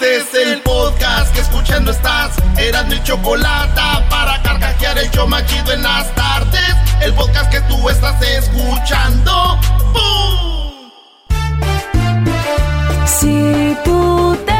Este es el podcast que escuchando estás. Eran mi chocolate para carcajear el yo machido en las tardes. El podcast que tú estás escuchando. Si tú te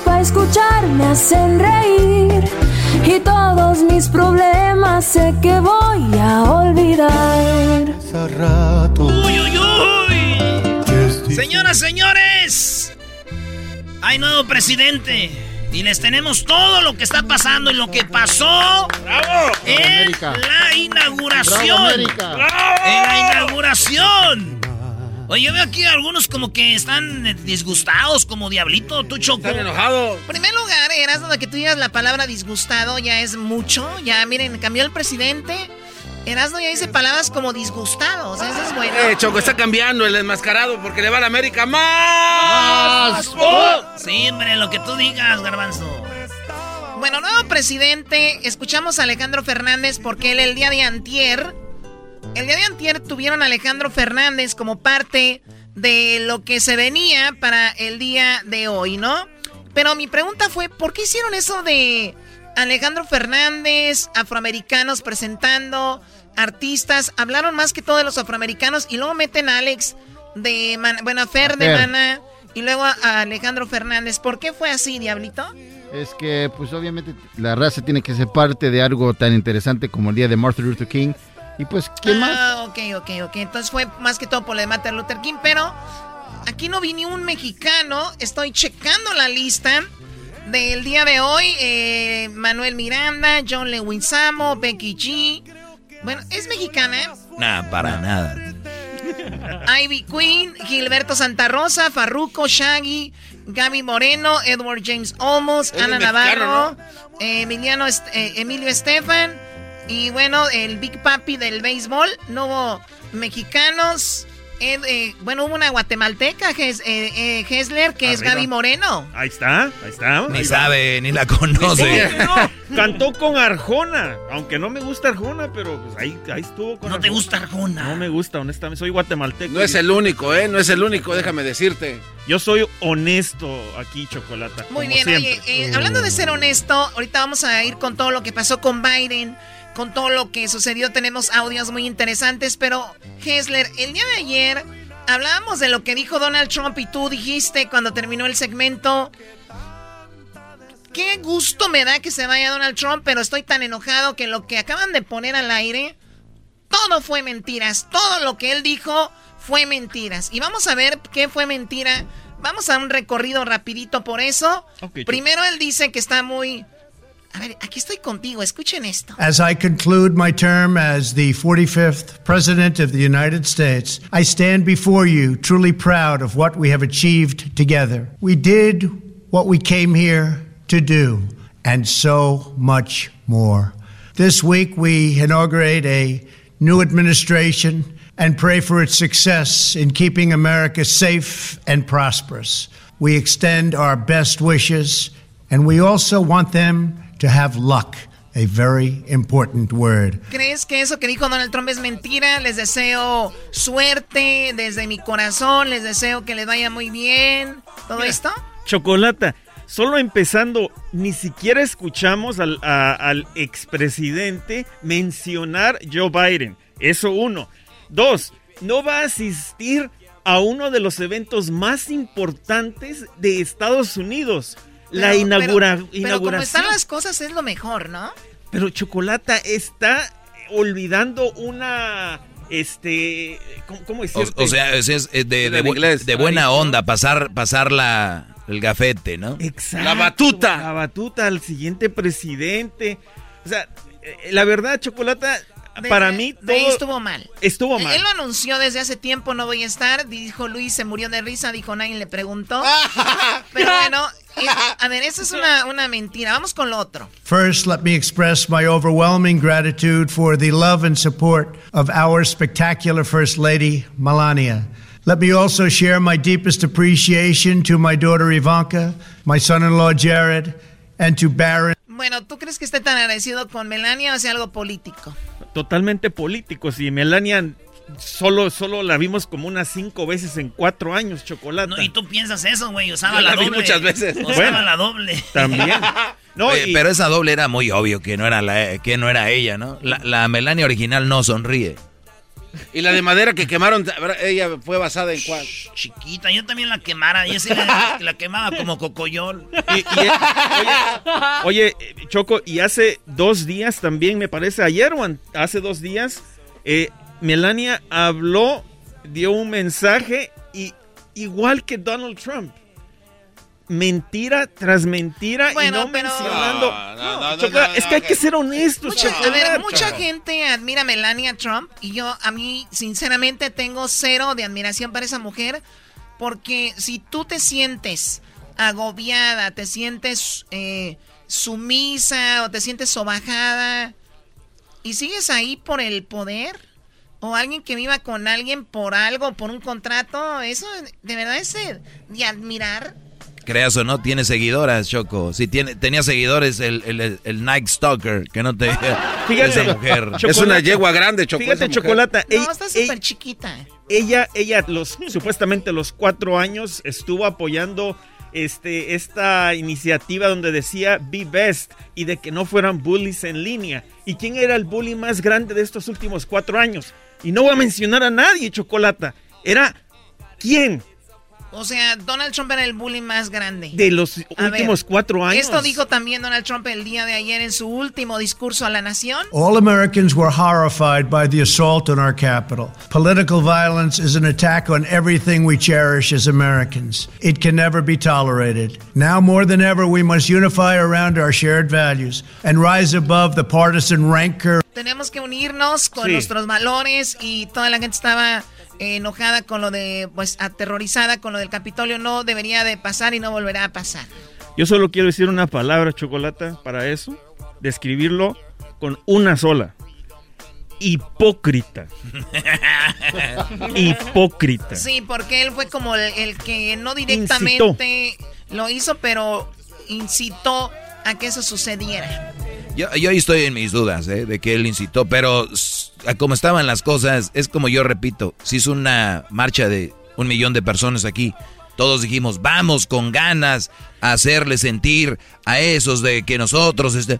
para escuchar. Me hacen reír y todos mis problemas sé que voy a olvidar. ¡Uy, uy, uy! Señoras, señores, hay nuevo presidente. Y les tenemos todo lo que está pasando y lo que pasó en la inauguración. En la inauguración. Oye, yo veo aquí algunos como que están eh, disgustados, como diablito, tú choco. Están enojados. En primer lugar, eras donde que tú digas la palabra disgustado ya es mucho. Ya, miren, cambió el presidente. Erasmo ya dice palabras como disgustados. Eso es bueno. Eh, Choco está cambiando el enmascarado porque le va a la América más. Sí, hombre, lo que tú digas, garbanzo. Bueno, nuevo presidente. Escuchamos a Alejandro Fernández porque él el día de antier... El día de antier tuvieron a Alejandro Fernández como parte de lo que se venía para el día de hoy, ¿no? Pero mi pregunta fue, ¿por qué hicieron eso de Alejandro Fernández, afroamericanos presentando, artistas? Hablaron más que todo de los afroamericanos y luego meten a Alex de, Man bueno, a Fer de Fer. Mana y luego a Alejandro Fernández. ¿Por qué fue así, Diablito? Es que, pues obviamente, la raza tiene que ser parte de algo tan interesante como el día de Martin Luther King. Y pues, ¿quién más? Ah, ok, ok, ok. Entonces fue más que todo por lo de Martin Luther King, pero aquí no vi ni un mexicano. Estoy checando la lista del día de hoy. Eh, Manuel Miranda, John Leguizamo, Becky G. Bueno, ¿es mexicana? Nah, para nada. Ivy Queen, Gilberto Santa Rosa, Farruko, Shaggy, Gaby Moreno, Edward James Olmos, Ana mexicano, Navarro, eh, Emiliano Est- eh, Emilio Estefan y bueno, el Big Papi del béisbol. No hubo mexicanos. Ed- eh, bueno, hubo una guatemalteca, Ges- eh, eh, Hesler, que es. Gaby Moreno. Ahí está, ahí está. Ni ahí va. sabe, ni la conoce. No, cantó con Arjona, aunque no me gusta Arjona, pero pues ahí, ahí estuvo con ¿No te gusta Arjona? No me gusta, honestamente, soy guatemalteco. No es el único, ¿eh? No es el único, déjame decirte. Yo soy honesto aquí, Chocolata. Muy como bien, siempre. oye, eh, hablando de ser honesto, ahorita vamos a ir con todo lo que pasó con Biden, con todo lo que sucedió. Tenemos audios muy interesantes, pero Hessler, el día de ayer hablábamos de lo que dijo Donald Trump y tú dijiste cuando terminó el segmento. Qué gusto me da que se vaya Donald Trump, pero estoy tan enojado que lo que acaban de poner al aire, todo fue mentiras. Todo lo que él dijo fue mentiras. Y vamos a ver qué fue mentira. Vamos a un recorrido rapidito por eso. Primero él dice que está muy... A ver, aquí estoy contigo, escuchen esto. As I conclude my term as the 45th President of the United States, I stand before you truly proud of what we have achieved together. We did what we came here to do, and so much more. This week, we inaugurate a new administration and pray for its success in keeping America safe and prosperous. We extend our best wishes And we also want them to have luck, a very important word. ¿Crees que eso que dijo Donald Trump es mentira? Les deseo suerte desde mi corazón, les deseo que les vaya muy bien. ¿Todo Mira, esto? Chocolata, solo empezando, ni siquiera escuchamos al, a- al expresidente mencionar Joe Biden. Eso uno. Dos, no va a asistir a uno de los eventos más importantes de Estados Unidos. La inaugura- pero- Pero como inauguración. están las cosas es lo mejor, ¿no? Pero Chocolata está olvidando una, este, ¿cómo, cómo O, decirte? o sea, es, es de, de inglés. de buena onda pasar, pasar la, el gafete, ¿no? Exacto, La batuta. La batuta al siguiente presidente. O sea, eh, la verdad, Chocolata, Desde- para mí de ahí todo estuvo mal. estuvo Él- mal. Él lo anunció desde hace tiempo, no voy a estar. Dijo Luis, se murió de risa, dijo nadie le preguntó. Pero bueno, eh, a ver, eso es una, una mentira. Vamos con lo otro. First, let me express my overwhelming gratitude for the love and support of our spectacular First Lady, Melania. Let me also share my deepest appreciation to my daughter Ivanka, my son in law Jared, and to Barron. Bueno, ¿tú crees que esté tan agradecido con Melania o sea algo político? Totalmente políticos. Y Melania solo, solo la vimos como unas cinco veces en cuatro años, Chocolata. No, y tú piensas eso, güey. Usaba la, la vi doble. muchas veces. Usaba Bueno. la doble. También. No, Oye, y- Pero esa doble era muy obvio que no era la, que no era ella, ¿no? La, la Melania original no sonríe. Y la de madera que quemaron, ella fue basada en cuál. Chiquita, yo también la quemara. Yo sí la, la quemaba como cocoyol. y- y- oye, oye, eh, Choco, y hace dos días también, me parece, ayer o hace dos días, eh, Melania habló, dio un mensaje y igual que Donald Trump. Mentira tras mentira Bueno, y no pero- mencionando. No, no, No, no, no, Chocolata, no, es que hay que ser honestos. Mucha, a ver, mucha gente admira a Melania Trump y yo a mí sinceramente tengo cero de admiración para esa mujer porque si tú te sientes agobiada, te sientes eh, sumisa o te sientes sobajada y sigues ahí por el poder o alguien que viva con alguien por algo, por un contrato, eso de verdad es de admirar. Creas o no, tiene seguidoras, Choco. Si tiene, tenía seguidores el, el, el Night Stalker, que no te Fíjate, esa mujer. Chocolata. Es una yegua grande, Choco. Fíjate. Chocolata. ey- No, está ey- súper chiquita. ella, ella, los, supuestamente los cuatro años estuvo apoyando este, esta iniciativa donde decía Be Best y de que no fueran bullies en línea. ¿Y quién era el bully más grande de estos últimos cuatro años? Y no voy a mencionar a nadie, Chocolata. Era quién O sea, Donald Trump era el bullying más grande. de los A últimos ver, cuatro años. Esto dijo también Donald Trump el día de ayer en su último discurso a la nación. All Americans were horrified by the assault on our capital. Political violence is an attack on everything we cherish as Americans. It can never be tolerated. Now more than ever, we must unify around our shared values and rise above the partisan rancor Tenemos que unirnos con Sí. nuestros valores y toda la gente estaba enojada con lo de, pues aterrorizada con lo del Capitolio. No debería de pasar y no volverá a pasar. Yo solo quiero decir una palabra, Chocolata, para eso. Describirlo con una sola. Hipócrita. Hipócrita. Sí, porque él fue como el, el que no directamente lo hizo, pero incitó a que eso sucediera. Yo, yo ahí estoy en mis dudas, ¿eh? De que él incitó, pero a como estaban las cosas, es como yo repito, si hizo una marcha de un millón de personas aquí, todos dijimos, vamos con ganas a hacerle sentir a esos de que nosotros... Este...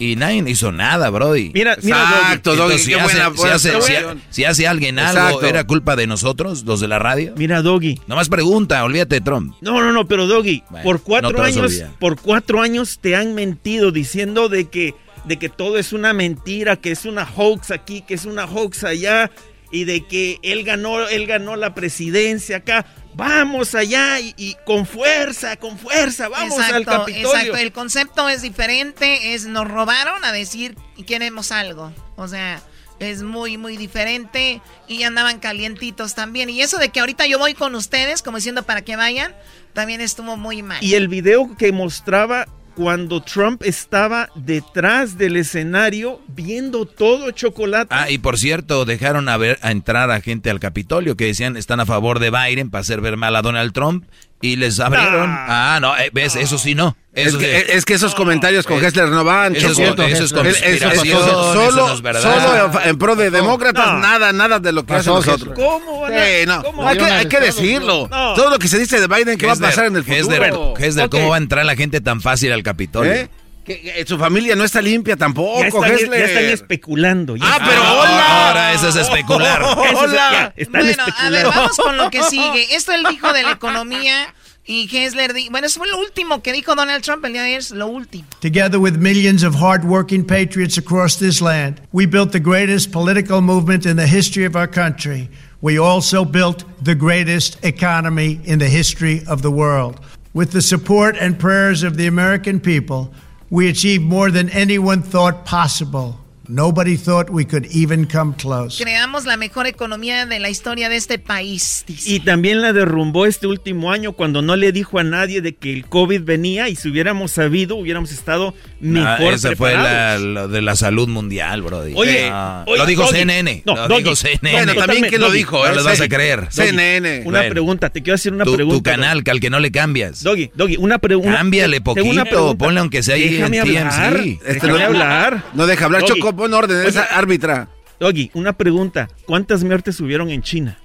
Y nadie hizo nada, Brody. Mira, mira, Exacto, Doggy, si, qué hace, buena- si buena hace- si observación. ha- si hace alguien algo, Exacto. ¿era culpa de nosotros, los de la radio? Mira, Doggy. Nomás pregunta, olvídate de Trump. No, no, no, pero Doggy, Bueno, por cuatro años, por cuatro años te han mentido diciendo de que, de que todo es una mentira, que es una hoax aquí, que es una hoax allá, y de que él ganó, él ganó la presidencia acá. Vamos allá y, y con fuerza, con fuerza, vamos al exacto, Capitolio. exacto. El concepto es diferente, es nos robaron a decir queremos algo. O sea, es muy, muy diferente y andaban calientitos también. Y eso de que ahorita yo voy con ustedes, como diciendo para que vayan, también estuvo muy mal. Y el video que mostraba cuando Trump estaba detrás del escenario viendo todo chocolate. Ah, y por cierto, dejaron a, ver, a entrar a gente al Capitolio que decían están a favor de Biden para hacer ver mal a Donald Trump Y les abrieron. Ah, no, eh, ves, eso sí no. Es que, sí. es que esos comentarios con Hessler no van. Eso es- eso es conspiración, solo, eso no es solo en, pro de demócratas, No. nada, nada de lo que hacen nosotros. ¿Cómo van a- Sí, no. cómo hay, que, hay que decirlo. no? Todo lo que se dice de Biden que va a pasar en el futuro. Hessler, Hessler, ok. ¿cómo va a entrar la gente tan fácil al Capitolio? ¿Eh? Que, que su familia no está limpia tampoco, Ya están, ya están especulando. ya Ah, están- pero hola. Ahora eso es especular. Eso es- Hola. ya, están Bueno, a ver, especulando. vamos con lo que sigue. Esto él dijo de la economía y Hessler Bueno, eso fue lo último que dijo Donald Trump el día de ayer, es lo último. Together with millions of hardworking patriots across this land, we built the greatest political movement in the history of our country. We also built the greatest economy in the history of the world. With the support and prayers of the American people, we achieved more than anyone thought possible. Nobody thought we could even come close. Creamos la mejor economía de la historia de este país, dice. Y también la derrumbó este último año cuando no le dijo a nadie de que el COVID venía y si hubiéramos sabido hubiéramos estado Ah, mejor esa fue la, preparados. lo de la salud mundial, bro. Oye, Ah, oye, lo dijo Doggy. CNN. No, lo Doggy. dijo CNN. Bueno, también que lo dijo. No ¿eh? les vas a creer. Doggy, CNN. Una Bueno. pregunta, te quiero hacer una tu, tu pregunta. canal, que al que no le cambias. Doggy, Doggy, una pregunta. Cámbiale poquito, ponle aunque sea ahí Déjame en hablar, TMZ. Este déjame no- hablar. No deja hablar. Choco, pon orden. Oye. Esa árbitra. Doggy, una pregunta. ¿Cuántas muertes hubieron en China?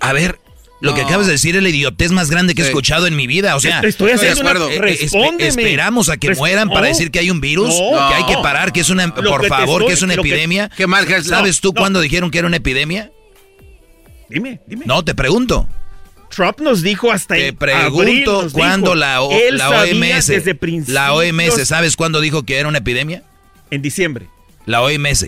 A ver, lo que acabas de decir es la idiotez más grande que he escuchado en mi vida. O sea, Te estoy estoy de acuerdo. una... eh, eh, Respóndeme. esperamos a que mueran para decir que hay un virus, No. que hay que parar, que es una, Lo por te favor, estoy- que es una que- epidemia. Qué mal. ¿Sabes tú no. cuándo dijeron que era una epidemia? Dime, dime. No, te pregunto. Trump nos dijo hasta Te en abril, pregunto nos cuándo dijo, la, O- él la sabía OMS, desde la OMS, ¿sabes cuándo dijo que era una epidemia? En diciembre. La OMS.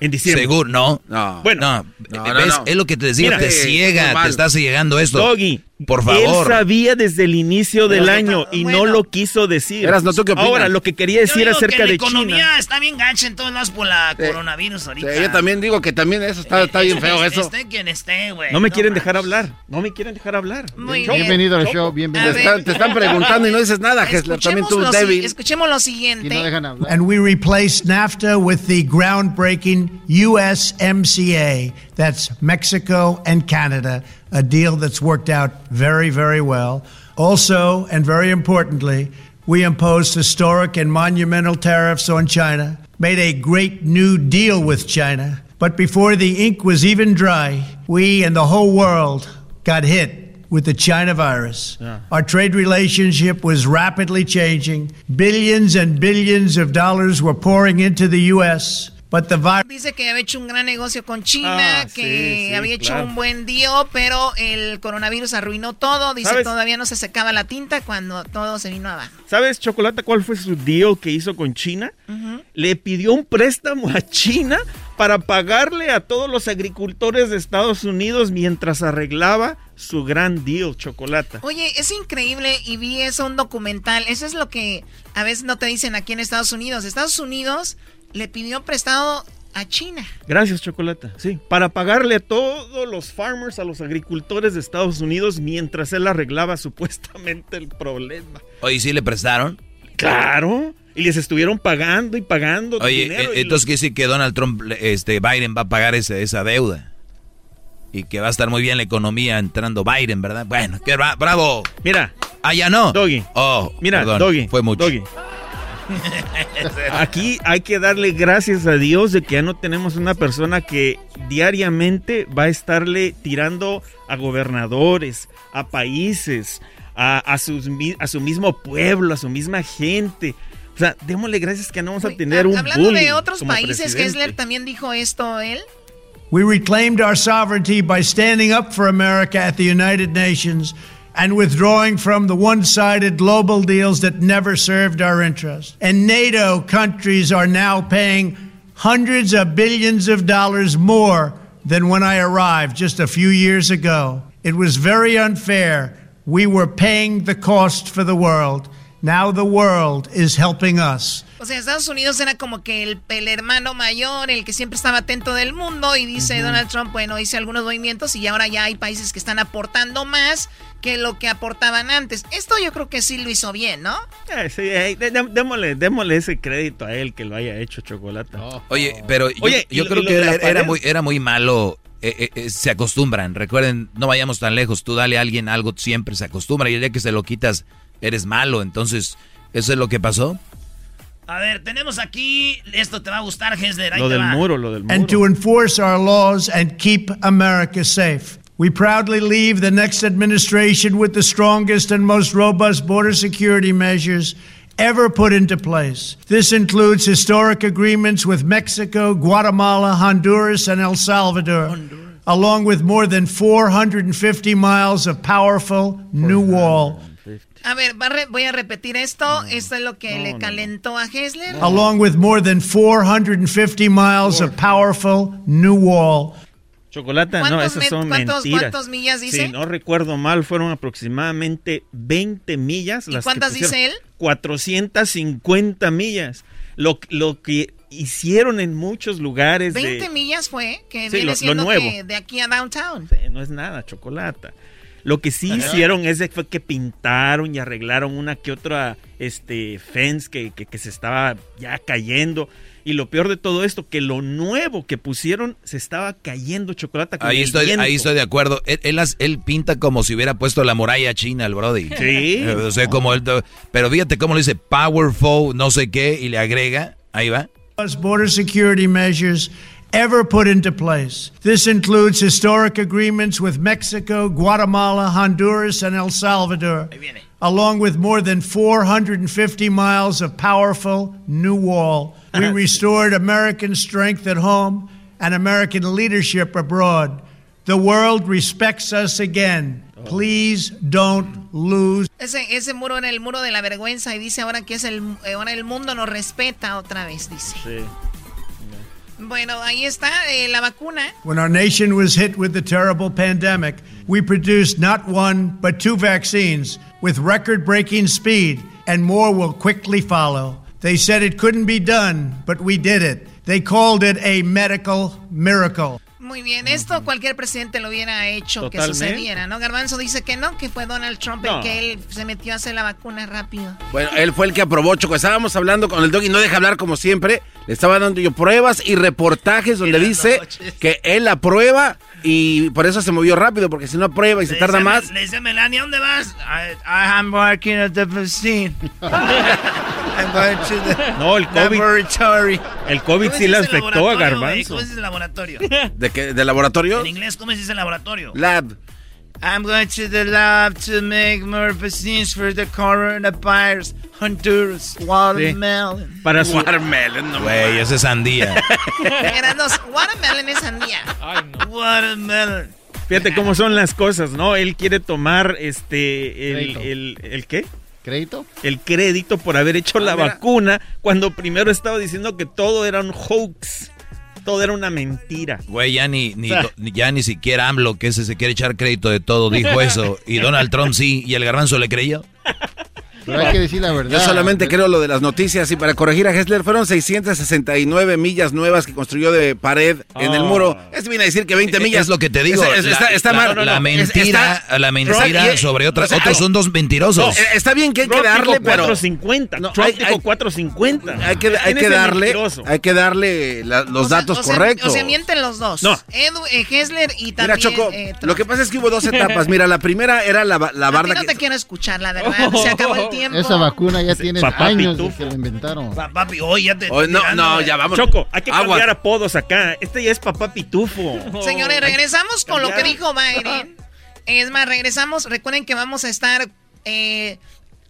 En diciembre. Seguro, no. No. Bueno, No, No, no, ¿ves? no. Es lo que te Mira, te ciega, te estás llegando esto. Doggy, Por favor. Él sabía desde el inicio del Pero, año y no bueno. lo quiso decir. Eras, ¿no? ¿Tú qué? Ahora, lo que quería Yo decir digo acerca que la de economía China. está bien gancha en todos lados por la Sí. coronavirus ahorita. Sí, yo también digo que también eso está, está bien feo, eso. Esté quien esté, güey. No me quieren manches. dejar hablar. No me quieren dejar hablar. Muy bien. Bienvenido al show, Te, bienvenido. A ver. están, te están preguntando y no dices nada, Hessler. También Escuchemos tú, lo, si- débil. escuchemos lo Y no siguiente. dejan hablar. And we replaced NAFTA with the groundbreaking USMCA. That's Mexico and Canada, a deal that's worked out very, very well. Also, and very importantly, we imposed historic and monumental tariffs on China, made a great new deal with China. But before the ink was even dry, we and the whole world got hit with the China virus. Our trade relationship was rapidly changing. Billions and billions of dollars were pouring into the U.S., but the virus. Dice que había hecho un gran negocio con China, Ah, que sí, sí, había hecho claro. un buen deal, pero el coronavirus arruinó todo. Dice ¿Sabes? todavía no se secaba la tinta cuando todo se vino abajo. ¿Sabes, Chocolata, cuál fue su deal que hizo con China? Le pidió un préstamo a China para pagarle a todos los agricultores de Estados Unidos mientras arreglaba su gran deal, Chocolata. Oye, es increíble y vi eso un documental. Eso es lo que a veces no te dicen aquí en Estados Unidos. Estados Unidos le pidió prestado a China. Gracias, Chocolata. Sí, para pagarle a todos los farmers, a los agricultores de Estados Unidos mientras él arreglaba supuestamente el problema. Oye, ¿sí le prestaron? Claro. Y les estuvieron pagando y pagando Oye, dinero. eh, entonces quiere decir que Donald Trump, este, Biden va a pagar ese- esa deuda. Y que va a estar muy bien la economía entrando Biden, ¿verdad? Bueno, que bra- bravo. los- Mira, Ah, ya no. Doggy. Oh, Mira, perdón, Doggy. Fue mucho. Doggy. Aquí hay que darle gracias a Dios de que ya no tenemos una persona que diariamente va a estarle tirando a gobernadores, a países, a, a sus a su mismo pueblo, a su misma gente. O sea, démosle gracias que no vamos a tener un Hablando de otros como países, presidente. Kessler también dijo esto él. We reclaimed our sovereignty by standing up for America at the United Nations and withdrawing from the one sided global deals that never served our interests. And NATO countries are now paying hundreds of billions of dollars more than when I arrived just a few years ago. It was very unfair. We were paying the cost for the world. Now the world is helping us. O sea, Estados Unidos era como que el, el hermano mayor, el que siempre estaba atento del mundo. Y dice Donald Trump, bueno, hice algunos movimientos y ahora ya hay países que están aportando más que lo que aportaban antes. Esto yo creo que sí lo hizo bien, ¿no? Eh, sí, eh, dé- dé- démosle, démosle ese crédito a él que lo haya hecho chocolate. Oye, pero yo, Oye, yo creo que era, muy, era muy malo eh, eh, se acostumbran. Recuerden, no vayamos tan lejos. Tú dale a alguien algo, siempre se acostumbra. Y el día que se lo quitas, eres malo. Entonces, ¿eso es lo que pasó? A ver, tenemos aquí, esto te va a gustar, Hesler. Ahí Lo te del va. muro, lo del muro. and to enforce our laws and keep America safe. We proudly leave the next administration with the strongest and most robust border security measures ever put into place. This includes historic agreements with Mexico, Guatemala, Honduras, and El Salvador, along with more than 450 miles of powerful new wall. A ver, va a re- voy a repetir esto. Esto es lo que le calentó a Hessler. Along with more than 450 miles of powerful new wall. Chocolata, no, ¿Cuántos esas son cuántos- mentiras. cuántos millas dice? Si no recuerdo mal, fueron aproximadamente 20 millas. ¿Y las que cuántas dice pusieron. él? 450 millas. Lo, lo que hicieron en muchos lugares. de- 20 millas fue, que Sí, viene lo- lo siendo nuevo. que de aquí a downtown. No es nada, chocolata. Lo que sí hicieron es fue que pintaron y arreglaron una que otra este, fence que, que- que se estaba ya cayendo. Y lo peor de todo esto, que lo nuevo que pusieron se estaba cayendo chocolate. con Ahí el estoy, viento. ahí estoy de acuerdo. Él, él, él pinta como si hubiera puesto la muralla china, el Brody. Sí. O sea, como él, pero fíjate cómo le dice powerful, no sé qué, y le agrega, ahí va. Border security measures ever put into place. This includes historic agreements with Mexico, Guatemala, Honduras, and El Salvador, along with more than 450 miles of powerful new wall. We restored American strength at home and American leadership abroad. The world respects us again. Please don't lose. Ese, ese muro era el muro de la vergüenza y dice ahora que es el, eh, ahora el mundo nos respeta otra vez, dice. Bueno, ahí está eh, la vacuna. When our nation was hit with the terrible pandemic, we produced not one, but two vaccines with record breaking speed, and more will quickly follow. They said it couldn't be done, but we did it. They called it a medical miracle. Muy bien, esto cualquier presidente lo hubiera hecho que sucediera, ¿no? Garbanzo dice que no, que fue Donald Trump el que él se metió a hacer la vacuna rápido. Bueno, él fue el que aprobó, Choco. Estábamos hablando con el dog y no deja hablar como siempre. Le estaba dando yo pruebas y reportajes donde dice que él aprueba y por eso se movió rápido, porque si no aprueba y se Le tarda dice- más. Le dice a Melania, ¿dónde vas? I, I am working at the vaccine. I'm going to the No, el COVID. laboratory. El COVID ¿Cómo sí dice afectó a? Garbanzo. ¿Cómo se dice laboratorio? ¿De qué? ¿De laboratorio? En inglés, ¿cómo se dice laboratorio? Lab. I'm going to the lab to make more vaccines for the coronavirus. Honduras, watermelon. Para su... Watermelon, no Güey, ese es sandía. Eran dos, watermelon es sandía. Watermelon. Fíjate cómo son las cosas, ¿no? Él quiere tomar este el, Crédito. el, el qué? ¿Crédito? El crédito por haber hecho la mira. vacuna cuando primero estaba diciendo que todo era un hoax. Todo era una mentira. Güey, ya ni, ni, ni- ya ni siquiera AMLO, que ese se quiere echar crédito de todo, dijo eso. Y Donald Trump sí, y el garbanzo le creyó. Pero hay que decir la verdad. Yo solamente creo lo de las noticias y para corregir a Hessler fueron 669 millas nuevas que construyó de pared en el Oh. muro. Es viene a decir que 20 millas. Es lo que te digo. Es- es- está, la, está la- mal. la Es- mentira, está- la mentira Y- sobre otras. o sea, otros hay- son dos mentirosos. Eh, Está bien que hay que darle, dijo pero 450. No, Trump hay- dijo hay- 450. hay que, hay ¿Quién que darle, mentiroso? hay que darle la- los O sea- datos o sea, correctos. O sea, mienten los dos. No. Edu, eh, Hessler y Mira, también. Choco, eh, lo que pasa es que hubo dos etapas. Mira, la primera era la, la A ti barda no que... te quiero escuchar, la verdad. Se acabó el tiempo. Esa vacuna ya tiene Papá años de que la inventaron. Pa- papi, hoy ya te. Oh, no, tirando, no, ya vamos. Choco, hay que Aguas. cambiar apodos acá. Este ya es papá pitufo. Señores, regresamos con lo que dijo Biden. Es más, regresamos. Recuerden que vamos a estar eh,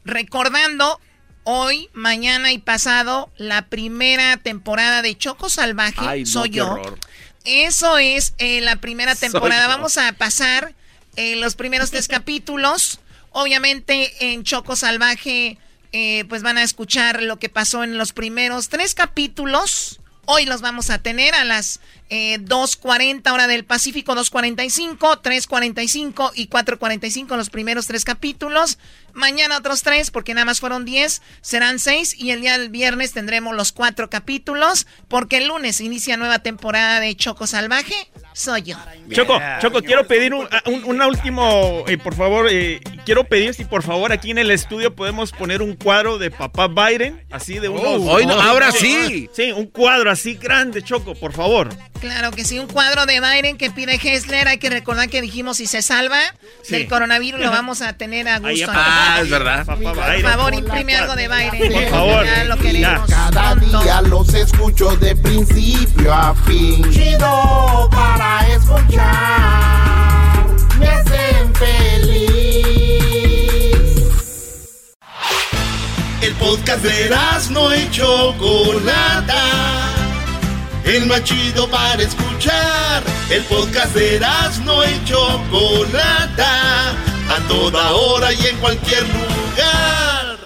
recordando hoy, mañana y pasado la primera temporada de Choco Salvaje. Ay, no, Soy yo. horror. Eso es eh, la primera Soy temporada. yo. Vamos a pasar eh, los primeros tres capítulos. Obviamente en Choco Salvaje, eh, pues van a escuchar lo que pasó en los primeros tres capítulos. Hoy los vamos a tener a las eh, 2.40 hora del Pacífico, 2.45, 3.45 y 4.45 los primeros tres capítulos. Mañana otros tres, porque nada más fueron 10, serán seis. Y el día del viernes tendremos los cuatro capítulos, porque el lunes inicia nueva temporada de Choco Salvaje. Soy yo. Choco, Choco, quiero pedir un, un- una último, eh, por favor, eh, quiero pedir si por favor aquí en el estudio podemos poner un cuadro de papá Biden, así de unos... hoy no, ahora sí. Sí, un cuadro así grande, Choco, por favor. Claro que sí, un cuadro de Biden que pide Hessler. Hay que recordar que dijimos si se salva del coronavirus lo vamos a tener a gusto. ah, es verdad. Por favor, imprime algo de Biden. Por favor. Ya lo queremos. Cada día los escucho de principio a fin. Chido para escuchar. Me hacen feliz. El podcast de no y Chocolata. El más chido para escuchar. El podcast de no y Chocolata. A toda hora y en cualquier lugar.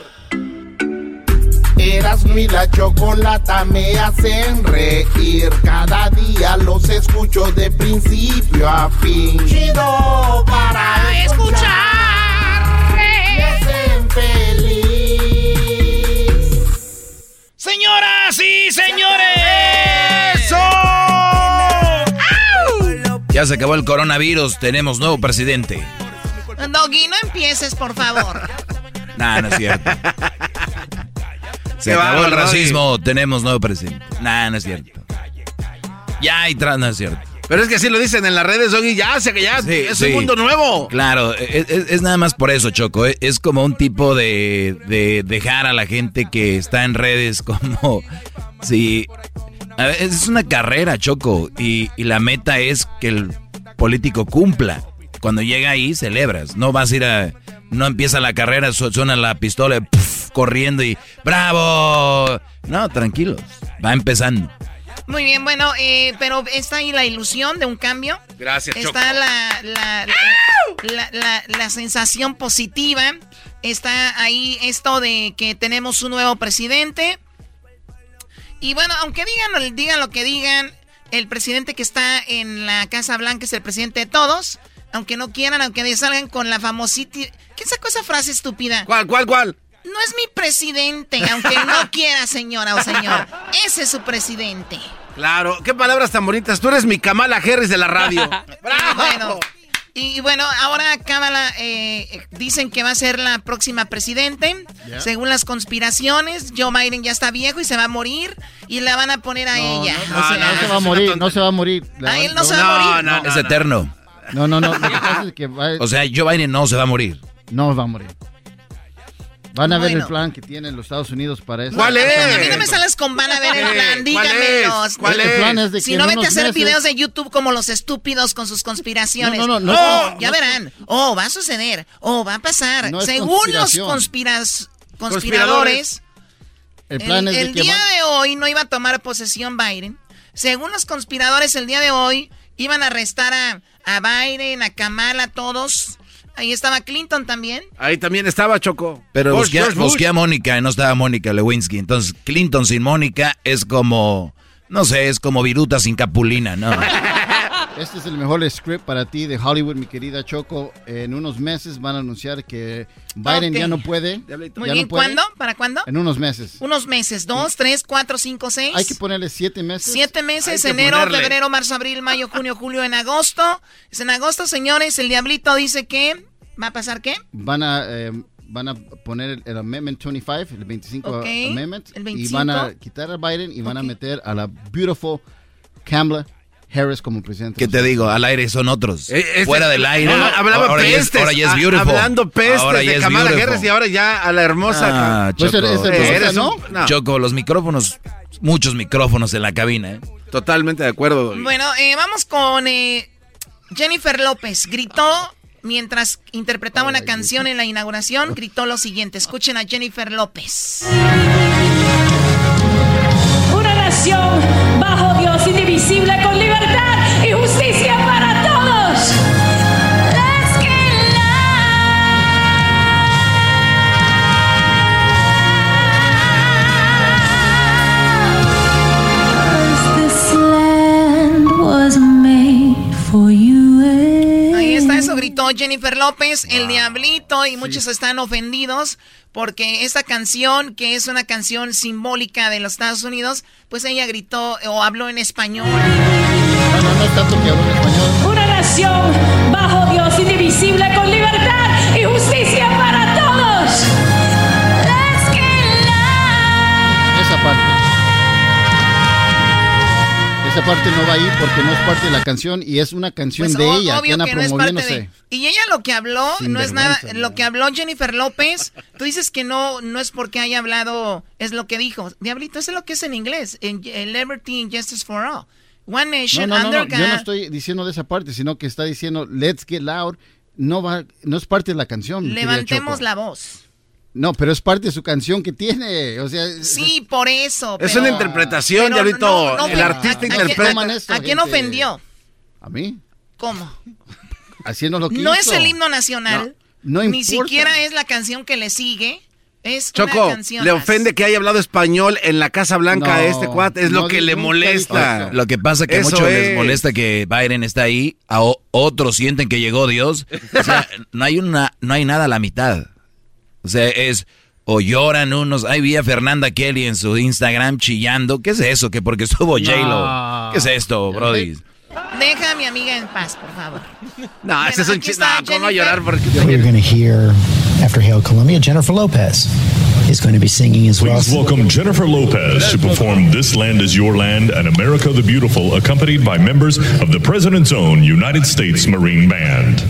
Erasmo y la chocolata me hacen reír. Cada día los escucho de principio a fin. Chido para escuchar. Me hacen feliz. Señoras y señores. Ya se acabó el coronavirus, tenemos nuevo presidente. Doggy, no empieces, por favor. Nah, no es cierto. Se acabó el racismo, tenemos nuevo presidente. Nah, no es cierto. Ya hay tras, no es cierto. Pero es que así lo dicen en las redes, Doggy, ya, sé que ya Sí, es sí. un mundo nuevo. Claro, es, es- es nada más por eso, Choco. Es, es como un tipo de, de dejar a la gente que está en redes como si... a ver, es una carrera, Choco, y, y la meta es que el político cumpla. Cuando llega ahí, celebras. No vas a ir a... No empieza la carrera, su- suena la pistola, puf, corriendo y ¡bravo! No, tranquilos, va empezando. Muy bien, bueno, eh, pero está ahí la ilusión de un cambio. Gracias, Choco. Está la, la, la, la- la sensación positiva. Está ahí esto de que tenemos un nuevo presidente. Y bueno, aunque digan, digan lo que digan, el presidente que está en la Casa Blanca es el presidente de todos. Aunque no quieran, aunque salgan con la famosita... ¿Qué sacó esa frase estúpida? ¿Cuál, cuál, cuál? No es mi presidente, aunque no quiera, señora o señor. Ese es su presidente. Claro, qué palabras tan bonitas. Tú eres mi Kamala Harris de la radio. Y bueno, y, bueno, ahora Kamala eh, dicen que va a ser la próxima presidente. Según las conspiraciones, Joe Biden ya está viejo y se va a morir y la van a poner a ella. No, se, no se va a morir, no se va a morir. La- ¿A él no se va a morir? es eterno. No, no, no. Lo que pasa es que va- O sea, Joe Biden no se va a morir. no va a morir. Van a ver el plan que tienen los Estados Unidos para eso. ¿Cuál es? a mí no me sales con van a ver el plan, ¿cuál dígamelos. es? ¿Cuál el es? plan es de Si no, vete a hacer meses- videos de YouTube como los estúpidos con sus conspiraciones. No, no, no, no Oh, ya no- verán. Oh, va a suceder. Oh, va a pasar. Según los conspiras, conspiradores, El plan el, es de el que día van- de hoy no iba a tomar posesión Biden. Según los conspiradores, el día de hoy iban a arrestar a, a Biden, a Kamala, a todos. Ahí estaba Clinton también. Ahí también estaba Choco. Pero Bush, busqué, Bush. busqué a Mónica y no estaba Mónica Lewinsky. Entonces, Clinton sin Mónica es como, no sé, es como Viruta sin Capulina, ¿no? Este es el mejor script para ti de Hollywood, mi querida Choco. En unos meses van a anunciar que Biden Ok. ya no puede. Muy ya bien, no puede. ¿cuándo? ¿Para cuándo? En unos meses. Unos meses, dos, tres, cuatro, cinco, seis. Hay que ponerle siete meses. Siete meses, enero, ponerle. febrero, marzo, abril, mayo, junio, julio, en agosto. Es en agosto, señores, el diablito dice que... ¿Va a pasar qué? Van a, eh, van a poner el, el Amendment 25, el 25 Ok, Amendment. el Y 25. van a quitar a Biden y van a Ok. meter a la beautiful Kamala Harris como presidente. ¿Qué te digo? Al aire son otros. Eh, este- Fuera del aire. No, hablaba ahora, ya es, pestes. ahora ya es a- beautiful. Hablando pestes Ahora ya de es Kamala beautiful. Harris y ahora ya a la hermosa. Ah, Pues Choco. es Eh, hermosa, eres ¿no? un- no, Choco, los micrófonos, muchos micrófonos en la cabina, ¿eh? Totalmente de acuerdo. Bueno, eh, vamos con eh, Jennifer López. Gritó mientras interpretaba una canción en la inauguración, gritó lo siguiente. Escuchen a Jennifer López. Una nación bajo Dios indivisible con libertad Ahí está, eso gritó Jennifer López, el diablito, y muchos están ofendidos porque esta canción, que es una canción simbólica de los Estados Unidos, pues ella gritó o habló en español. No, no, no es tanto que hablo en español. Una nación bajo Dios indivisible con libertad Esa parte. No va ahí porque no es parte de la canción y es una canción Pues, de o- ella que anda que no de-. Y ella lo que habló Sin no es nada, lo que habló Jennifer López, tú dices que no no es porque haya hablado, es lo que dijo. Diablito, eso es lo que es en inglés, en, en Liberty and Justice for All. One Nation no, no, under no, yo no estoy diciendo de esa parte, sino que está diciendo Let's Get Loud, no va, no es parte de la canción. Levantemos la voz. No, pero es parte de su canción que tiene, o sea... es- Sí, por eso. Es pero- una interpretación, pero Diablito. no, no, el artista ¿a- a quién- interpreta. ¿A, a quién ofendió? ¿A mí? ¿Cómo? Haciendo lo que No hizo. es el himno nacional. No, no Ni siquiera es la canción que le sigue. Es una Choco, canción le ofende que haya hablado español en la Casa Blanca a este cuate. Es no lo que le molesta. Lo que pasa que muchos les es. molesta que Biden está ahí, a otros sienten que llegó Dios. O sea, no hay una, no hay nada a la mitad. O sea, es o lloran unos. Ahí vi a Fernanda Kelly en su Instagram chillando. ¿Qué es eso? Que porque estuvo J-Lo. ¿Qué es esto, Brody? Deja a mi amiga en paz, por favor. No, ese es un chiste. No, ¿cómo llorar? Porque you're going to hear after Hail Columbia, Jennifer Lopez is going to be singing as well. Please welcome Jennifer Lopez to perform This Land Is Your Land and America the Beautiful, accompanied by members of the President's own United States Marine Band.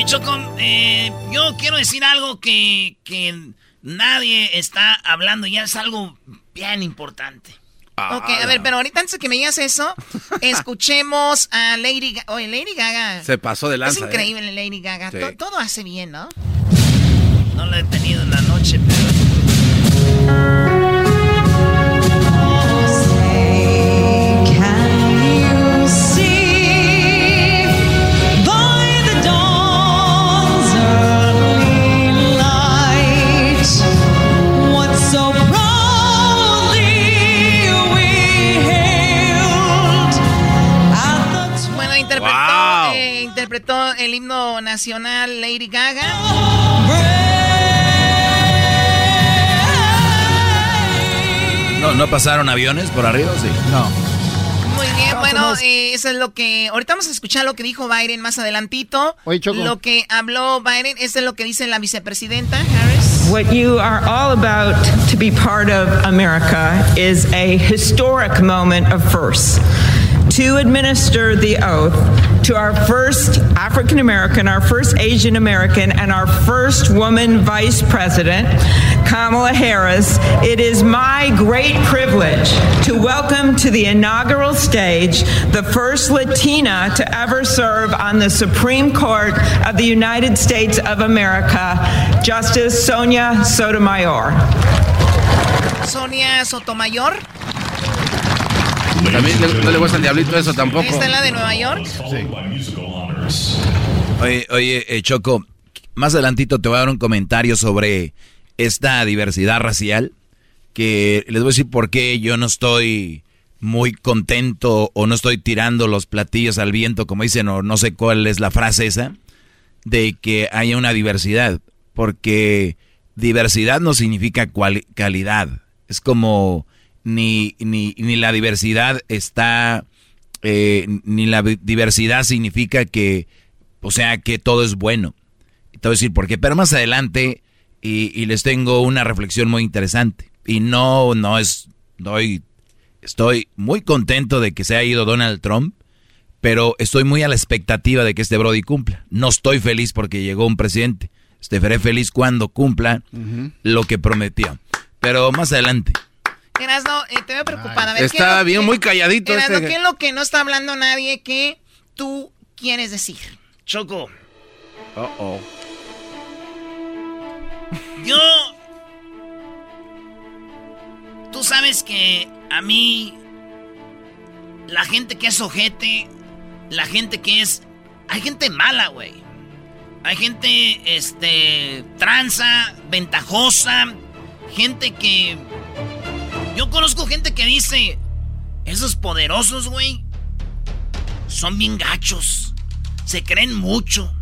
Oye, Choco, eh, yo quiero decir algo que, que nadie está hablando, ya es algo bien importante. Ok, a ver, pero ahorita antes de que me digas eso, escuchemos a Lady Gaga. Oye, Lady Gaga. Se pasó de lanza. Es increíble Lady Gaga. Sí. Todo hace bien, ¿no? No lo he tenido en la noche, pero... interpretó el himno nacional Lady Gaga. ¿No, ¿No pasaron aviones por arriba? Sí. No. Muy bien, bueno, eh, eso es lo que... Ahorita vamos a escuchar lo que dijo Biden más adelantito. Oye, Choco. Lo que habló Biden, eso es lo que dice la vicepresidenta Harris. What you are all about to be part of America is a historic moment of firsts. To administer the oath to our first African American, our first Asian American, and our first woman vice president, Kamala Harris, it is my great privilege to welcome to the inaugural stage the first Latina to ever serve on the Supreme Court of the United States of America, Justice Sonia Sotomayor. Sonia Sotomayor. También le- no le gusta el diablito eso tampoco. Esta es la de Nueva York. Oye, oye, eh, Choco, más adelantito te voy a dar un comentario sobre esta diversidad racial, que les voy a decir por qué yo no estoy muy contento o no estoy tirando los platillos al viento, como dicen, o no sé cuál es la frase esa, de que haya una diversidad, porque diversidad no significa cual- calidad, es como ni, ni, ni la diversidad está, eh, ni la diversidad significa que, o sea, que todo es bueno. Te voy a decir por qué, pero más adelante, y, y les tengo una reflexión muy interesante. Y no, no es, doy, estoy muy contento de que se haya ido Donald Trump, pero estoy muy a la expectativa de que este Brody cumpla. No estoy feliz porque llegó un presidente. Estaré feliz cuando cumpla lo que prometió. Pero más adelante. Erasno, eh, te veo preocupada. A ver, ¿qué Está bien, que- muy calladito Erasno, este. ¿qué es lo que no está hablando nadie que tú quieres decir? Choco, Oh, oh. yo... Tú sabes que a mí... La gente que es ojete, la gente que es... Hay gente mala, güey. Hay gente, este, tranza, ventajosa, gente que... Yo conozco gente que dice, esos poderosos, güey, son bien gachos, se creen mucho.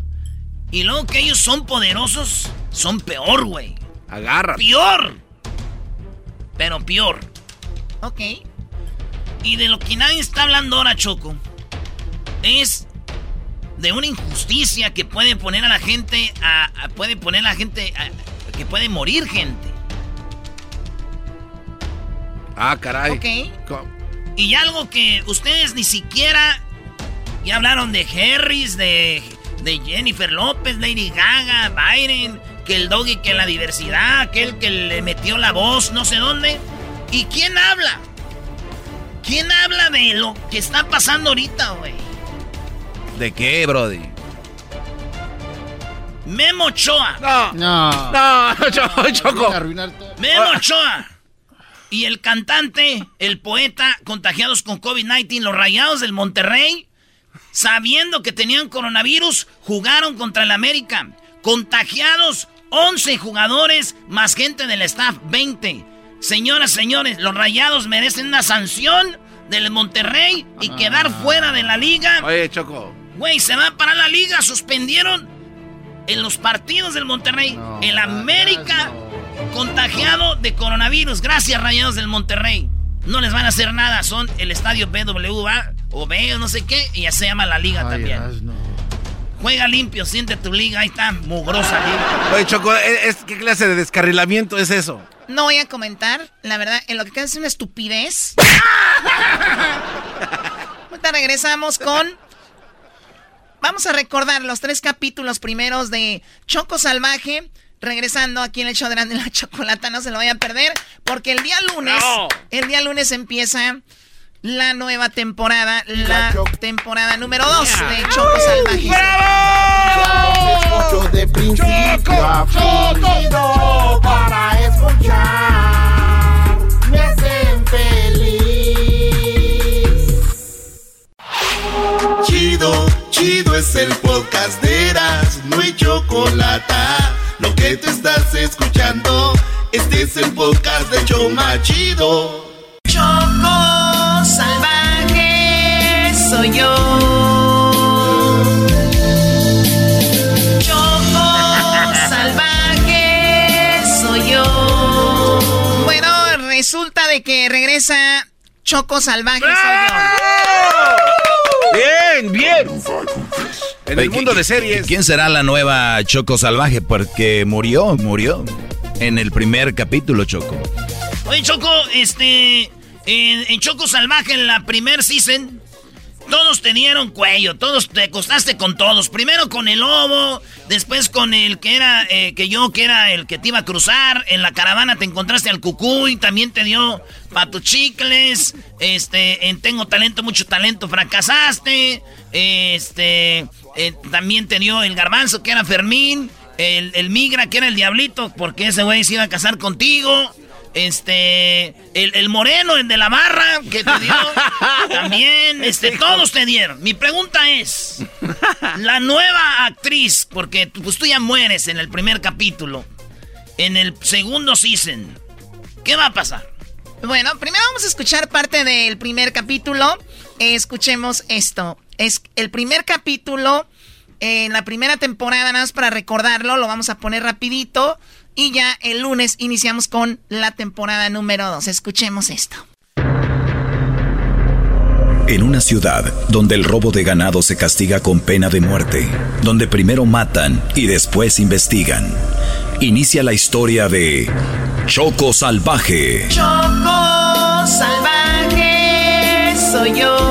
Y luego que ellos son poderosos, son peor, güey. Agarra. Peor. Pero peor. Ok. Y de lo que nadie está hablando ahora, Choco, es de una injusticia que puede poner a la gente a, a- puede poner a la gente a- que puede morir gente. Ah, caray. Ok. Y algo que ustedes ni siquiera... Ya hablaron de Harris, de, de Jennifer López, Lady Gaga, Biden, que el doggy, que la diversidad, aquel que le metió la voz, no sé dónde. ¿Y quién habla? ¿Quién habla de lo que está pasando ahorita, güey? ¿De qué, Brody? Memo Ochoa. No. No. No, Choco. Choco. Memo Ochoa. Y el cantante, el poeta, contagiados con COVID-19, los rayados del Monterrey, sabiendo que tenían coronavirus, jugaron contra el América. Contagiados 11 jugadores, más gente del staff, 20. Señoras, señores, los rayados merecen una sanción del Monterrey y quedar fuera de la liga. Oye, Choco. Güey, se va a parar la liga. Suspendieron en los partidos del Monterrey. el América contagiado de coronavirus. Gracias, rayados del Monterrey. No les van a hacer nada. Son el estadio BWA o B o no sé qué. Y ya se llama la liga también. Juega limpio, siente tu liga. Ahí está, mugrosa liga. Oye, Choco, ¿es, ¿qué clase de descarrilamiento es eso? No voy a comentar, la verdad, en lo que queda es una estupidez. Ahorita regresamos con. Vamos a recordar los tres capítulos primeros de Choco Salvaje. Regresando aquí en el show de la chocolata, no se lo vayan a perder, porque el día lunes, el día lunes empieza la nueva temporada, la temporada número 2 de Choco Salvaje. Escucho de principio a fin para escuchar. Me hacen feliz. Chido, chido es el podcast de Eras, no hay chocolate. Lo que te estás escuchando, este es el podcast de Choma Chido. Choco salvaje soy yo. Choco salvaje soy yo. Bueno, resulta de que regresa Choco salvaje soy yo. Bien, bien. En el mundo ¿qui- de series. ¿Quién será la nueva Choco Salvaje? Porque murió, murió. En el primer capítulo, Choco. Oye, Choco, este. En, en Choco Salvaje, en la primer season, todos te dieron cuello, todos te acostaste con todos. Primero con el lobo, después con el que era, eh, que yo, que era el que te iba a cruzar. En la caravana te encontraste al cucuy, también te dio patuchicles. Este, en Tengo Talento, mucho talento, fracasaste. Este, eh, también te dio el garbanzo, que era Fermín. El, el migra, que era el diablito, porque ese güey se iba a casar contigo. Este, el, el moreno, el de la barra, que te dio. también, este, todos te dieron. Mi pregunta es: la nueva actriz, porque pues tú ya mueres en el primer capítulo, en el segundo season, ¿qué va a pasar? Bueno, primero vamos a escuchar parte del primer capítulo. Escuchemos esto. Es el primer capítulo eh, en la primera temporada, nada más para recordarlo, lo vamos a poner rapidito. Y ya el lunes iniciamos con la temporada número 2. Escuchemos esto. En una ciudad donde el robo de ganado se castiga con pena de muerte, donde primero matan y después investigan, inicia la historia de Choco Salvaje. Choco salvaje soy yo.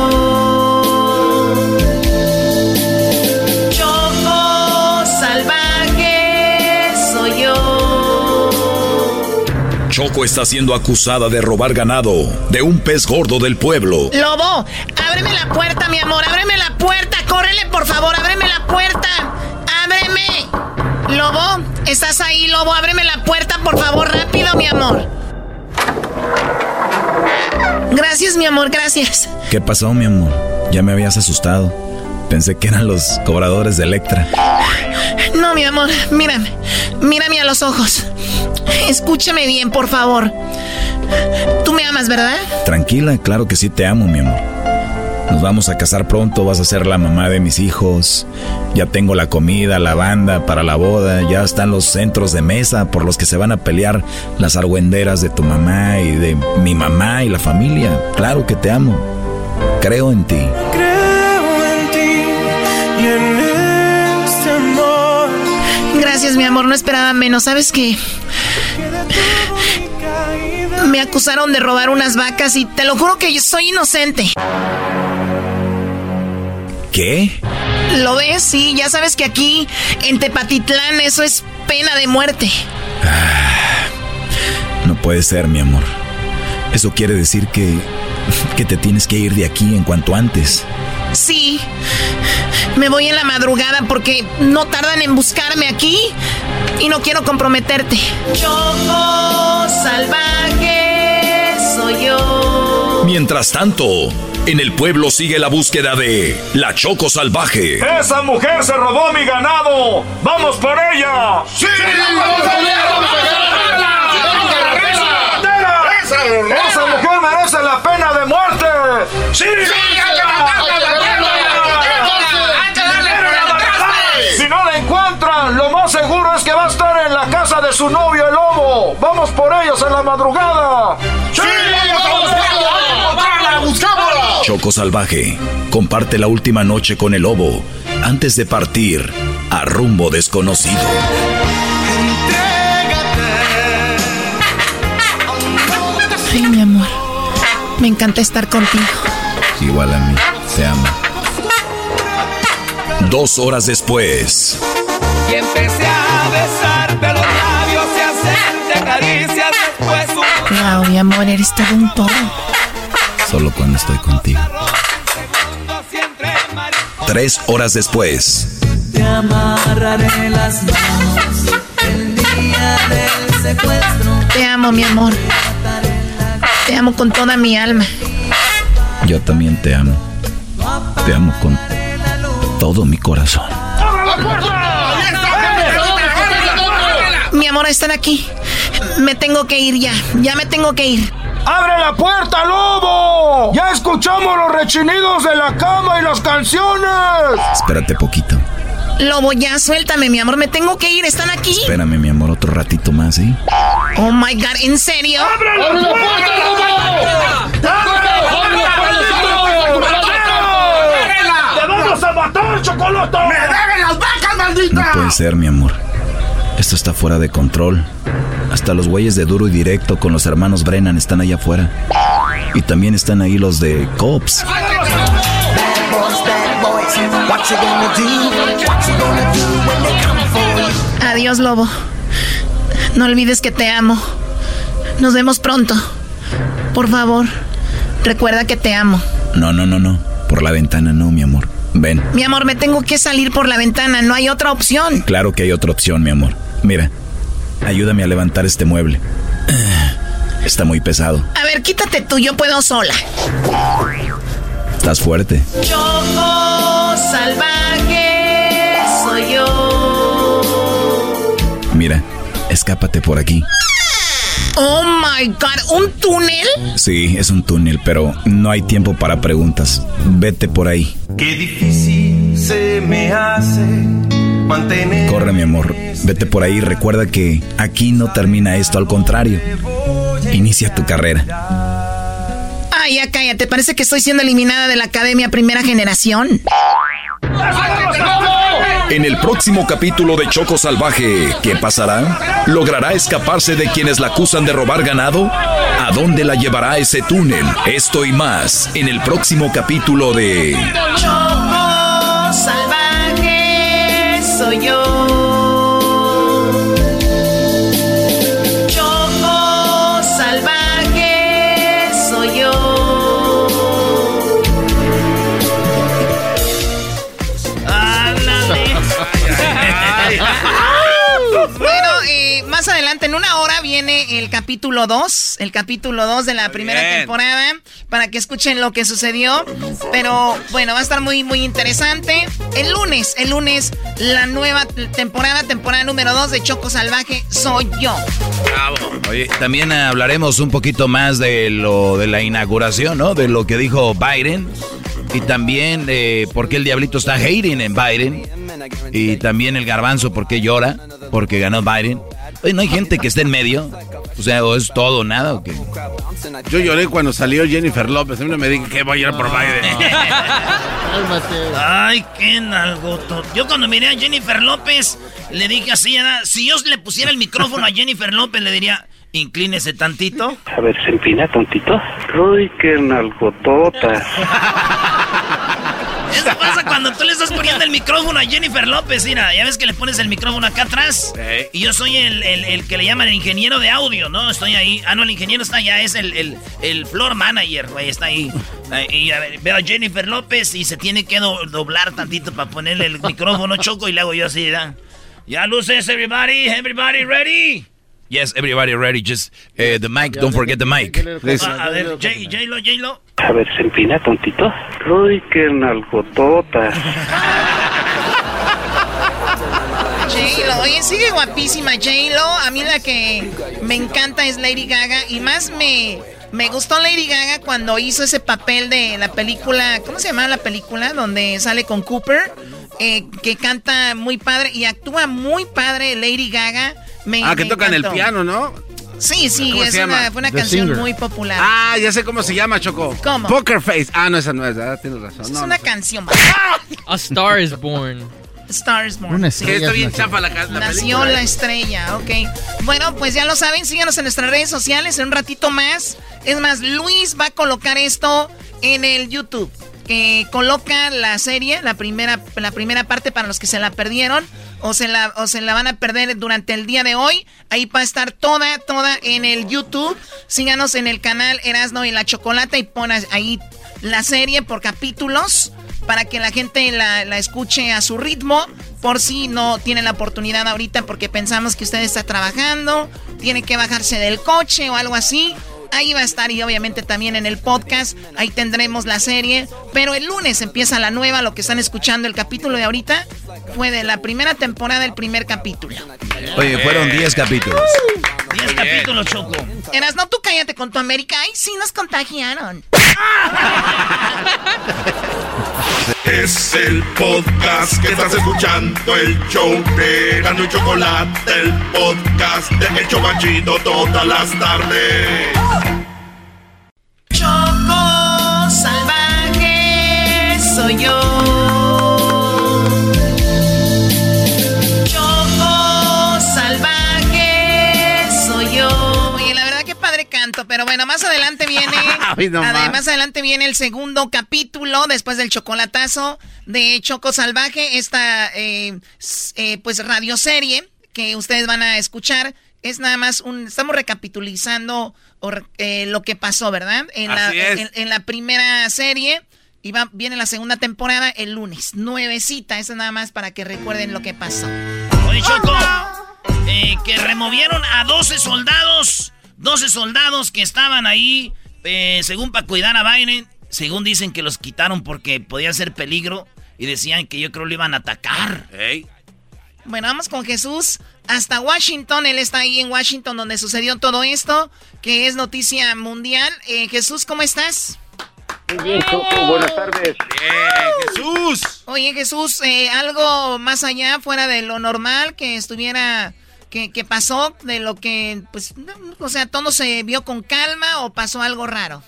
Choco está siendo acusada de robar ganado de un pez gordo del pueblo. Lobo, ábreme la puerta, mi amor, ábreme la puerta, córrele, por favor, ábreme la puerta. Ábreme. Lobo, ¿estás ahí, Lobo? Ábreme la puerta, por favor, rápido, mi amor. Gracias, mi amor, gracias. ¿Qué pasó, mi amor? Ya me habías asustado. Pensé que eran los cobradores de Electra. No, mi amor, mírame. Mírame a los ojos. Escúchame bien, por favor. Tú me amas, ¿verdad? Tranquila, claro que sí te amo, mi amor. Nos vamos a casar pronto, vas a ser la mamá de mis hijos. Ya tengo la comida, la banda para la boda, ya están los centros de mesa por los que se van a pelear las argüenderas de tu mamá y de mi mamá y la familia. Claro que te amo. Creo en ti. Mi amor, no esperaba menos. ¿Sabes qué? Me acusaron de robar unas vacas y te lo juro que yo soy inocente. ¿Qué? ¿Lo ves? Sí, ya sabes que aquí en Tepatitlán eso es pena de muerte. No puede ser, mi amor. Eso quiere decir que que te tienes que ir de aquí en cuanto antes. Sí. Me voy en la madrugada porque no tardan en buscarme aquí y no quiero comprometerte. Choco salvaje soy yo. Mientras tanto, en el pueblo sigue la búsqueda de la Choco salvaje. ¡Esa mujer se robó mi ganado! ¡Vamos por ella! ¡Sí! ¡Vamos por ella! ¡Esa mujer merece la pena de muerte! ¡Sí! Si casa de su novio el lobo. ¡Vamos por ellos en la madrugada! ¡Sí! ¡Vamos a buscámosla! Choco Salvaje comparte la última noche con el lobo antes de partir a rumbo desconocido. Ay, mi amor. Me encanta estar contigo. Igual a mí. Te amo. Dos horas después. Y empecé a besarte caricias después Wow, mi amor, eres todo un todo. Solo cuando estoy contigo. Tres horas después. Te amarraré las manos el día del secuestro. Te amo, mi amor. Te amo con toda mi alma. Yo también te amo. Te amo con todo mi corazón. Mi amor, están aquí. Me tengo que ir ya. Ya me tengo que ir. ¡Abre la puerta, lobo! ¡Ya escuchamos los rechinidos de la cama y las canciones! Espérate poquito. Lobo, ya suéltame, mi amor. Me tengo que ir. Están aquí. Espérame, mi amor, otro ratito más, ¿eh? Oh my god, ¿en serio? ¡Abre la puerta, lobo! ¡Te vamos a matar, chocolate! ¡Me deben las vacas, maldita! No puede ser, mi amor. Esto está fuera de control. Hasta los güeyes de duro y directo con los hermanos Brennan están allá afuera. Y también están ahí los de Cops. Adiós, lobo. No olvides que te amo. Nos vemos pronto. Por favor, recuerda que te amo. No, no, no, no. Por la ventana no, mi amor. Ven. Mi amor, me tengo que salir por la ventana. No hay otra opción. Claro que hay otra opción, mi amor. Mira, ayúdame a levantar este mueble. Está muy pesado. A ver, quítate tú, yo puedo sola. Estás fuerte. Choco salvaje soy yo. Mira, escápate por aquí. Oh my god, ¿un túnel? Sí, es un túnel, pero no hay tiempo para preguntas. Vete por ahí. Qué difícil se me hace mantener. Corre, mi amor. Vete por ahí. Recuerda que aquí no termina esto, al contrario. Inicia tu carrera. Ay, ya cállate. Parece que estoy siendo eliminada de la academia primera generación. En el próximo capítulo de Choco Salvaje, ¿qué pasará? ¿Logrará escaparse de quienes la acusan de robar ganado? ¿A dónde la llevará ese túnel? Esto y más en el próximo capítulo de Choco salvaje soy yo. Viene el capítulo 2, el capítulo 2 de la primera bien. temporada, para que escuchen lo que sucedió. Pero bueno, va a estar muy, muy interesante. El lunes, el lunes, la nueva temporada, temporada número 2 de Choco Salvaje, soy yo. Oye, también hablaremos un poquito más de lo de la inauguración, ¿no? De lo que dijo Biden. Y también de por qué el diablito está hating en Biden. Y también el garbanzo, por qué llora, porque ganó Biden. Oye, ¿no hay gente que esté en medio? O sea, ¿o es todo o nada o qué? Yo lloré cuando salió Jennifer López. A mí no me digan que voy a llorar por Biden. Ay, qué nalgoto. Yo cuando miré a Jennifer López, le dije así, era, si yo le pusiera el micrófono a Jennifer López, le diría, inclínese tantito. A ver, se empina tantito. Uy, qué nalgotota. Eso pasa cuando tú le estás poniendo el micrófono a Jennifer López, mira, ya ves que le pones el micrófono acá atrás. Y yo soy el, el- el que le llaman el ingeniero de audio, ¿no? Estoy ahí. Ah, no, el ingeniero está allá, es el, el, el floor manager, güey, está ahí. Y a ver, veo a Jennifer López y se tiene que do- doblar tantito para ponerle el micrófono choco y le hago yo así, ¿verdad? Ya luces, everybody, everybody ready. Yes, everybody ready. Just uh, the mic. Don't forget the mic. A ver, J- J-Lo, J-Lo. A ver, se empina tantito. Uy, qué nalgotota. J-Lo, oye, sigue guapísima J-Lo. A mí la que me encanta es Lady Gaga. Y más me, me gustó Lady Gaga cuando hizo ese papel de la película. ¿Cómo se llama la película? Donde sale con Cooper. eh, que canta muy padre y actúa muy padre Lady Gaga. Me, Ah, que me tocan el piano, ¿no? Sí, sí, ¿Cómo es una, fue una The canción Singer. muy popular. Ah, ya sé cómo se llama, Choco. ¿Cómo? Poker Face. Ah, no, esa no es, ah, tienes razón. es No, una no. canción. A Star is Born. Star is Born. Una sí. estrella Que está bien chafa la ca- la Nació la estrella, ok. Bueno, pues ya lo saben, síganos en nuestras redes sociales en un ratito más. Es más, Luis va a colocar esto en el YouTube. Que coloca la serie, la primera, la primera parte para los que se la perdieron o se la, o se la van a perder durante el día de hoy. Ahí va a estar toda, toda en el YouTube. Síganos en el canal Erasno y la Chocolata y pon ahí la serie por capítulos para que la gente la, la escuche a su ritmo, por si no tiene la oportunidad ahorita porque pensamos que usted está trabajando, tiene que bajarse del coche o algo así. Ahí va a estar y obviamente también en el podcast, ahí tendremos la serie, pero el lunes empieza la nueva, lo que están escuchando el capítulo de ahorita fue de la primera temporada, el primer capítulo. Oye, fueron 10 capítulos. 10 capítulos, Choco. Eras, no, tú cállate con tu América. Ay, sí, nos contagiaron. Es el podcast que estás escuchando, el show de Gano y Chocolate, el podcast de El Chobachito todas las tardes. Choco salvaje soy yo. Pero bueno, más adelante viene. Más. adelante viene el segundo capítulo después del chocolatazo de Choco Salvaje, esta eh, eh, pues radioserie que ustedes van a escuchar. Es nada más un. Estamos recapitulizando eh, lo que pasó, ¿verdad? En la, Así es. en- en la primera serie. Y va, viene la segunda temporada el lunes. Nuevecita. Eso nada más para que recuerden lo que pasó. Oye, Choco, eh, que removieron a 12 soldados, 12 soldados que estaban ahí, eh, según para cuidar a Biden, según dicen que los quitaron porque podía ser peligro y decían que yo creo lo iban a atacar. Bueno, vamos con Jesús hasta Washington. Él está ahí en Washington donde sucedió todo esto, que es noticia mundial. Eh, Jesús, ¿cómo estás? Muy bien, Choco, buenas tardes. Jesús. Oye, Jesús, eh, algo más allá, fuera de lo normal, que estuviera, que, que pasó, de lo que, pues, o sea, todo se vio con calma o pasó algo raro.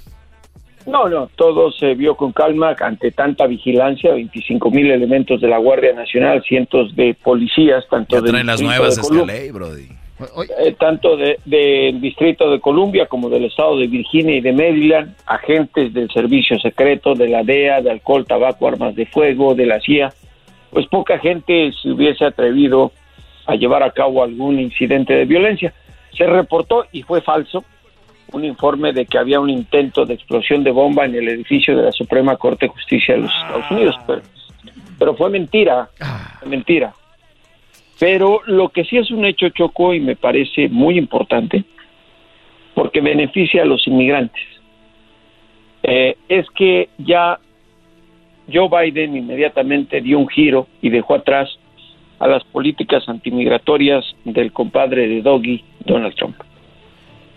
No, no, todo se vio con calma ante tanta vigilancia, 25 mil elementos de la Guardia Nacional, cientos de policías, tanto Ya traen las nuevas de brody. eh, tanto de- del Distrito de Columbia como del Estado de Virginia y de Maryland, agentes del Servicio Secreto, de la DEA, de alcohol, tabaco, armas de fuego, de la CIA, pues poca gente se hubiese atrevido a llevar a cabo algún incidente de violencia. Se reportó, y fue falso, un informe de que había un intento de explosión de bomba en el edificio de la Suprema Corte de Justicia de los Estados Unidos, pero, pero fue mentira, fue mentira. Pero lo que sí es un hecho choco y me parece muy importante, porque beneficia a los inmigrantes, eh, es que ya Joe Biden inmediatamente dio un giro y dejó atrás a las políticas antimigratorias del compadre de Doggy, Donald Trump.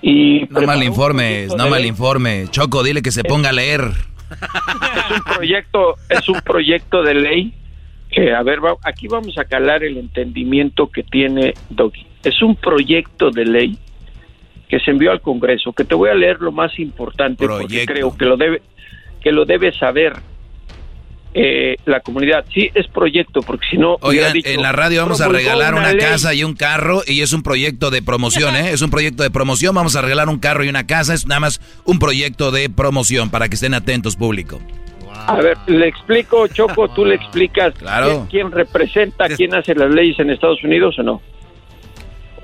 Y No mal informes, no mal ley. informe. Choco, dile que se ponga a leer. es un proyecto es un proyecto de ley que a ver va- aquí vamos a calar el entendimiento que tiene Doggy es un proyecto de ley que se envió al Congreso que te voy a leer lo más importante porque creo que lo debe que lo debe saber eh, la comunidad. Sí, es proyecto, porque si no... Oigan, dicho, en la radio vamos a regalar una, casa y un carro y es un proyecto de promoción, ¿eh? Es un proyecto de promoción, vamos a regalar un carro y una casa, es nada más un proyecto de promoción para que estén atentos público. A ver, le explico, Choco, tú le explicas Claro. quién, quién representa, quién hace las leyes en Estados Unidos o no.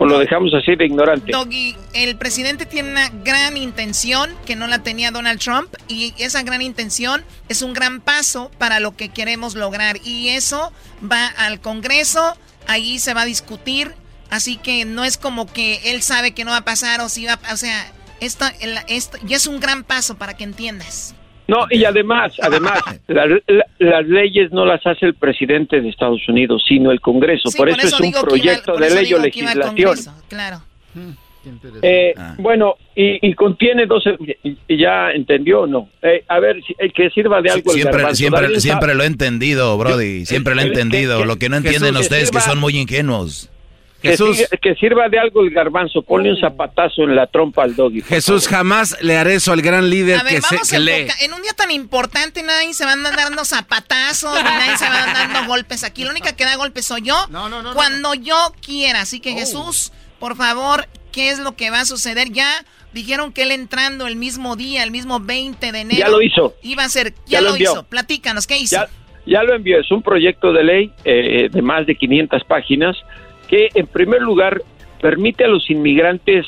O lo dejamos así de ignorante. Doggy, el presidente tiene una gran intención que no la tenía Donald Trump y esa gran intención es un gran paso para lo que queremos lograr y eso va al Congreso, ahí se va a discutir, así que no es como que él sabe que no va a pasar o si va, o sea, esto, esto ya es un gran paso para que entiendas. No, y además, además, la- la- las leyes no las hace el presidente de Estados Unidos, sino el Congreso. Sí, por, por eso, eso es un proyecto de ley o legislación. Claro. Eh, Ah. Bueno, y, y contiene dos... y- y ¿Ya entendió o no? Eh, a ver, si- eh, que sirva de algo el Siempre, garbanzo. siempre, lo he entendido, Brody, siempre lo he que- entendido. que- Lo que no entienden ustedes es que sirva- son muy ingenuos. Que, Jesús. que sirva de algo el garbanzo. Ponle un zapatazo en la trompa al doggy. Jesús, favor. jamás le haré eso al gran líder A ver, que, se, vamos que a lee. En un día tan importante nadie se va a andar dando zapatazos, nadie se va a andar dando golpes aquí. La única que da golpes soy yo cuando yo quiera. Así Oh. que Jesús, por favor, ¿qué es lo que va a suceder? Ya dijeron que él entrando el mismo día, el mismo 20 de enero. Ya lo hizo. Iba a ser, Ya ya, lo lo, envió. hizo. Platícanos, ¿qué hizo? Ya, ya lo envió. Es un proyecto de ley eh, de más de 500 páginas que, en primer lugar, permite a los inmigrantes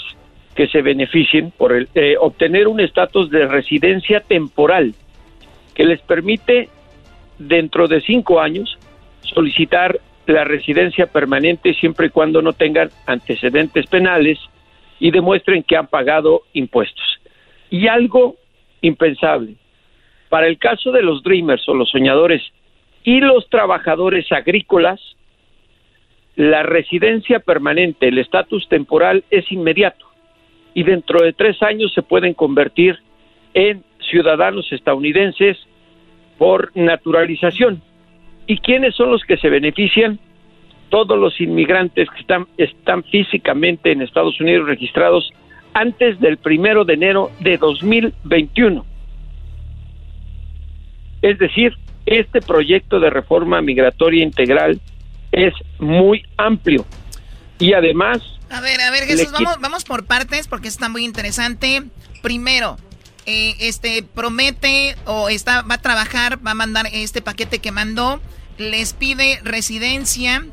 que se beneficien por el, eh, obtener un estatus de residencia temporal que les permite, dentro de cinco años, solicitar la residencia permanente siempre y cuando no tengan antecedentes penales y demuestren que han pagado impuestos. Y algo impensable, para el caso de los dreamers o los soñadores y los trabajadores agrícolas, la residencia permanente, el estatus temporal es inmediato y dentro de tres años se pueden convertir en ciudadanos estadounidenses por naturalización. ¿Y quiénes son los que se benefician? Todos los inmigrantes que están, están físicamente en Estados Unidos registrados antes del primero de enero de 2021. Es decir, este proyecto de reforma migratoria integral es muy amplio y además A ver, a ver, Jesús, vamos, vamos por partes porque está muy interesante. Primero, eh, este promete o está va a trabajar, va a mandar este paquete que mandó, les pide residencia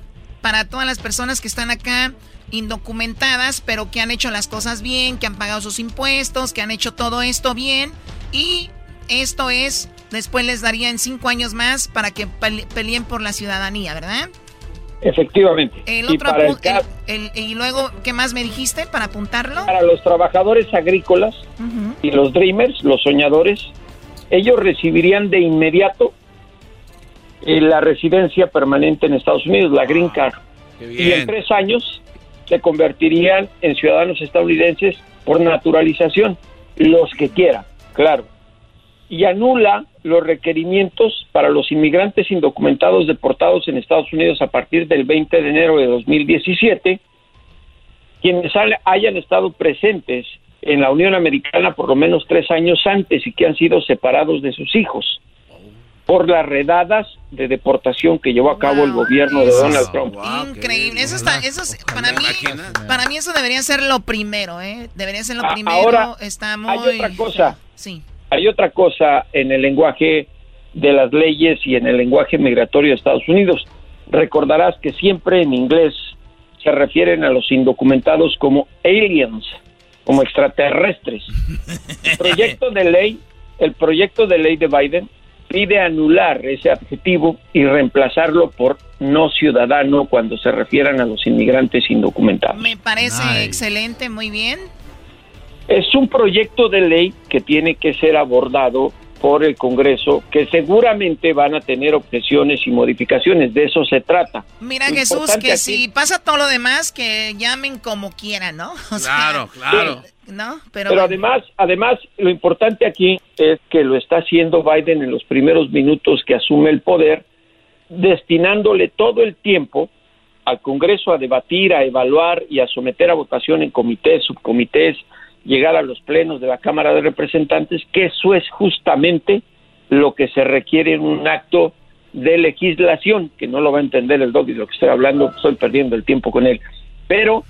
para todas las personas que están acá indocumentadas, pero que han hecho las cosas bien, que han pagado sus impuestos, que han hecho todo esto bien y esto es después les daría en cinco años más para que pele- peleen por la ciudadanía, ¿verdad? Efectivamente El y otro para, el y luego, ¿qué más me dijiste para apuntarlo? para los trabajadores agrícolas y los dreamers, los soñadores, ellos recibirían de inmediato eh, la residencia permanente en Estados Unidos, la green card. Qué Y en tres años se convertirían en ciudadanos estadounidenses por naturalización, los que quieran, claro. Y anula los requerimientos para los inmigrantes indocumentados deportados en Estados Unidos a partir del 20 de enero de 2017, quienes hayan estado presentes en la Unión Americana por lo menos tres años antes y que han sido separados de sus hijos por las redadas de deportación que llevó a cabo el gobierno de Donald Trump. Increíble, eso está, eso es- para mí, para mí eso debería ser lo primero, ¿eh? Debería ser lo primero. ahora, está muy. Hay otra cosa. Sí. Hay otra cosa en el lenguaje de las leyes y en el lenguaje migratorio de Estados Unidos. Recordarás que siempre en inglés se refieren a los indocumentados como aliens, como extraterrestres. El proyecto de ley, el proyecto de ley de Biden pide anular ese adjetivo y reemplazarlo por no ciudadano cuando se refieran a los inmigrantes indocumentados. Me parece Nice. excelente, muy bien. Es un proyecto de ley que tiene que ser abordado por el Congreso, que seguramente van a tener objeciones y modificaciones. De eso se trata. Mira, Lo Jesús, que aquí- si pasa todo lo demás, que llamen como quieran, ¿no? O sea, Claro, claro. ¿No? Pero, Pero, además, además, lo importante aquí es que lo está haciendo Biden en los primeros minutos que asume el poder, destinándole todo el tiempo al Congreso a debatir, a evaluar y a someter a votación en comités, subcomités, llegar a los plenos de la Cámara de Representantes, que eso es justamente lo que se requiere en un acto de legislación, que no lo va a entender el doggy de lo que estoy hablando, estoy perdiendo el tiempo con él. Pero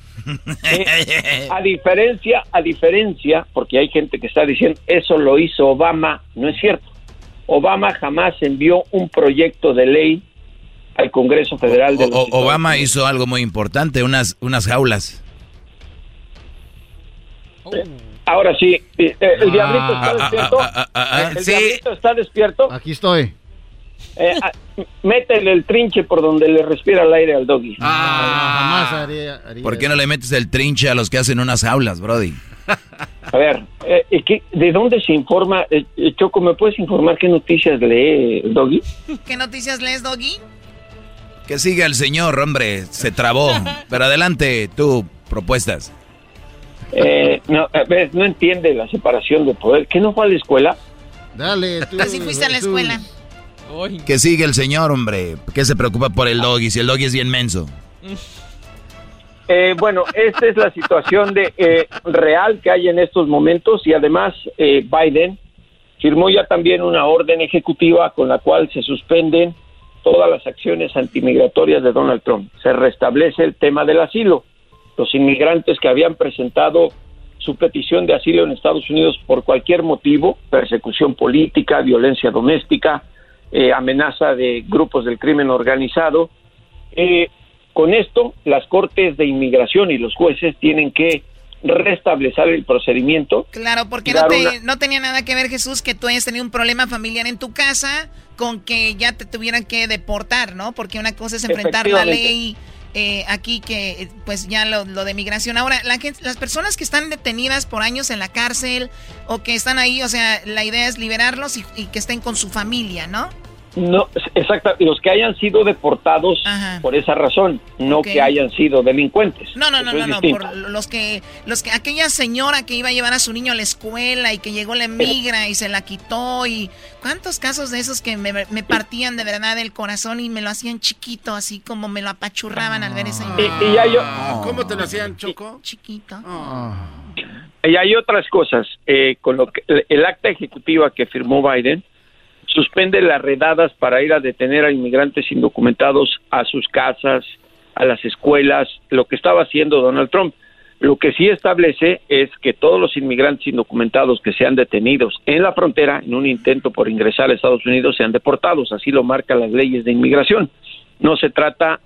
eh, a diferencia, a diferencia, porque hay gente que está diciendo eso lo hizo Obama, no es cierto. Obama jamás envió un proyecto de ley al Congreso Federal de los Obama hizo algo muy importante, unas unas jaulas. Ahora sí, eh, el diablito está despierto. el diablito está despierto. Aquí estoy. Eh, ah, métele el trinche por donde le respira el aire al doggy. Ah, jamás haría, ¿Por qué no le metes el trinche a los que hacen unas aulas, Brody? A ver, eh, ¿de dónde se informa? Eh, Choco, ¿me puedes informar qué noticias lee el doggy? ¿Qué noticias lees, doggy? Que siga el señor, hombre, se trabó. Pero adelante, tú, propuestas. No, no entiende la separación de poder. ¿Qué no fue a la escuela? Dale, tú. Así fuiste a la escuela. Que sigue el señor, hombre. ¿Qué se preocupa por el doggy si el doggy es bien menso? Eh, bueno, esta es la situación de eh, real que hay en estos momentos y además eh, Biden firmó ya también una orden ejecutiva con la cual se suspenden todas las acciones antimigratorias de Donald Trump. Se restablece el tema del asilo. Los inmigrantes que habían presentado su petición de asilo en Estados Unidos por cualquier motivo, persecución política, violencia doméstica, eh, amenaza de grupos del crimen organizado. Eh, con esto, las cortes de inmigración y los jueces tienen que restablecer el procedimiento. Claro, porque no, tenía nada que ver, Jesús, que tú hayas tenido un problema familiar en tu casa con que ya te tuvieran que deportar, ¿no? Porque una cosa es enfrentar la ley eh, aquí que pues ya lo, de migración. Ahora, la gente, las personas que están detenidas por años en la cárcel o que están ahí, o sea, la idea es liberarlos y que estén con su familia, ¿no? No, exacto, los que hayan sido deportados por esa razón, no que hayan sido delincuentes. No, no, no, no, no, por los que, los que, aquella señora que iba a llevar a su niño a la escuela y que llegó la migra y se la quitó y cuántos casos de esos que me, partían de verdad el corazón y me lo hacían chiquito, así como me lo apachurraban al ver esa imagen. Y, yo, ¿Cómo te lo hacían, Choco? Chiquito. Y hay otras cosas, eh, con lo que, el acta ejecutiva que firmó Biden, suspende las redadas para ir a detener a inmigrantes indocumentados a sus casas, a las escuelas, lo que estaba haciendo Donald Trump. Lo que sí establece es que todos los inmigrantes indocumentados que sean detenidos en la frontera en un intento por ingresar a Estados Unidos sean deportados, así lo marcan las leyes de inmigración. No se trata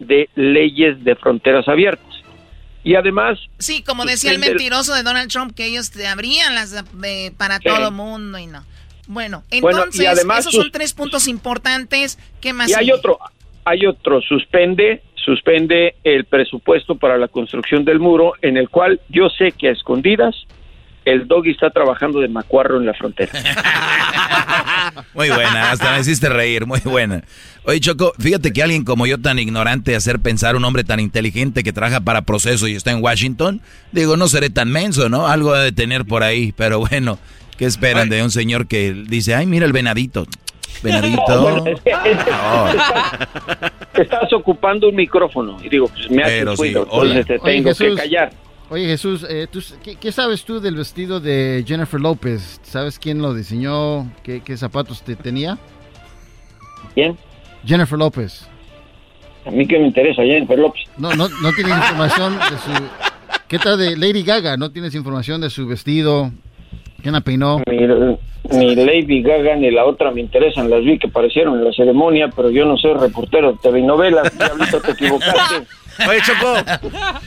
de leyes de fronteras abiertas. Y además... Sí, como decía el mentiroso de Donald Trump, que ellos te abrían las eh, para todo mundo y no. Bueno, entonces esos son tres puntos importantes. ¿Qué más? Y hay otro, hay otro, suspende, suspende el presupuesto para la construcción del muro, en el cual yo sé que a escondidas el doggy está trabajando de macuarro en la frontera. muy buena, hasta me hiciste reír, muy buena. Oye, Choco, fíjate que alguien como yo tan ignorante hacer pensar un hombre tan inteligente que trabaja para proceso y está en Washington, digo, no seré tan menso, ¿no? Algo de tener por ahí, pero bueno, ¿Qué esperan de un señor que dice, ay, mira el venadito? Venadito. estás, ocupando un micrófono y digo, pues me hace ruido, entonces te tengo que callar. Oye Jesús, eh, ¿qué, sabes tú del vestido de Jennifer López? ¿Sabes quién lo diseñó? ¿Qué, zapatos te tenía? ¿Quién? Jennifer López. A mí que me interesa Jennifer López. No, no, no tienes información de su... ¿Qué tal de Lady Gaga? ¿No tienes información de su vestido? ¿Quién la peinó? Ni, Lady Gaga ni la otra me interesan. Las vi que aparecieron en la ceremonia, pero yo no soy reportero de TV novelas. Diablito, te equivocaste. Oye, Choco,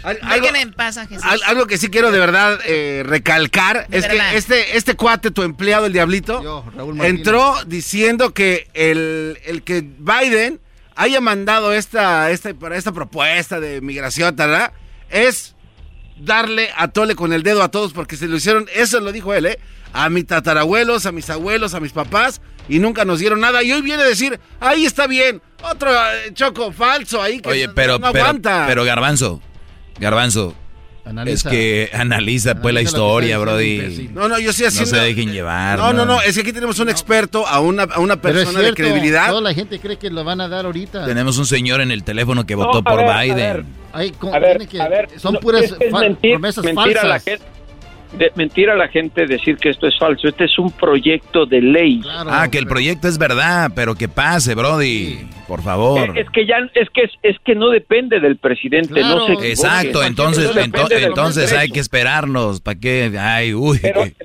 algo, en paz, algo que sí quiero de verdad eh, recalcar es que este, este cuate, tu empleado, el Diablito, entró diciendo que el, el, que Biden haya mandado esta, esta, esta propuesta de migración, ¿verdad? Es darle a tole con el dedo a todos porque se lo hicieron, eso lo dijo él, ¿eh? A mis tatarabuelos, a mis abuelos, a mis papás y nunca nos dieron nada. Y hoy viene a decir, ahí está bien, otro eh, choco falso ahí que Oye, pero, no, Pero, Garbanzo, Garbanzo, Es que analiza pues la historia, Brody. No, no, yo sí haciendo. No se dejen llevar. No, no, no, es que aquí tenemos un experto, a una, a una persona de credibilidad. Toda la gente cree que lo van a dar ahorita. Tenemos un señor en el teléfono que votó por Biden a ver, a ver, son puras promesas falsas. De mentir a la gente decir que esto es falso. Este es un proyecto de ley. ah, que el proyecto es verdad, pero que pase, Brody, por favor. Es, que ya es que es, que no depende del presidente, no se Exacto, entonces entonces hay que esperarnos, ¿para qué? Ay, uy.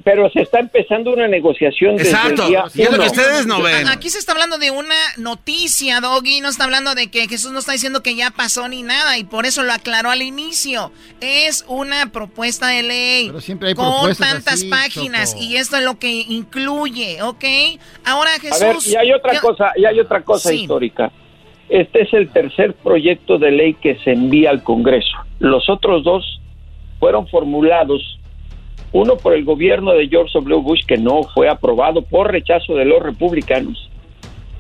Pero, se está empezando una negociación Exacto, es lo que ustedes no ven. Aquí se está hablando de una noticia, Doggy, no está hablando de que Jesús no está diciendo que ya pasó ni nada y por eso lo aclaró al inicio. Es una propuesta de ley. Pero siempre hay con tantas páginas y esto es lo que incluye, ¿ok? Ahora Jesús... A ver, y hay otra cosa, y hay otra cosa histórica. Este es el tercer proyecto de ley que se envía al Congreso. Los otros dos fueron formulados, uno por el gobierno de George W. Bush, que no fue aprobado por rechazo de los republicanos,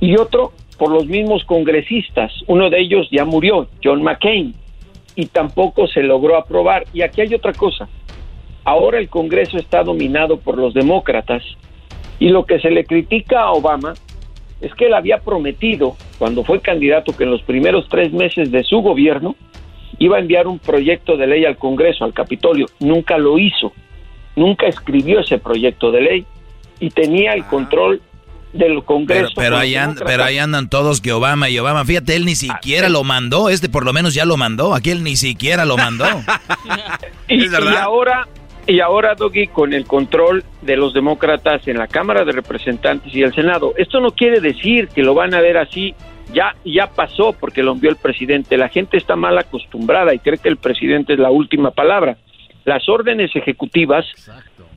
y otro por los mismos congresistas. Uno de ellos ya murió, John McCain, y tampoco se logró aprobar. Y aquí hay otra cosa. Ahora el Congreso está dominado por los demócratas y lo que se le critica a Obama es que él había prometido, cuando fue candidato, que en los primeros tres meses de su gobierno iba a enviar un proyecto de ley al Congreso, al Capitolio. Nunca lo hizo, nunca escribió ese proyecto de ley y tenía el ah. control del Congreso. Pero, ahí, pero ahí andan todos que Obama y Obama, fíjate, él ni siquiera lo mandó, este por lo menos ya lo mandó, aquí él ni siquiera lo mandó. y, y ahora y ahora, Doggy, con el control de los demócratas en la Cámara de Representantes y el Senado. Esto no quiere decir que lo van a ver así. Ya, ya pasó porque lo envió el presidente. La gente está mal acostumbrada y cree que el presidente es la última palabra. Las órdenes ejecutivas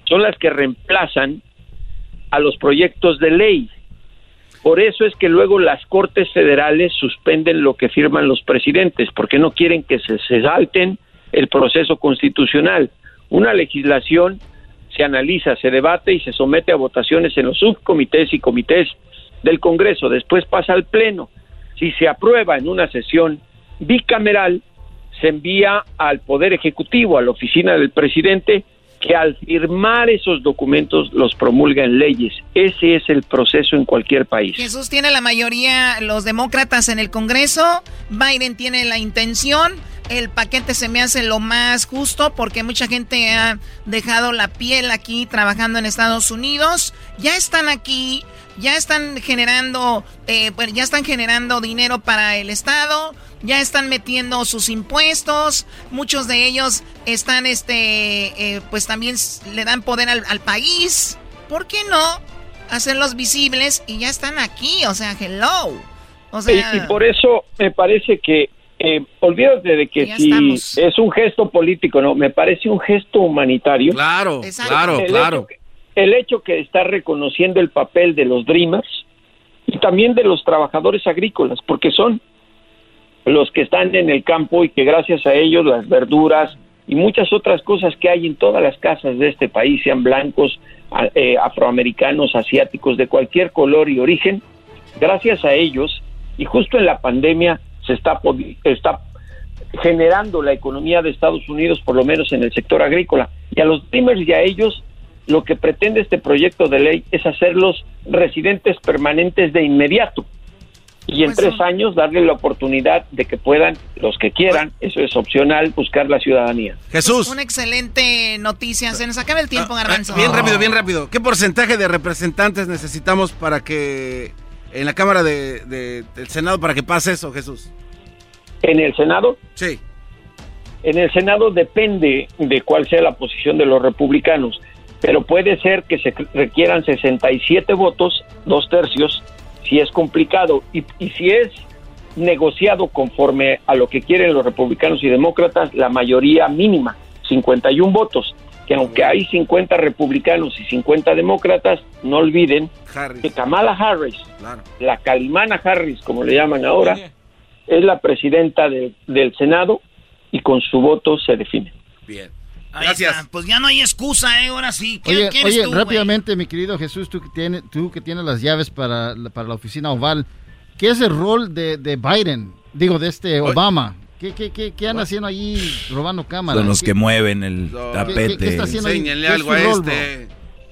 son las que reemplazan a los proyectos de ley. Por eso es que luego las cortes federales suspenden lo que firman los presidentes, porque no quieren que se, se salten el proceso constitucional. Una legislación se analiza, se debate y se somete a votaciones en los subcomités y comités del Congreso. Después pasa al Pleno. Si se aprueba en una sesión bicameral, se envía al Poder Ejecutivo, a la oficina del presidente, que al firmar esos documentos los promulga en leyes. Ese es el proceso en cualquier país. Jesús tiene la mayoría, los demócratas en el Congreso, Biden tiene la intención, el paquete se me hace lo más justo porque mucha gente ha dejado la piel aquí trabajando en Estados Unidos, ya están aquí, ya están generando, eh, ya están generando dinero para el Estado ya están metiendo sus impuestos, muchos de ellos están, este, eh, pues también le dan poder al, país. ¿Por qué no hacerlos visibles y ya están aquí? O sea, hello. O sea, y, por eso me parece que, eh, olvídate de que si es un gesto político, no, me parece un gesto humanitario. Claro, claro, claro. el hecho que está reconociendo el papel de los Dreamers y también de los trabajadores agrícolas, porque son los que están en el campo y que gracias a ellos las verduras y muchas otras cosas que hay en todas las casas de este país, sean blancos, eh, afroamericanos, asiáticos, de cualquier color y origen, gracias a ellos y justo en la pandemia se está, está generando la economía de Estados Unidos, por lo menos en el sector agrícola. Y a los Dreamers y a ellos lo que pretende este proyecto de ley es hacerlos residentes permanentes de inmediato y en pues tres años darle la oportunidad de que puedan, los que quieran, eso es opcional, buscar la ciudadanía. Jesús. una excelente noticia. Se nos acaba el tiempo, ah, Garbanzo. Bien rápido, bien rápido. ¿Qué porcentaje de representantes necesitamos para que en la Cámara de, del Senado para que pase eso, Jesús? ¿En el Senado? Sí. En el Senado depende de cuál sea la posición de los republicanos, pero puede ser que se requieran 67 votos, dos tercios, si es complicado y, si es negociado conforme a lo que quieren los republicanos y demócratas, la mayoría mínima, 51 votos, que aunque hay 50 republicanos y 50 demócratas, no olviden que Kamala Harris, la Calimana Harris, como le llaman ahora, es la presidenta del Senado y con su voto se define. Bien. Gracias. Pues ya no hay excusa, ¿eh? Ahora sí. oye, oye rápidamente, mi querido Jesús, tú que, tienes, tú que tienes las llaves para, para la oficina oval, ¿qué es el rol de, de Biden? Digo, de este Obama. ¿Qué, qué, qué, qué andan haciendo ahí robando cámaras? Son los que mueven el tapete. ¿Qué, está haciendo algo a este.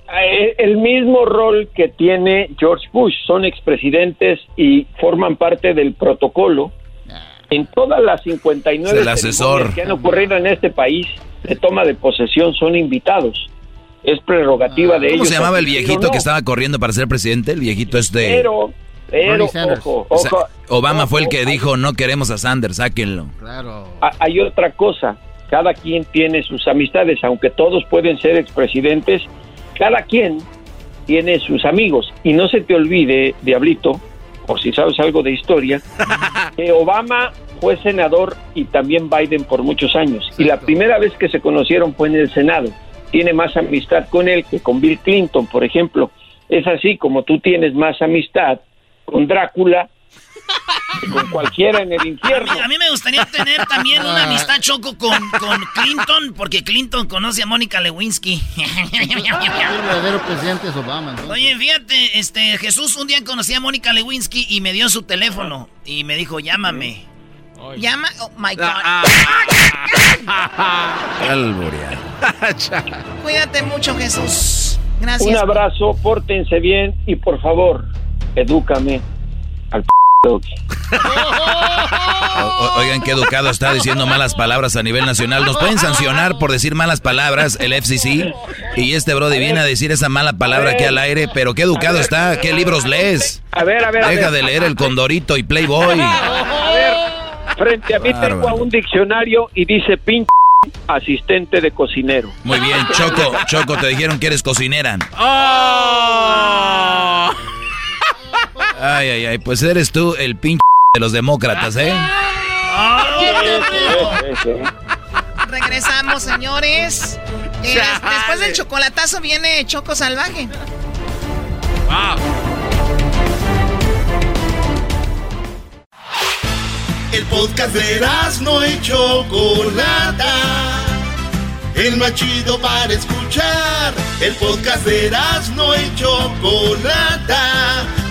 Eh, el mismo rol que tiene George Bush. Son expresidentes y forman parte del protocolo. Ah. En todas las 59 el asesor. que han ocurrido en este país de toma de posesión son invitados. es prerrogativa de ellos. ¿Cómo se llamaba el viejito que estaba corriendo para ser presidente? El viejito este... Pero, pero, ojo, ojo, Obama fue el que dijo, no queremos a Sanders, sáquenlo. Claro. Hay otra cosa, cada quien tiene sus amistades, aunque todos pueden ser expresidentes, cada quien tiene sus amigos. Y no se te olvide, Diablito, o si sabes algo de historia, que Obama fue senador y también Biden por muchos años. Y la primera vez que se conocieron fue en el Senado. Tiene más amistad con él que con Bill Clinton, por ejemplo. Es así como tú tienes más amistad con Drácula con cualquiera en el infierno. A mí, me gustaría tener también una ah. amistad choco con, con, Clinton, porque Clinton conoce a Mónica Lewinsky. El verdadero presidente es Obama. Oye, fíjate, este, Jesús un día conocí a Mónica Lewinsky y me dio su teléfono y me dijo, llámame. Llama, oh my God. Cuídate mucho, Jesús. Gracias. Un abrazo, pórtense bien y por favor, edúcame al oigan, qué educado está diciendo malas palabras a nivel nacional. ¿Nos pueden sancionar por decir malas palabras el FCC? Y este Brody viene a decir esa mala palabra aquí al aire, pero qué educado está. ¿Qué libros lees? A ver, a ver. Deja de leer El Condorito y Playboy. A ver, frente a mí tengo un diccionario y dice pinche asistente de cocinero. Muy bien, Choco, Choco, te dijeron que eres cocinera. ¡Oh! Ay, ay, ay, pues eres tú el pinche de los demócratas, ¿eh? Regresamos, señores. Eh, después del chocolatazo viene Choco Salvaje. El podcast de no y Chocolata. El más chido para escuchar. El podcast de no y Chocolata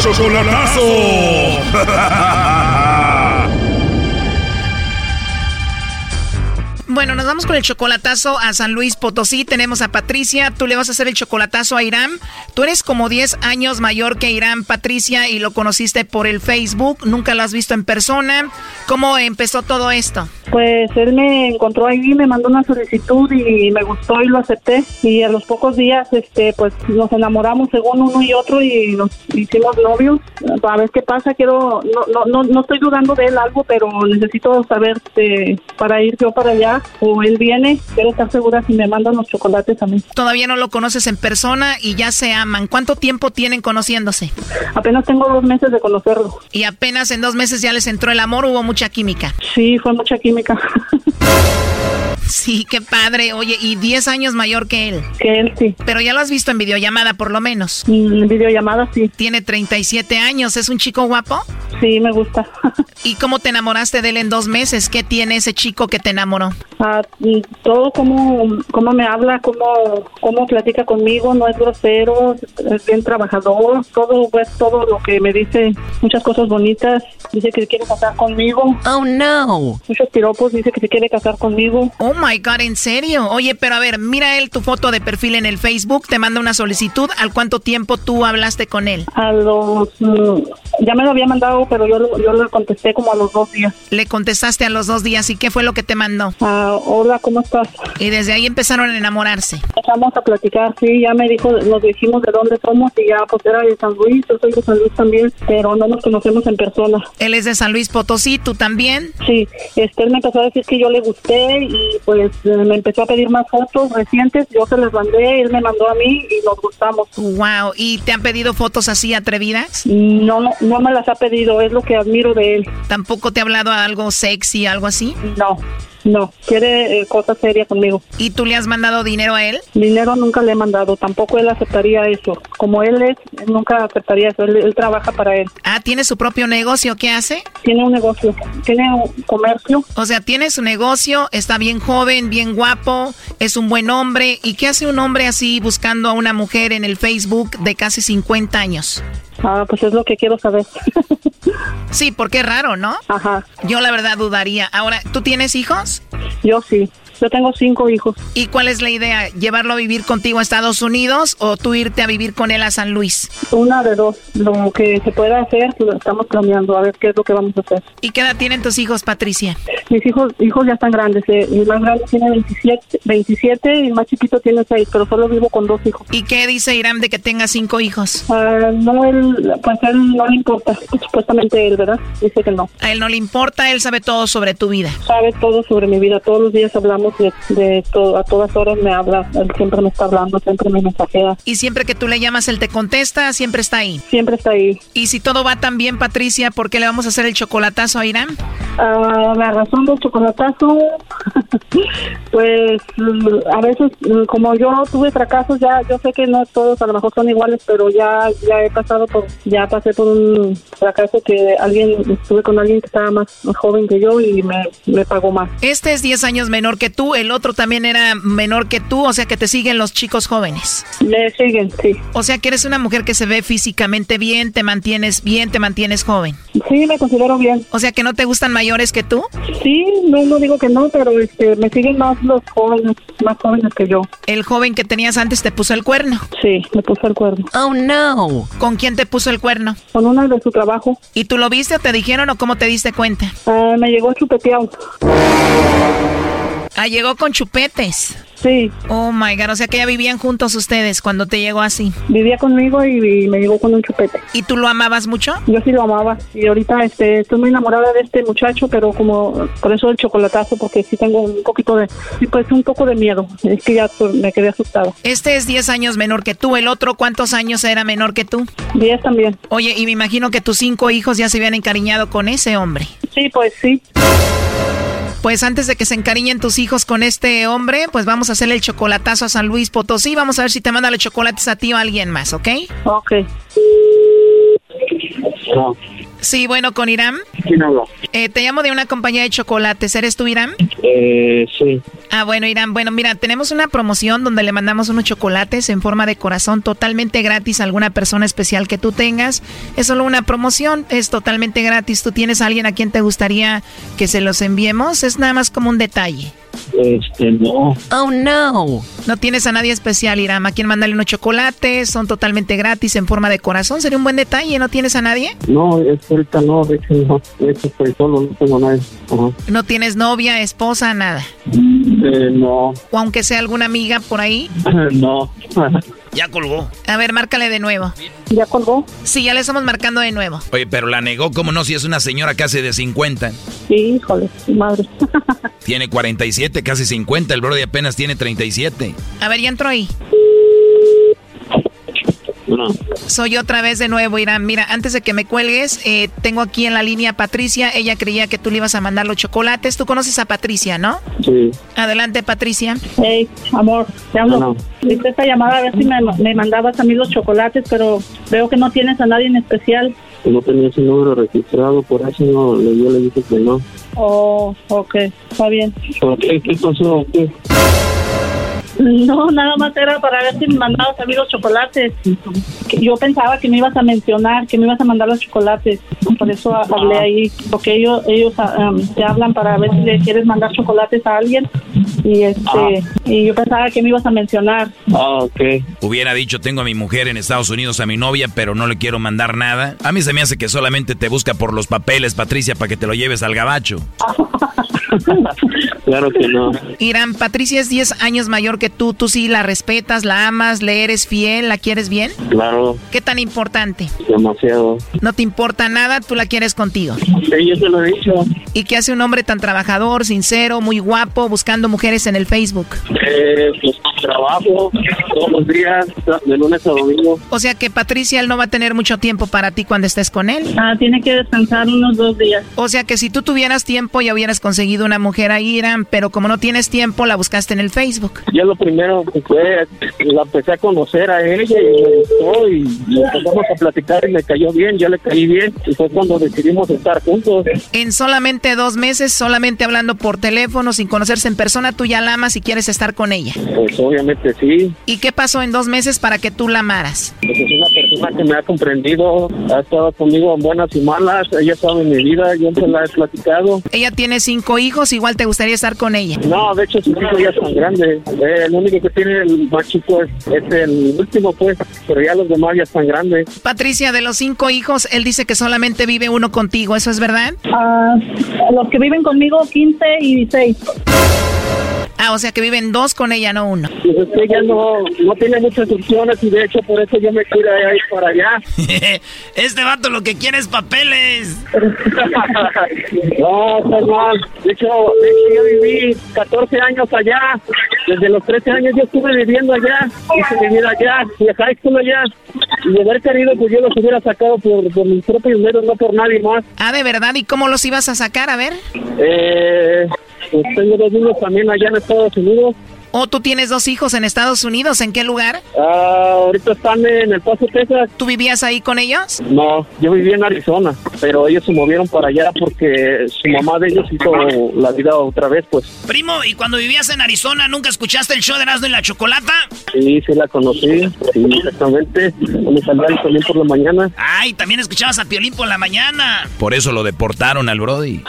Chocolatazo. Bueno, nos vamos con el chocolatazo a San Luis Potosí. Tenemos a Patricia. Tú le vas a hacer el chocolatazo a Irán. Tú eres como 10 años mayor que Irán, Patricia, y lo conociste por el Facebook. Nunca lo has visto en persona. ¿Cómo empezó todo esto? Pues él me encontró ahí, me mandó una solicitud y me gustó y lo acepté. Y a los pocos días, este, pues nos enamoramos según uno y otro y nos hicimos novios. A ver qué pasa. Quiero, no, no, no, no estoy dudando de él algo, pero necesito saber este, para ir yo para allá o él viene, quiero estar segura si me mandan los chocolates a mí. Todavía no lo conoces en persona y ya se aman. ¿Cuánto tiempo tienen conociéndose? Apenas tengo dos meses de conocerlo. Y apenas en dos meses ya les entró el amor, hubo mucha química. Sí, fue mucha química. Sí, qué padre. Oye, y 10 años mayor que él. Que él, sí. Pero ya lo has visto en videollamada, por lo menos. Mm, en videollamada, sí. Tiene 37 años. ¿Es un chico guapo? Sí, me gusta. ¿Y cómo te enamoraste de él en dos meses? ¿Qué tiene ese chico que te enamoró? Ah, todo como cómo me habla, cómo, cómo platica conmigo, no es grosero, es bien trabajador, todo pues todo lo que me dice, muchas cosas bonitas, dice que se quiere casar conmigo. Oh no. Muchos piropos, dice que se quiere casar conmigo. Oh my god, ¿en serio? Oye, pero a ver, mira él tu foto de perfil en el Facebook, te manda una solicitud, ¿al cuánto tiempo tú hablaste con él? A los mm, ya me lo había mandado, pero yo, yo le contesté como a los dos días. Le contestaste a los dos días y qué fue lo que te mandó? Ah, hola, ¿cómo estás? Y desde ahí empezaron a enamorarse. Empezamos a platicar, sí, ya me dijo, nos dijimos de dónde somos y ya pues era de San Luis, yo soy de San Luis también, pero no nos conocemos en persona. Él es de San Luis Potosí, ¿tú también? Sí, este, él me empezó a decir que yo le gusté y pues eh, me empezó a pedir más fotos recientes, yo se las mandé, él me mandó a mí y nos gustamos. Wow, ¿y te han pedido fotos así atrevidas? No, no, no me las ha pedido, es lo que admiro de él. ¿Tampoco te ha hablado algo sexy, algo así? No. No, quiere eh, cosas serias conmigo. ¿Y tú le has mandado dinero a él? Dinero nunca le he mandado, tampoco él aceptaría eso. Como él es, nunca aceptaría eso, él, él trabaja para él. Ah, ¿tiene su propio negocio? ¿Qué hace? Tiene un negocio, tiene un comercio. O sea, tiene su negocio, está bien joven, bien guapo, es un buen hombre. ¿Y qué hace un hombre así buscando a una mujer en el Facebook de casi 50 años? Ah, pues es lo que quiero saber. sí, porque es raro, ¿no? Ajá. Yo la verdad dudaría. Ahora, ¿tú tienes hijos? Yo sí. Yo tengo cinco hijos. ¿Y cuál es la idea? ¿Llevarlo a vivir contigo a Estados Unidos o tú irte a vivir con él a San Luis? Una de dos. Lo que se pueda hacer, lo estamos planeando, a ver qué es lo que vamos a hacer. ¿Y qué edad tienen tus hijos, Patricia? Mis hijos hijos ya están grandes. Eh. El más grande tiene 27, 27 y el más chiquito tiene 6, pero solo vivo con dos hijos. ¿Y qué dice Irán de que tenga cinco hijos? Uh, no, él, pues él no le importa. Supuestamente él, ¿verdad? Dice que no. A él no le importa, él sabe todo sobre tu vida. Sabe todo sobre mi vida. Todos los días hablamos de, de todo, a todas horas me habla. Él siempre me está hablando, siempre me mensajea. ¿Y siempre que tú le llamas, él te contesta? ¿Siempre está ahí? Siempre está ahí. ¿Y si todo va tan bien, Patricia, por qué le vamos a hacer el chocolatazo a Irán? Uh, la razón del chocolatazo, pues a veces, como yo tuve fracasos, ya yo sé que no todos a lo mejor son iguales, pero ya ya he pasado por, ya pasé por un fracaso que alguien, estuve con alguien que estaba más joven que yo y me, me pagó más. Este es 10 años menor que tú, el otro también era menor que tú, o sea que te siguen los chicos jóvenes. Me siguen, sí. O sea que eres una mujer que se ve físicamente bien, te mantienes bien, te mantienes joven. Sí, me considero bien. O sea que no te gustan mayores que tú. Sí, no, no digo que no, pero este, me siguen más los jóvenes, más jóvenes que yo. ¿El joven que tenías antes te puso el cuerno? Sí, me puso el cuerno. Oh, no. ¿Con quién te puso el cuerno? Con una de su trabajo. ¿Y tú lo viste o te dijeron o cómo te diste cuenta? Uh, me llegó chupeteado. Ah, llegó con chupetes. Sí. Oh my god, o sea que ya vivían juntos ustedes cuando te llegó así. Vivía conmigo y, y, me llegó con un chupete. ¿Y tú lo amabas mucho? Yo sí lo amaba. Y ahorita este, estoy muy enamorada de este muchacho, pero como por eso el chocolatazo, porque sí tengo un poquito de, sí, pues un poco de miedo. Es que ya pues, me quedé asustada. Este es 10 años menor que tú. ¿El otro cuántos años era menor que tú? 10 también. Oye, y me imagino que tus cinco hijos ya se habían encariñado con ese hombre. Sí, pues sí. Pues antes de que se encariñen tus hijos con este hombre, pues vamos a hacerle el chocolatazo a San Luis Potosí. Vamos a ver si te manda los chocolates a ti o a alguien más, ¿ok? Ok. No. Sí, bueno, con Irán. ¿Quién habla? Eh, te llamo de una compañía de chocolates. ¿Eres tú, Irán? Eh, sí. Ah, bueno, Irán. Bueno, mira, tenemos una promoción donde le mandamos unos chocolates en forma de corazón totalmente gratis a alguna persona especial que tú tengas. Es solo una promoción, es totalmente gratis. ¿Tú tienes a alguien a quien te gustaría que se los enviemos? Es nada más como un detalle. Este, no. Oh, no. No tienes a nadie especial, Irán. ¿A quien mandarle unos chocolates? Son totalmente gratis en forma de corazón. Sería un buen detalle. ¿No tienes a nadie? No, es ahorita no. De hecho, no. De hecho, estoy solo. No tengo nadie. Ajá. ¿No tienes novia, esposa, nada? Eh, no. ¿O aunque sea alguna amiga por ahí? no. Ya colgó. A ver, márcale de nuevo. ¿Ya colgó? Sí, ya le estamos marcando de nuevo. Oye, pero la negó, ¿cómo no? Si es una señora casi de 50. Sí, híjole, madre. tiene 47, casi 50. El brody apenas tiene 37. A ver, ya entró ahí. No. Soy otra vez de nuevo, Irán. Mira, antes de que me cuelgues, eh, tengo aquí en la línea a Patricia. Ella creía que tú le ibas a mandar los chocolates. Tú conoces a Patricia, ¿no? Sí. Adelante, Patricia. Hey, amor, te hablo. No. Hice esta llamada a ver si me, me, mandabas a mí los chocolates, pero veo que no tienes a nadie en especial. No tenía ese número registrado, por eso no, yo le dije que no. Oh, ok, está bien. ¿Por qué? ¿Qué pasó? ¿Qué? No, nada más era para ver si me mandabas a mí los chocolates. Yo pensaba que me ibas a mencionar, que me ibas a mandar los chocolates. Por eso hablé ahí, porque ellos ellos um, te hablan para ver si le quieres mandar chocolates a alguien. Y este Ah. y yo pensaba que me ibas a mencionar. Ah, ok. Hubiera dicho, tengo a mi mujer en Estados Unidos, a mi novia, pero no le quiero mandar nada. A mí se me hace que solamente te busca por los papeles, Patricia, para que te lo lleves al gabacho. claro que no. Irán, Patricia es 10 años mayor que tú. Tú sí la respetas, la amas, le eres fiel, la quieres bien. Claro, ¿Qué tan importante? demasiado. No te importa nada, tú la quieres contigo. Sí, yo te lo he dicho. ¿Y qué hace un hombre tan trabajador, sincero, muy guapo, buscando mujeres en el Facebook? Eh, pues trabajo todos los días, de lunes a domingo. O sea que Patricia, él no va a tener mucho tiempo para ti cuando estés con él. Ah, tiene que descansar unos dos días. O sea que si tú tuvieras tiempo ya hubieras conseguido una mujer a Irán, pero como no tienes tiempo la buscaste en el Facebook. Ya lo primero que fue, la empecé a conocer a ella y me gustó y, empezamos a platicar y le cayó bien, yo le caí bien y fue cuando decidimos estar juntos. En solamente dos meses, solamente hablando por teléfono, sin conocerse en persona, tú ya la amas y quieres estar con ella. Pues obviamente sí. ¿Y qué pasó en dos meses para que tú la amaras? Pues es una persona que me ha comprendido, ha estado conmigo en buenas y malas, ella sabe mi vida, yo se la he platicado. Ella tiene cinco hijos, igual te gustaría estar con ella. No, de hecho sus hijos ya son grandes. Eh, el único que tiene el más chico es, es el último, pues, pero ya los demás ya están grandes. Patricia, de los cinco hijos, él dice que solamente vive uno contigo, ¿eso es verdad? Ah, los que viven conmigo, 15 y 16. Ah, o sea que viven dos con ella, no uno. Pues es que ella no, no tiene muchas opciones y de hecho por eso yo me quiero ir para allá. este vato lo que quiere es papeles. no, mal. De hecho, de hecho, yo viví 14 años allá. Desde los 13 años yo estuve viviendo allá. Mi vida allá. Y school allá. Y de haber querido, pues yo los hubiera sacado por, por mis propios medios, no por nadie más. Ah, ¿de verdad? ¿Y cómo los ibas a sacar? A ver. Eh, pues tengo dos niños también allá en Estados Unidos. ¿O tú tienes dos hijos en Estados Unidos? ¿En qué lugar? Ah, ahorita están en El Paso, Texas. ¿Tú vivías ahí con ellos? No, yo vivía en Arizona, pero ellos se movieron para allá porque su mamá de ellos hizo la vida otra vez, pues. Primo, ¿y cuando vivías en Arizona nunca escuchaste el show de Erasmo y la Chocolata? Sí, sí la conocí, sí, exactamente. Me salía Piolín por la mañana. Ay, también escuchabas a Piolín por la mañana. Por eso lo deportaron al Brody.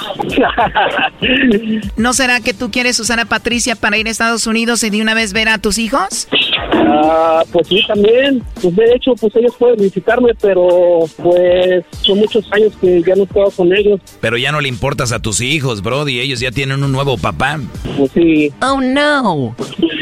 ¿No será que tú quieres usar a Patricia para ir a Estados Unidos y de una vez ver a tus hijos? Ah, pues sí, también. Pues de hecho, pues ellos pueden visitarme, pero pues son muchos años que ya no he estado con ellos. Pero ya no le importas a tus hijos, Brody. Ellos ya tienen un nuevo papá. Pues sí. Oh, no.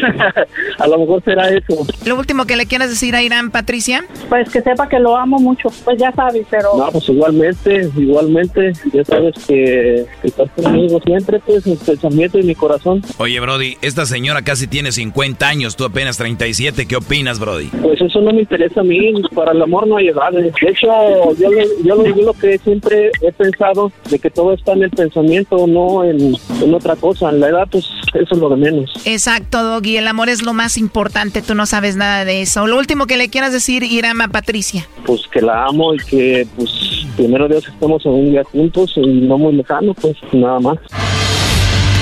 a lo mejor será eso. Lo último que le quieras decir a Irán, Patricia. Pues que sepa que lo amo mucho. Pues ya sabes, pero... No, pues igualmente, igualmente. Ya sabes que, que estás conmigo siempre, pues, en pensamiento y mi corazón. Oye, Brody, esta señora casi tiene 50 años, tú apenas 37. ¿Qué opinas, Brody? Pues eso no me interesa a mí. Para el amor no hay edades. De hecho, yo, lo, yo lo que siempre he pensado de que todo está en el pensamiento, no en, en otra cosa. En la edad, pues, eso es lo de menos. Exacto, Doggy. El amor es lo más importante. Tú no sabes nada de eso. Lo último que le quieras decir, Irán, a Patricia. Pues que la amo y que, pues, primero Dios estemos en un día juntos y no muy lejano, pues, nada más.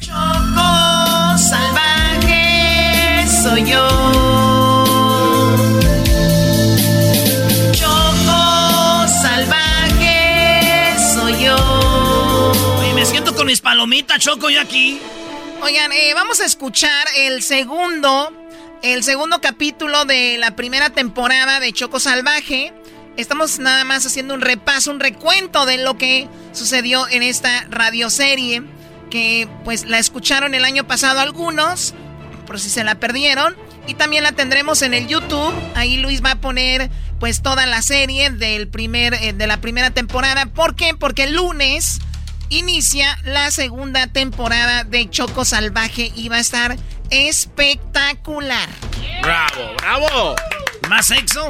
Choco salvaje soy yo. Choco salvaje soy yo. Oye, me siento con mis palomitas, Choco, yo aquí. Oigan, eh, vamos a escuchar el segundo, el segundo capítulo de la primera temporada de Choco Salvaje. Estamos nada más haciendo un repaso, un recuento de lo que sucedió en esta radioserie que pues la escucharon el año pasado algunos, por si se la perdieron, y también la tendremos en el YouTube. Ahí Luis va a poner pues toda la serie del primer eh, de la primera temporada. ¿Por qué? Porque el lunes inicia la segunda temporada de Choco Salvaje y va a estar espectacular. ¡Bravo, bravo! ¿Más sexo?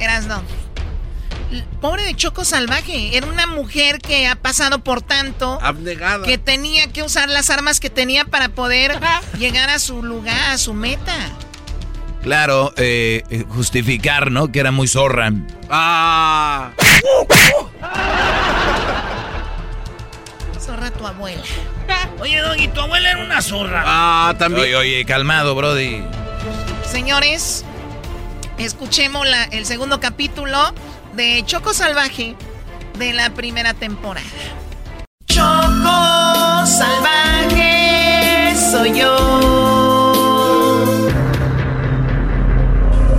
Eras no. Pobre de Choco Salvaje. Era una mujer que ha pasado por tanto. Abnegada. Que tenía que usar las armas que tenía para poder llegar a su lugar, a su meta. Claro, eh, eh, justificar, ¿no? Que era muy zorra. Ah. Zorra tu abuela. Oye, Doggy, tu abuela era una zorra. Ah, también. Oye, oye, calmado, Brody. Señores, escuchemos la, el segundo capítulo de Choco Salvaje de la primera temporada. Choco Salvaje soy yo.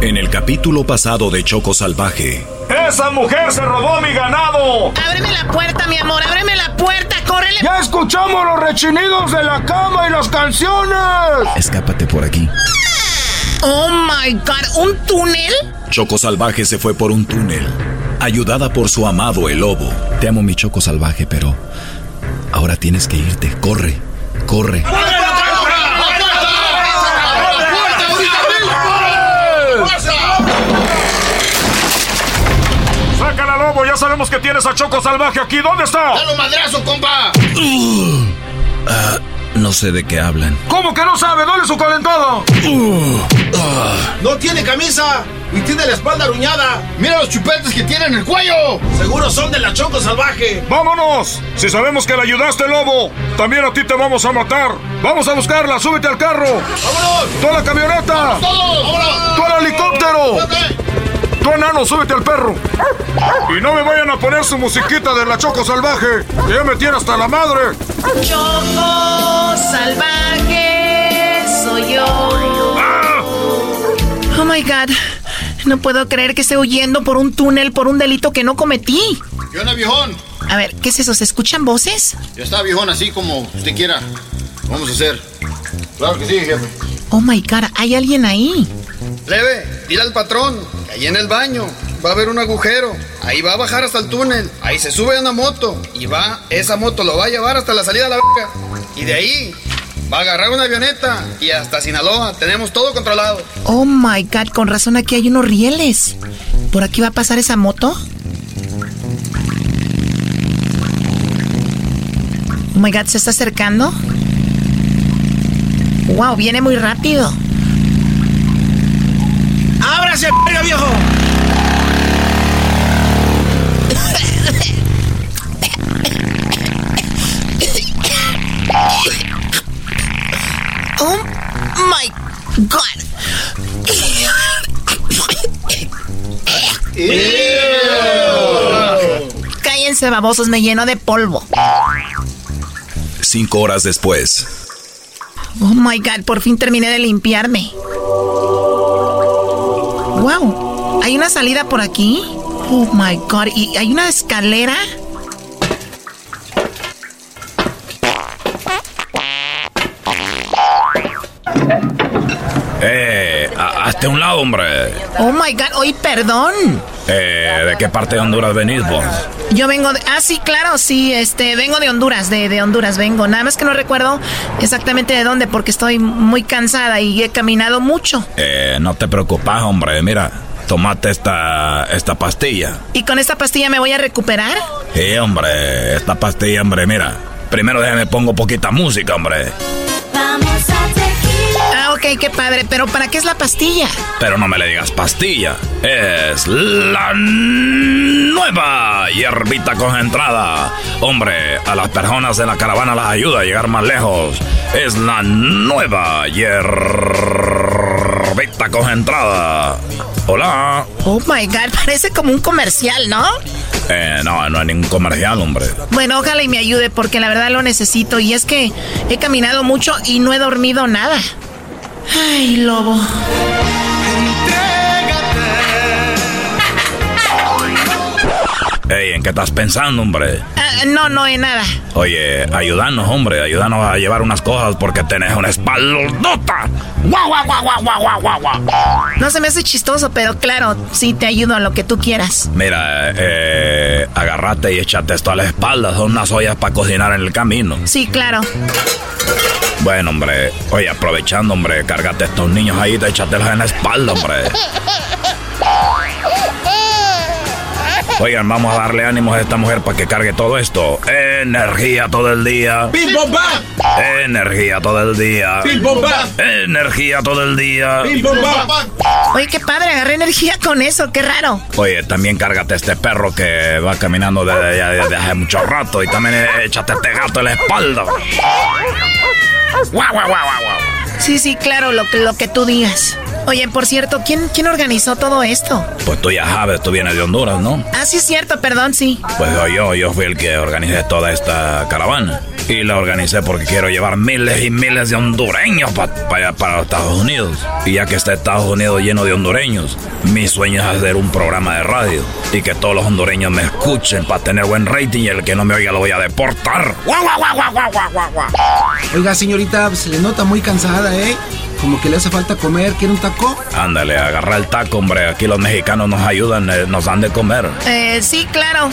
En el capítulo pasado de Choco Salvaje. ¡Esa mujer se robó mi ganado! Ábreme la puerta, mi amor, ábreme la puerta, córrele. ¡Ya escuchamos los rechinidos de la cama y las canciones! Escápate por aquí. Oh my god, ¿un túnel? Choco Salvaje se fue por un túnel, ayudada por su amado el lobo. Te amo mi Choco Salvaje, pero ahora tienes que irte. Corre, corre. ¡Sácala, lobo! Ya sabemos que tienes a Choco Salvaje aquí. ¿Dónde está? ¡Dale un madrazo, compa! Ah, no sé de qué hablan. ¿Cómo que no sabe? ¡Dale su calentada! No tiene camisa y tiene la espalda aruñada. Mira los chupetes que tiene en el cuello. Seguro son de la Choco Salvaje. ¡Vámonos! Si sabemos que le ayudaste, lobo, también a ti te vamos a matar. ¡Vamos a buscarla! ¡Súbete al carro! ¡Vámonos! ¡Tú a la camioneta! ¡Todos! ¡Vámonos! ¡Tú al helicóptero! ¡Tú, enano, súbete al perro! Y no me vayan a poner su musiquita de la Choco Salvaje, que ya me tiene hasta la madre. Choco Salvaje soy yo. Oh my god. No puedo creer que esté huyendo por un túnel por un delito que no cometí. ¿Qué onda, viejón? A ver, ¿qué es eso? ¿Se escuchan voces? Ya está, viejón, así como usted quiera. Vamos a hacer. Claro que sí, jefe. Oh my god, hay alguien ahí. Leve, dile al patrón ahí en el baño va a haber un agujero. Ahí va a bajar hasta el túnel. Ahí se sube a una moto. Y va, esa moto lo va a llevar hasta la salida de la boca. Y de ahí va a agarrar una avioneta. Y hasta Sinaloa. Tenemos todo controlado. Oh my god, con razón aquí hay unos rieles. ¿Por aquí va a pasar esa moto? Oh my god, ¿se está acercando? Wow, viene muy rápido. ¡Ábrase, verga, viejo! Oh my god. Cállense, babosos, me lleno de polvo. Cinco horas después. Oh my god, por fin terminé de limpiarme. Wow, hay una salida por aquí. Oh my god, y hay una escalera. Hazte a un lado, hombre. Oh my god, oye, perdón. Eh, ¿de qué parte de Honduras venís vos? Yo vengo de. Ah, sí, claro, sí, este, vengo de Honduras, de, de Honduras vengo. Nada más que no recuerdo exactamente de dónde, porque estoy muy cansada y he caminado mucho. Eh, no te preocupes, hombre. Mira, tomate esta, esta pastilla. ¿Y con esta pastilla me voy a recuperar? Sí, hombre, esta pastilla, hombre, mira. Primero déjame pongo poquita música, hombre. Ah, ok, qué padre, pero ¿para qué es la pastilla? Pero no me le digas pastilla. Es la nueva hierbita concentrada. Hombre, a las personas de la caravana las ayuda a llegar más lejos. Es la nueva hierbita concentrada. Hola. Oh my god, parece como un comercial, ¿no? Eh, no, no hay ningún comercial, hombre. Bueno, ojalá y me ayude porque la verdad lo necesito y es que he caminado mucho y no he dormido nada. Ay, lobo. Ey, ¿en qué estás pensando, hombre? Ah, no, no, en nada. Oye, ayúdanos, hombre, ayúdanos a llevar unas cosas porque tenés una espaldota. ¡Guau, guau, guau, guau, guau, guau! No se me hace chistoso, pero claro, sí te ayudo a lo que tú quieras. Mira, eh, agárrate y échate esto a la espalda. Son unas ollas para cocinar en el camino. Sí, claro. Bueno, hombre, oye, aprovechando, hombre, cárgate a estos niños ahí, te échatelos en la espalda, hombre. Oigan, vamos a darle ánimos a esta mujer para que cargue todo esto. Energía todo el día. ¡Pim, pom, pam! Energía todo el día. ¡Pim, pom, pam! Energía todo el día. ¡Pim, pom, pam! Oye, qué padre, agarré energía con eso, qué raro. Oye, también cárgate este perro que va caminando desde, desde- hace mucho rato y también échate este gato en la espalda. Guau, guau, guau, guau. Sí, sí, claro, lo que, lo que tú digas. Oye, por cierto, ¿quién, ¿quién organizó todo esto? Pues tú ya sabes, tú vienes de Honduras, ¿no? Ah, sí, es cierto, perdón, sí. Pues yo, yo fui el que organicé toda esta caravana. Y la organicé porque quiero llevar miles y miles de hondureños pa- pa para los Estados Unidos. Y ya que está Estados Unidos lleno de hondureños, mi sueño es hacer un programa de radio. Y que todos los hondureños me escuchen para tener buen rating y el que no me oiga lo voy a deportar. ¡Guau, guau, guau, guau, guau, guau, guau, guau! Oiga, señorita, se le nota muy cansada, ¿eh? Como que le hace falta comer. ¿Quiere un taco? Ándale, agarra el taco, hombre. Aquí los mexicanos nos ayudan, eh, nos dan de comer. Eh, sí, claro.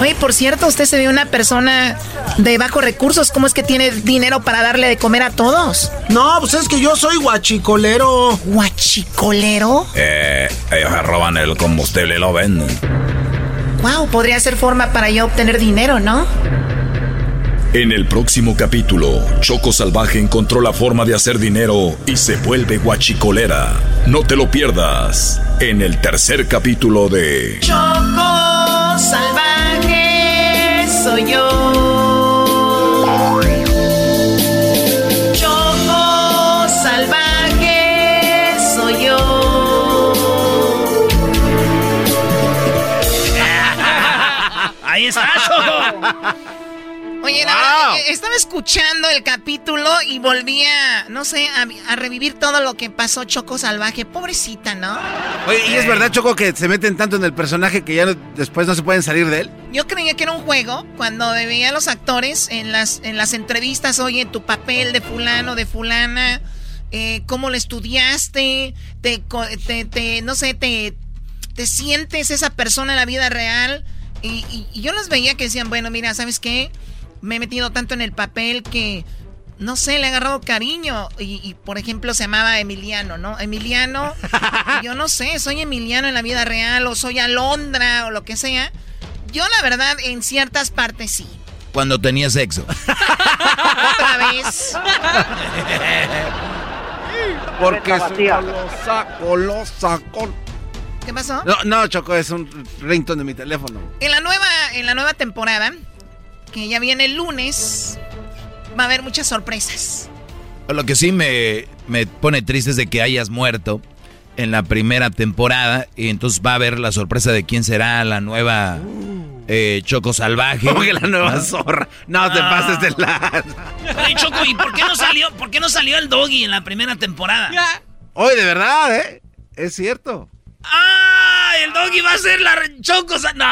Oye, por cierto, usted se ve una persona de bajos recursos. ¿Cómo es que tiene dinero para darle de comer a todos? No, pues es que yo soy guachicolero. ¿Guachicolero? Eh, ellos roban el combustible y lo venden. Wow, podría ser forma para yo obtener dinero, ¿no? En el próximo capítulo, Choco Salvaje encontró la forma de hacer dinero y se vuelve guachicolera. No te lo pierdas en el tercer capítulo de Choco salvaje soy yo. Choco salvaje soy yo. Ahí está, Choco. Oye, la verdad, estaba escuchando el capítulo y volvía, no sé, a, a revivir todo lo que pasó Choco Salvaje. Pobrecita, ¿no? Oye, ¿y es verdad, Choco, que se meten tanto en el personaje que ya no- después no se pueden salir de él? Yo creía que era un juego cuando veía a los actores en las, en las entrevistas, oye, tu papel de fulano, de fulana, eh, cómo lo estudiaste, te, te, te- no sé, te, te sientes esa persona en la vida real. Y, y- y yo los veía que decían, bueno, mira, ¿sabes qué? Me he metido tanto en el papel que, no sé, le he agarrado cariño. Y, y, por ejemplo, se llamaba Emiliano, ¿no? Emiliano, yo no sé, soy Emiliano en la vida real o soy Alondra o lo que sea. Yo la verdad en ciertas partes sí. Cuando tenía sexo. Otra vez. Porque es vacía. colosa, colosa, col- ¿Qué pasó? No, no, Choco, es un ringtone de mi teléfono. En la nueva, en la nueva temporada, que ya viene el lunes, va a haber muchas sorpresas. Lo que sí me, me pone triste es de que hayas muerto en la primera temporada y entonces va a haber la sorpresa de quién será la nueva eh, Choco Salvaje. ¿Cómo que la nueva zorra? No te Ah. pases de la... Oye, Choco, ¿y por qué no salió, por qué no salió el doggy en la primera temporada? Oye, de verdad, ¿eh? Es cierto. ¡Ah! El doggy va a ser la re- Choco. Sa- ¡No!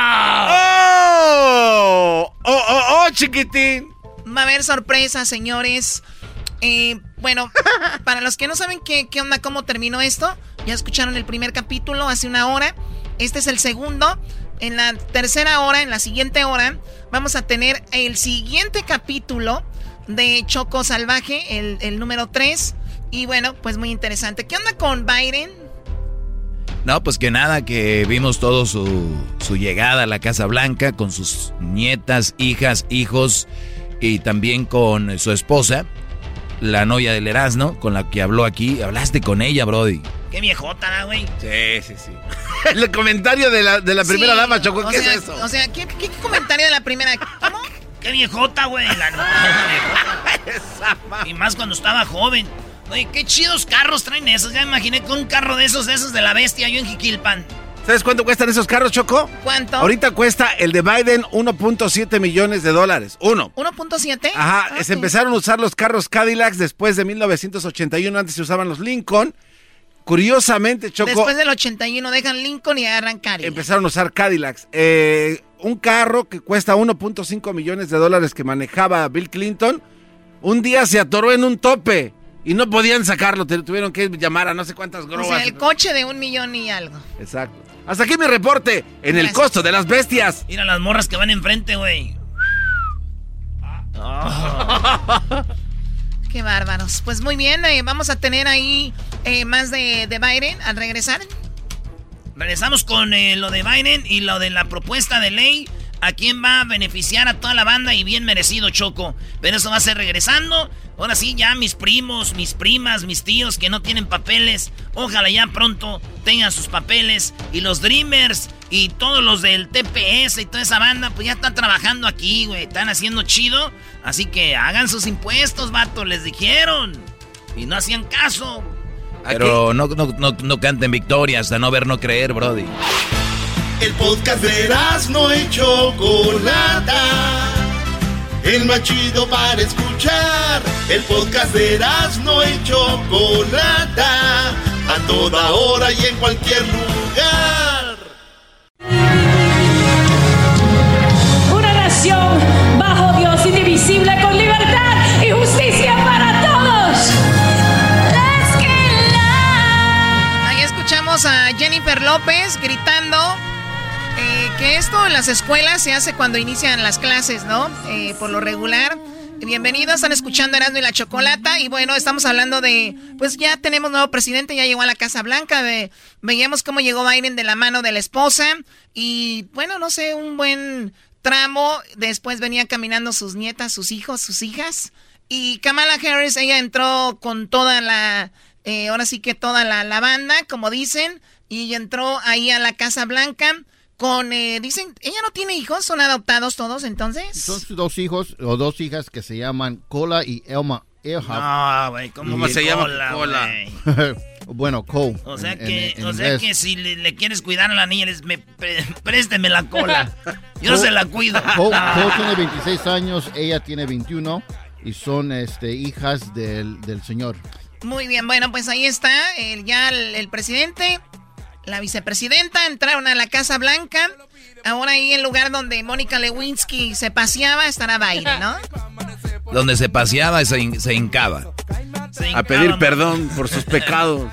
¡Oh! ¡Oh, oh, oh, chiquitín! Va a haber sorpresas, señores. Eh, bueno, para los que no saben qué, qué onda, cómo terminó esto, ya escucharon el primer capítulo hace una hora. Este es el segundo. En la tercera hora, en la siguiente hora, vamos a tener el siguiente capítulo de Choco Salvaje, el, el número 3. Y bueno, pues muy interesante. ¿Qué onda con Biden? No, pues que nada, que vimos todo su, su llegada a la Casa Blanca con sus nietas, hijas, hijos y también con su esposa, la novia del Erasmo, con la que habló aquí. Hablaste con ella, Brody. Qué viejota, ¿no, güey. Sí, sí, sí. El comentario de la, de la primera Sí, dama, Choco, o ¿qué sea, es eso? O sea, ¿qué, qué comentario de la primera? ¿Cómo? Qué viejota, güey. La viejota. y más cuando estaba joven. Oye, qué chidos carros traen esos. Ya me imaginé con un carro de esos, de esos de la bestia, yo en Jiquilpan. ¿Sabes cuánto cuestan esos carros, Choco? ¿Cuánto? Ahorita cuesta el de Biden 1.7 millones de dólares. Uno. ¿1.7? Ajá, Ah, se empezaron a usar los carros Cadillacs después de 1981, antes se usaban los Lincoln. Curiosamente, Choco, Después del 81 dejan Lincoln y agarran Cari. empezaron a usar Cadillacs. Eh, un carro que cuesta 1.5 millones de dólares que manejaba Bill Clinton, un día se atoró en un tope y no podían sacarlo, te- tuvieron que llamar a no sé cuántas O grúas. sea, el coche de un millón y algo. Exacto. Hasta aquí mi reporte en el costo de las bestias. Mira las morras que van enfrente, güey. Qué bárbaros. Pues muy bien, eh, vamos a tener ahí eh, más de, de Biden al regresar. Regresamos con eh, lo de Biden y lo de la propuesta de ley. ¿A quién va a beneficiar a toda la banda? Y bien merecido, Choco. Pero eso va a ser regresando. Ahora sí, ya mis primos, mis primas, mis tíos que no tienen papeles. Ojalá ya pronto tengan sus papeles. Y los Dreamers y todos los del TPS y toda esa banda, pues ya están trabajando aquí, güey. Están haciendo chido. Así que hagan sus impuestos, vato. Les dijeron. Y no hacían caso. Pero no, no, no, no canten victoria hasta no ver, no creer, Brody. El podcast de no y Chocolata. El más chido para escuchar. El podcast de no y Chocolata. A toda hora y en cualquier lugar. Una nación bajo Dios indivisible con libertad y justicia para todos. Ahí escuchamos a Jennifer López gritando eh, que esto en las escuelas se hace cuando inician las clases, ¿no? Eh, por lo regular. Bienvenidos, están escuchando Erasmo y la Chocolata. Y bueno, estamos hablando de, pues ya tenemos nuevo presidente, ya llegó a la Casa Blanca. De, veíamos cómo llegó Biden de la mano de la esposa. Y bueno, no sé, un buen tramo. Después venían caminando sus nietas, sus hijos, sus hijas. Y Kamala Harris, ella entró con toda la, eh, ahora sí que toda la, la banda, como dicen. Y entró ahí a la Casa Blanca con, eh, dicen, ella no tiene hijos, son adoptados todos entonces. Son sus dos hijos o dos hijas que se llaman Cola y Elma. No, güey, ¿cómo, se llama Cola? bueno, Cole. O sea que, o sea que si le, quieres cuidar a la niña, les me, présteme la cola. Yo se la cuido. Cole, tiene 26 años, ella tiene 21 y son este, hijas del, del señor. Muy bien, bueno, pues ahí está, el, ya el presidente la vicepresidenta, entraron a la Casa Blanca. Ahora ahí el lugar donde Mónica Lewinsky se paseaba estará baile, ¿no? Donde se paseaba se, se hincaba. a pedir perdón por sus pecados.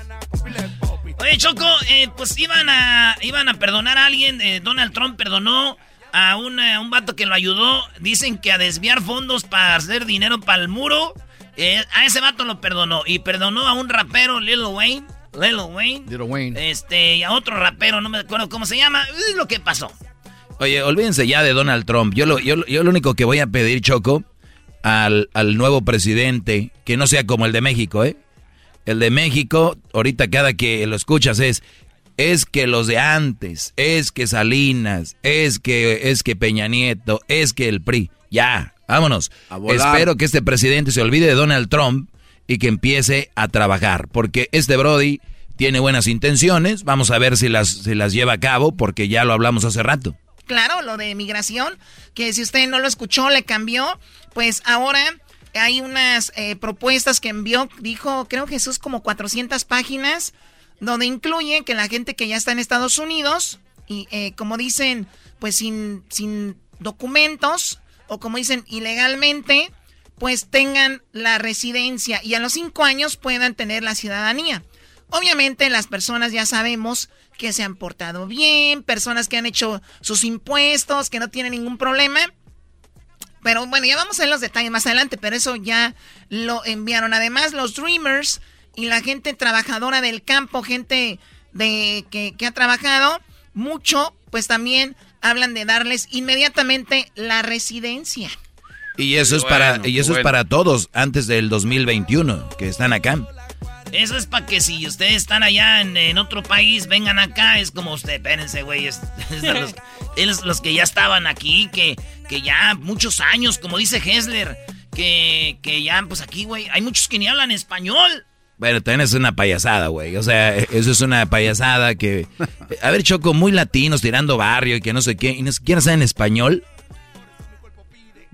Oye, Choco, eh, pues iban a, iban a perdonar a alguien. Eh, Donald Trump perdonó a, un vato que lo ayudó. Dicen que a desviar fondos para hacer dinero para el muro. Eh, a ese vato lo perdonó. Y perdonó a un rapero, Lil Wayne. Lil Wayne. Little Wayne. Este, y a otro rapero, no me acuerdo cómo se llama. Es lo que pasó. Oye, olvídense ya de Donald Trump. Yo lo, yo, lo único que voy a pedir, Choco, al, al nuevo presidente, que no sea como el de México, ¿eh? El de México, ahorita cada que lo escuchas es, es que los de antes, es que Salinas, es que, es que Peña Nieto, es que el PRI. Ya, vámonos. Espero que este presidente se olvide de Donald Trump y que empiece a trabajar, porque este Brody tiene buenas intenciones, vamos a ver si las, si las lleva a cabo, porque ya lo hablamos hace rato. Claro, lo de migración, que si usted no lo escuchó, le cambió, pues ahora hay unas eh, propuestas que envió, dijo, creo Jesús, como 400 páginas, donde incluye que la gente que ya está en Estados Unidos, y eh, como dicen, pues sin, sin documentos, o como dicen, ilegalmente, pues tengan la residencia y a los cinco años puedan tener la ciudadanía. Obviamente las personas ya sabemos que se han portado bien, personas que han hecho sus impuestos, que no tienen ningún problema. Pero bueno, ya vamos a ver los detalles más adelante, pero eso ya lo enviaron. Además, los Dreamers y la gente trabajadora del campo, gente de que, que ha trabajado mucho, pues también hablan de darles inmediatamente la residencia. Y eso es para y eso es para todos antes del 2021 que están acá. Eso es para que si ustedes están allá en, otro país, vengan acá. Es como usted, espérense, güey. Es, los, los, que ya estaban aquí, que, que ya muchos años, como dice Hessler, que, que ya, pues aquí, güey, hay muchos que ni hablan español. Bueno, también es una payasada, güey. O sea, eso es una payasada que... A ver, Choco, muy latinos tirando barrio y que no sé qué, y ni siquiera saben español.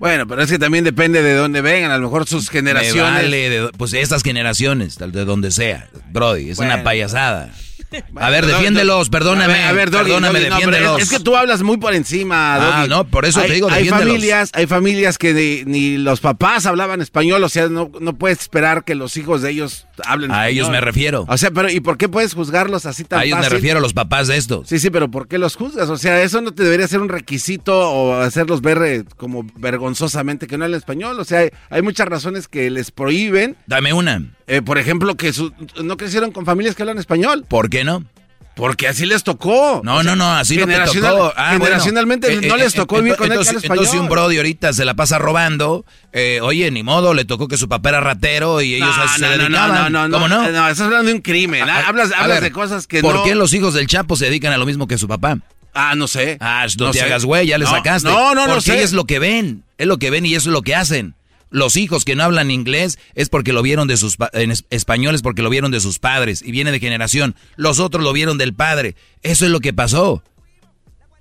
Bueno, pero es que también depende de dónde vengan, a lo mejor sus generaciones. pues estas generaciones, de donde sea, Brody, es una payasada a ver, defiéndelos, perdóname. A ver, perdóname, defiéndelos. es, que tú hablas muy por encima, Ah, no, por eso te digo, hay familias, hay familias que ni, los papás hablaban español, o sea, no, no puedes esperar que los hijos de ellos hablen A ellos me refiero. O sea, pero ¿y por qué puedes juzgarlos así tan A ellos me refiero, a los papás de estos. Sí, sí, pero ¿por qué los juzgas? O sea, eso no te debería ser un requisito o hacerlos ver eh, como vergonzosamente que no hablan español. O sea, hay, hay muchas razones que les prohíben. Dame una. Eh, por ejemplo, que no crecieron con familias que hablan español. ¿Por qué no? Porque así les tocó. No, no, no, así no te tocó. Ah, generacionalmente no les tocó vivir con entonces, él español. Entonces un brody ahorita se la pasa robando, eh, oye, ni modo, le tocó que su papá era ratero y ellos no, se no, dedicaban. No, no, ¿Cómo no, no? estás hablando de un crimen. Hablas, hablas de cosas que ¿por no... ¿Por qué los hijos del Chapo se dedican a lo mismo que su papá? Ah, no sé. Ah, no, te hagas güey, ya le sacaste. No, no, no Porque sé. es lo que ven, es lo que ven y eso es lo que hacen. Los hijos que no hablan inglés es porque lo vieron de sus en español es porque lo vieron de sus padres y viene de generación. Los otros lo vieron del padre. Eso es lo que pasó.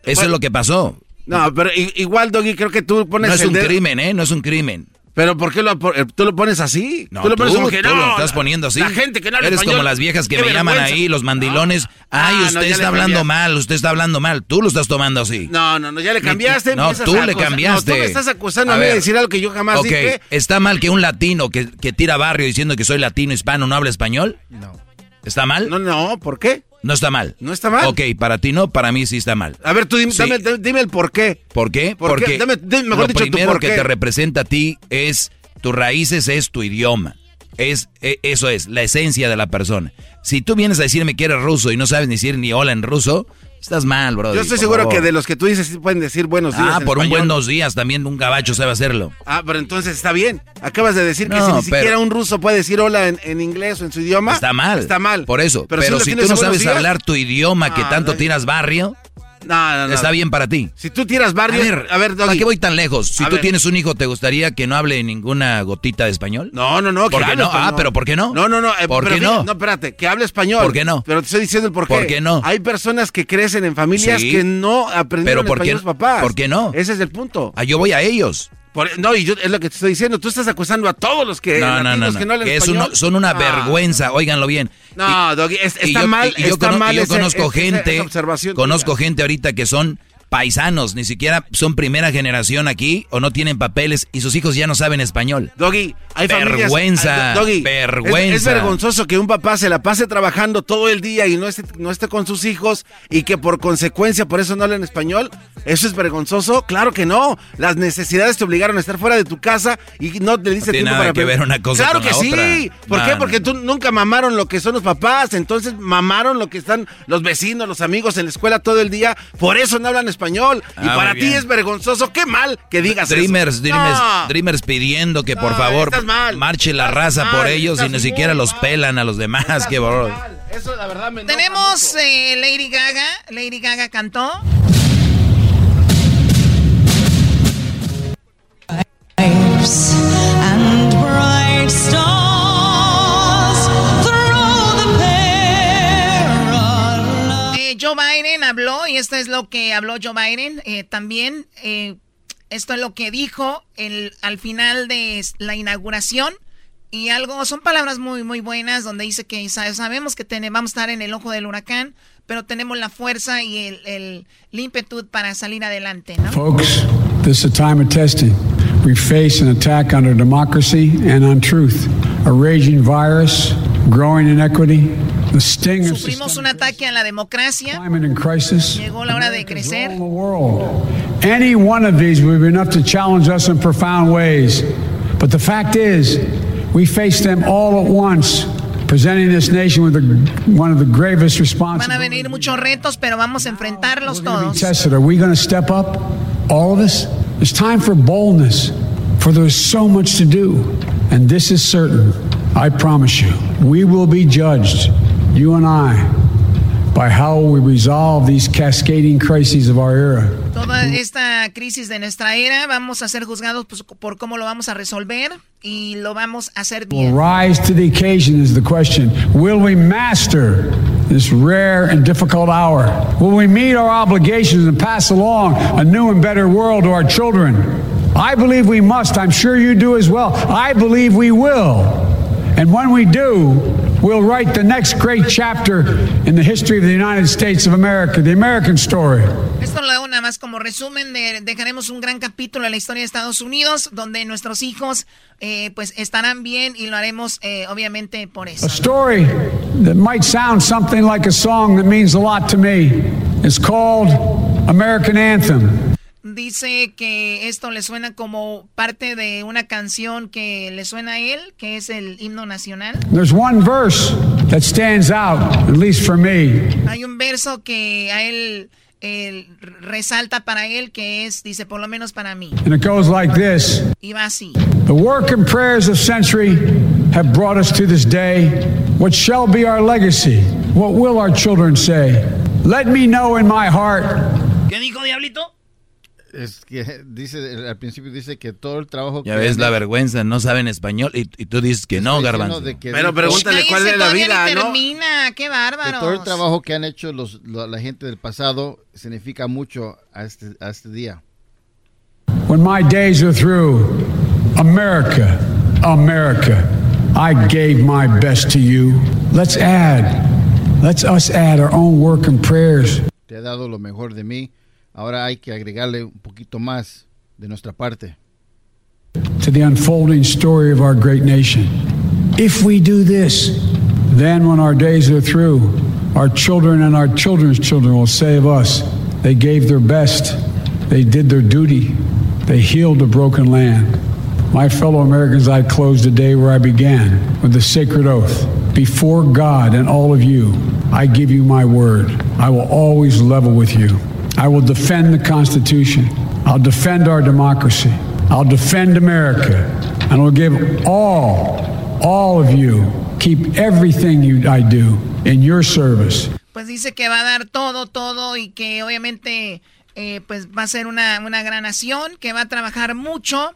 Eso bueno, es lo que pasó. No, pero igual, Doggy, creo que tú pones. No es un crimen, ¿eh? No es un crimen. Pero ¿por qué lo, tú lo pones así? No, tú lo pones tú, como que tú no. lo estás poniendo así. La gente que no habla Eres español, como las viejas que me llaman vergüenza. ahí, los mandilones. Ay, Ah, usted no, está hablando mal, usted está hablando mal. Tú lo estás tomando así. No, no, no, ya le cambiaste. No, tú le cambiaste. No, tú me estás acusando a, A mí de decir algo que yo jamás ok, dije. ¿está mal que un latino que, que tira barrio diciendo que soy latino hispano no habla español? No. ¿Está mal? No, no, ¿por qué? No está mal. No está mal. Ok, para ti no, para mí sí está mal. A ver, tú dime, Sí. dame, dame- dime el por qué. ¿Por qué? ¿Por Porque qué? Dame- dime, mejor lo dicho, primero por que qué. te representa a ti es tus raíces, es tu idioma. Es, e- eso es, la esencia de la persona. Si tú vienes a decirme que eres ruso y no sabes ni decir ni hola en ruso, estás mal, bro. Yo estoy seguro que de los que tú dices sí pueden decir buenos días. Ah, en por un buenos días también un gabacho sabe hacerlo. Ah, pero entonces está bien. Acabas de decir que si ni siquiera un ruso puede decir hola en, en inglés o en su idioma. Está mal. Está mal. Por eso. Pero Pero, si tú no sabes días. hablar tu idioma que Ah, tanto no. tiras barrio, No, no, no. está bien para ti. Si tú tiras barrio. A ver, a ver, ¿para qué voy tan lejos? Si A tú ver. tienes un hijo, ¿te gustaría que no hable ninguna gotita de español? No, no, no. ¿Por que qué hable no? Ah, pero ¿por qué no? No, no, no. eh, ¿Por qué no? No, espérate, que hable español. ¿Por qué no? Pero te estoy diciendo el por qué. ¿Por qué no? Hay personas que crecen en familias Sí. que no aprendieron Pero ¿por qué español sus no? papás. ¿Por qué no? Ese es el punto. Ah, yo voy a ellos. Por- no, y yo, es lo que te estoy diciendo. Tú estás acusando a todos los que, No, no, no, que no Que español. uno- son una vergüenza, óiganlo bien. No, Doggy, es- Y está yo- mal, y yo está mal y yo conozco ese- gente, esa conozco gente ahorita que son paisanos, ni siquiera son primera generación aquí o no tienen papeles y sus hijos ya no saben español. Doggy, hay familias... Vergüenza, Ah, Doggy, vergüenza. Es, vergonzoso que un papá se la pase trabajando todo el día y no esté, no esté con sus hijos y que por consecuencia por eso no hablan español. ¿Eso es vergonzoso? Claro que no. Las necesidades te obligaron a estar fuera de tu casa y no te diste No tiempo nada para que ver una cosa Claro con que la sí. otra. ¿Por No, qué? Porque tú nunca mamaron lo que son los papás. Entonces mamaron lo que están los vecinos, los amigos en la escuela todo el día. Por eso no hablan español. Y Ah, para ti es vergonzoso. Qué mal que digas eso. Dreamers, Dreamers, No. Dreamers pidiendo que por No, favor marche la raza mal, por ellos y ni siquiera los pelan a los demás. Bro. Eso la verdad me enoja Tenemos eh, Lady Gaga. Lady Gaga cantó. and bright stars through the perilous Eh, Joe Biden y esto es lo que habló Joe Biden eh, también. eh, esto es lo que dijo el, al final de la inauguración. Y algo, son palabras muy, muy buenas donde dice que sa- sabemos que tene- vamos a estar en el ojo del huracán, pero tenemos la fuerza y el, el, el ímpetu para salir adelante, ¿no? Folks, this is a time of testing. We face an attack on our democracy and on truth, a raging virus, growing inequity, the sting of Sufrimos un ataque a la democracia. climate and crisis. Llegó la hora de crecer. Any one of these would be enough to challenge us in profound ways. But the fact is, we face them all at once, presenting this nation with the, one of the gravest Van a responsibilities. venir muchos retos, pero vamos a enfrentarlos todos. tested. Are we going to step up? All of us? It's time for boldness, for there's so much to do. And this is certain. I promise you, we will be judged, you and I, by how we resolve these cascading crises of our era. Toda esta crisis de nuestra era, vamos a ser juzgados pues, por cómo lo vamos a resolver y lo vamos a hacer Will rise to the occasion is the question. Will we master this rare and difficult hour? Will we meet our obligations and pass along a new and better world to our children? I believe we must. I'm sure you do as well. I believe we will. And when we do, we'll write the next great chapter in the history of the United States of America, the American story. Esto lo hago nada más como resumen de dejaremos un gran capítulo en la historia de Estados Unidos donde nuestros hijos eh, pues estarán bien y lo haremos eh, obviamente por eso. A story that might sound something like a song that means a lot to me. It's called American Anthem. Dice que esto le suena como parte de una canción que le suena a él, que es el himno nacional. There's one verse that stands out, at least for me. Hay un verso que a él, él resalta para él que es, dice, por lo menos para mí. And it goes like this. Y va así. The work and prayers of century have brought us to this day. What shall be our legacy? What will our children say? Let me know in my heart. ¿Qué dijo Diablito? Es que dice, al principio dice que todo el trabajo Ya que ves han la hecho- vergüenza, no saben español y, y tú dices que no, garbanzo. que Pero dijo- pregúntale cuál es la vida, ¿no? termina, qué que bárbaro. todo el trabajo que han hecho los, la, la gente del pasado significa mucho a este, a este día. When my days are through, America, America, I gave my best to you. Let's add, let's us add our own work and prayers. Te he dado lo mejor de mí. Ahora hay que agregarle un poquito más de nuestra parte. to the unfolding story of our great nation. If we do this, then when our days are through, our children and our children's children will say of us, they gave their best, they did their duty, they healed a broken land. My fellow Americans, I close the day where I began with the sacred oath. Before God and all of you, I give you my word. I will always level with you. I will defend the Constitution. I'll defend our democracy. I'll defend America. And I'll give all, all of you, keep everything you, I do in your service. Pues dice que va a dar todo, todo y que obviamente eh, pues va a ser una, una gran nación, que va a trabajar mucho.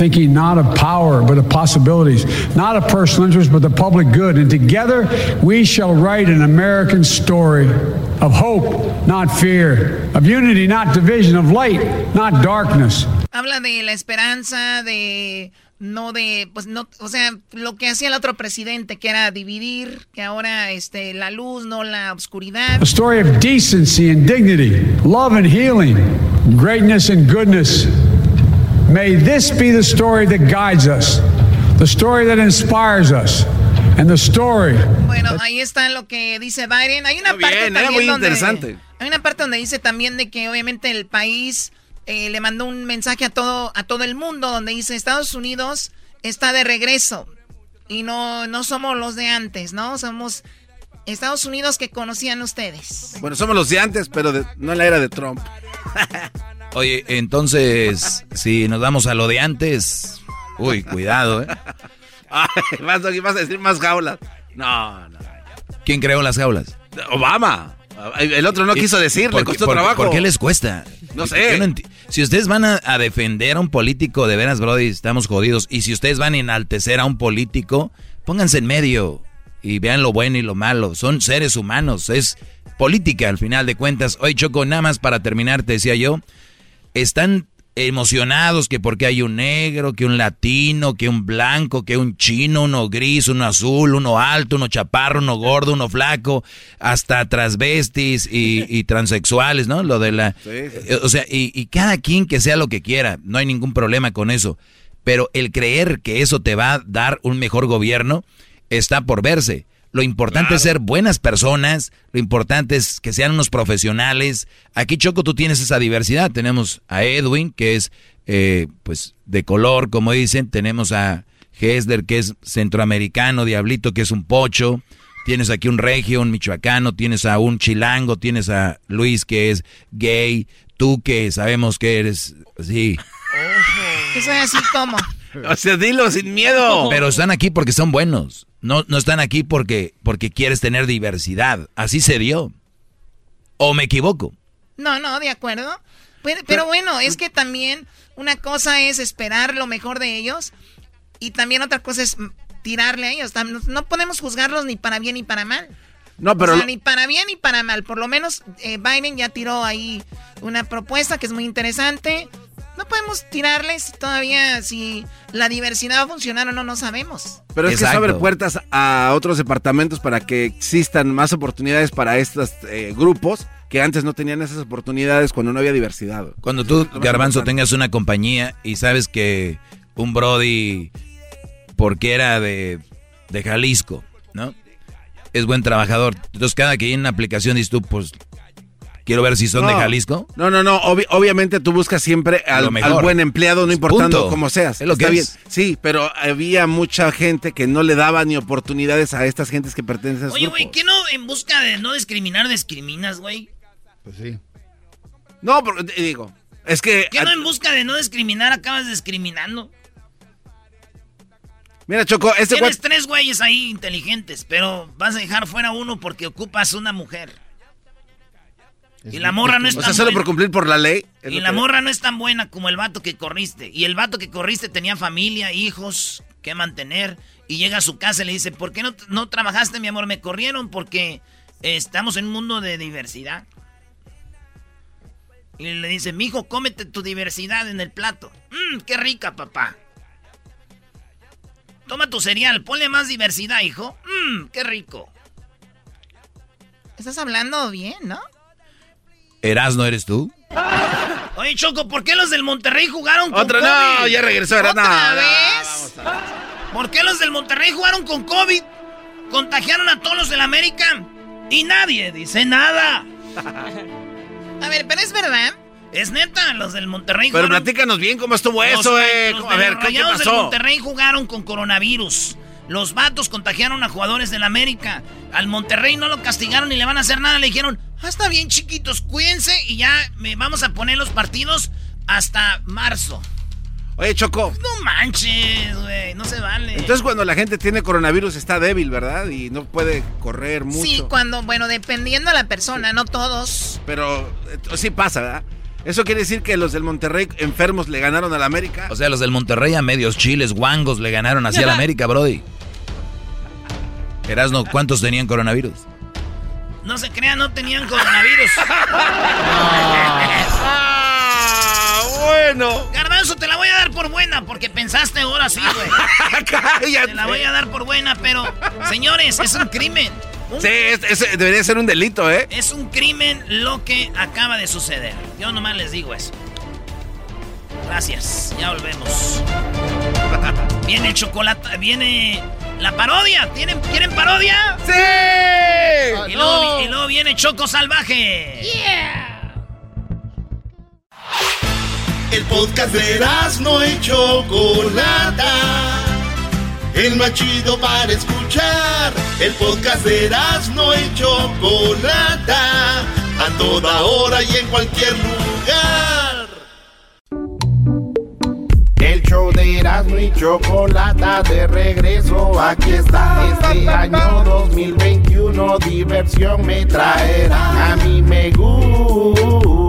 Thinking not of power, but of possibilities, not of personal interest, but the public good. And together we shall write an American story of hope, not fear, of unity, not division, of light, not darkness. Habla de la esperanza, de no de, pues no, o sea, lo que hacía el otro presidente, que era dividir, que ahora este, la luz, no la oscuridad. A story of decency and dignity, love and healing, greatness and goodness. May this be the story that guides us, the story that inspires us, and the story. Bueno, ahí está lo que dice Biden. Hay una parte bien, también muy donde, interesante. Hay una parte donde dice también de que obviamente el país eh, le mandó un mensaje a todo, a todo el mundo donde dice Estados Unidos está de regreso y no, no somos los de antes, ¿no? Somos Estados Unidos que conocían ustedes. Bueno, somos los de antes, pero de- no en la era de Trump. Oye, entonces, si nos vamos a lo de antes, uy, cuidado, ¿eh? Ay, vas, a decir más jaulas. No, no. ¿Quién creó las jaulas? Obama. El otro no quiso decir, le ¿Por qué- costó por- trabajo. ¿Por qué les cuesta? No sé. No si ustedes van a, a defender a un político, de veras, Brody, estamos jodidos. Y si ustedes van a enaltecer a un político, pónganse en medio y vean lo bueno y lo malo. Son seres humanos, es política al final de cuentas. Oye, Choco, nada más para terminar, te decía yo, están emocionados que porque hay un negro, que un latino, que un blanco, que un chino, uno gris, uno azul, uno alto, uno chaparro, uno gordo, uno flaco, hasta transvestis y, y transexuales, ¿no? Lo de la... eh, O sea, y, y cada quien que sea lo que quiera, no hay ningún problema con eso. Pero el creer que eso te va a dar un mejor gobierno está por verse. Lo importante es ser buenas personas, lo importante es que sean unos profesionales. Aquí, Choco, tú tienes esa diversidad. Tenemos a Edwin, que es eh, pues de color, como dicen. Tenemos a Hesler, que es centroamericano, Diablito, que es un pocho. Tienes aquí un regio, un michoacano, tienes a un chilango, tienes a Luis, que es gay. Tú que sabemos que eres así. Que soy así como. O sea, dilo sin miedo. Pero están aquí porque son buenos. No, no están aquí porque, porque quieres tener diversidad. Así se dio. ¿O me equivoco? No, no, de acuerdo. Pero, pero bueno, es que también una cosa es esperar lo mejor de ellos y también otra cosa es tirarle a ellos. No podemos juzgarlos ni para bien ni para mal. No, pero o sea, ni para bien ni para mal. Por lo menos eh, Biden ya tiró ahí una propuesta que es muy interesante. No podemos tirarles todavía si la diversidad va a funcionar o no, no sabemos. Pero es Exacto. que se abre puertas a otros departamentos para que existan más oportunidades para estos eh, grupos que antes no tenían esas oportunidades cuando no había diversidad. Cuando tú, Garbanzo, tengas una compañía y sabes que un Brody, porque era de, de Jalisco, ¿no? Es buen trabajador. Entonces, cada que hay una aplicación, dices tú, pues, Quiero ver si son de Jalisco. No, no, no. obviamente tú buscas siempre al, buen empleado, no importando cómo seas. Es lo que Está bien. Sí, pero había mucha gente que no le daba ni oportunidades a estas gentes que pertenecen a ese Oye, güey, ¿qué no en busca de no discriminar discriminas, güey? Pues sí. No, porque digo, es que... ¿Qué no en busca de no discriminar acabas discriminando? Mira, Choco, este Tienes tres güeyes ahí inteligentes, pero vas a dejar fuera uno porque ocupas una mujer. Y la morra no es tan O sea, solo por cumplir por la ley. Y la morra no es tan buena como el vato que corriste. Y el vato que corriste tenía familia, hijos que mantener. Y llega a su casa y le dice, ¿por qué no, no trabajaste, mi amor? Me corrieron porque estamos en un mundo de diversidad. Y le dice, mijo, cómete tu diversidad en el plato. Mmm, qué rica, papá. Toma tu cereal, ponle más diversidad, hijo. Mmm, qué rico. Estás hablando bien, ¿no? ¿Erasno eres tú? Oye, Choco, ¿por qué los del Monterrey jugaron con Otro, COVID? no, ya regresó. ¿Otra no, vez? ¿Por qué los del Monterrey jugaron con COVID? Contagiaron a todos los del América y nadie dice nada. a ver, pero es verdad. Es neta, los del Monterrey Pero platícanos bien cómo estuvo eso, eh. Los a ver, ¿qué, Rayados pasó? del Monterrey jugaron con coronavirus. Los vatos contagiaron a jugadores del América. Al Monterrey no lo castigaron ni le van a hacer nada. Le dijeron, ah, está bien, chiquitos, cuídense y ya me vamos a poner los partidos hasta marzo. Oye, Choco. No manches, güey, no se vale. Entonces cuando la gente tiene coronavirus está débil, ¿verdad? Y no puede correr mucho. Sí, cuando, bueno, dependiendo de la persona, no todos. Pero eh, sí pasa, ¿verdad? ¿Eso quiere decir que los del Monterrey enfermos le ganaron al América? O sea, los del Monterrey a medios chiles, guangos, le ganaron así al América, Brody. Erasno, ¿cuántos tenían coronavirus? No se crean, no tenían coronavirus. ah, bueno. Garbanzo, te la voy a dar por buena, porque pensaste ahora sí, güey. Cállate. Te la voy a dar por buena, pero, señores, es un crimen. Sí, es, es, debería ser un delito, ¿eh? Es un crimen lo que acaba de suceder. Yo nomás les digo eso. Gracias, ya volvemos. Viene el chocolate, viene la parodia. ¿Tienen, ¿Quieren parodia? ¡Sí! Y luego, y luego viene Choco Salvaje. ¡Yeah! El podcast de no y Chocolata. El más chido para escuchar. El podcast de no y Chocolata. A toda hora y en cualquier lugar. El show de Erasmo y Chocolata de regreso, aquí está. Este año 2021 diversión me traerá. A mí me gusta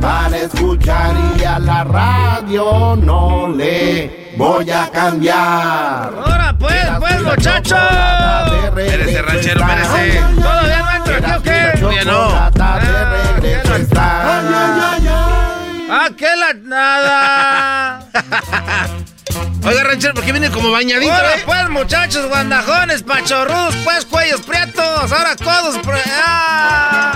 para escuchar y a la radio no le voy a cambiar. Ahora pues, pues muchachos. Espérese, ranchero, espérese. ¿Todavía no entra aquí o qué? Todavía no. está. ¡Ah, qué la nada! Oiga, ranchero, ¿por qué viene como bañadito? Ahora eh? pues, muchachos, guandajones, pachorrudos, pues, cuellos prietos, ahora codos... Pre ¡Ah!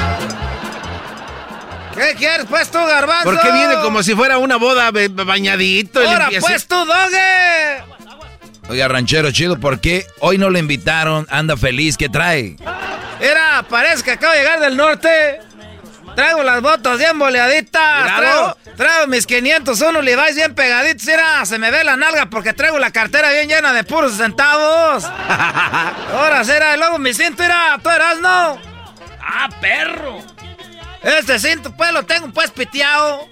¿Qué quieres, pues, tú, garbanzo? ¿Por qué viene como si fuera una boda bañadito? Ahora pues, tú, dogue. Oiga, ranchero chido, ¿por qué hoy no le invitaron? Anda feliz, ¿qué trae? Mira, parece que acabo de llegar del norte. Traigo las botas bien boleaditas. Traigo, traigo, mis 501 Levi's bien pegaditos. Mira, se me ve la nalga porque traigo la cartera bien llena de puros centavos. Ahora será, y luego mi cinto, mira, tú eras, ¿no? Ah, perro. Este cinto, pues, lo tengo, pues, piteado.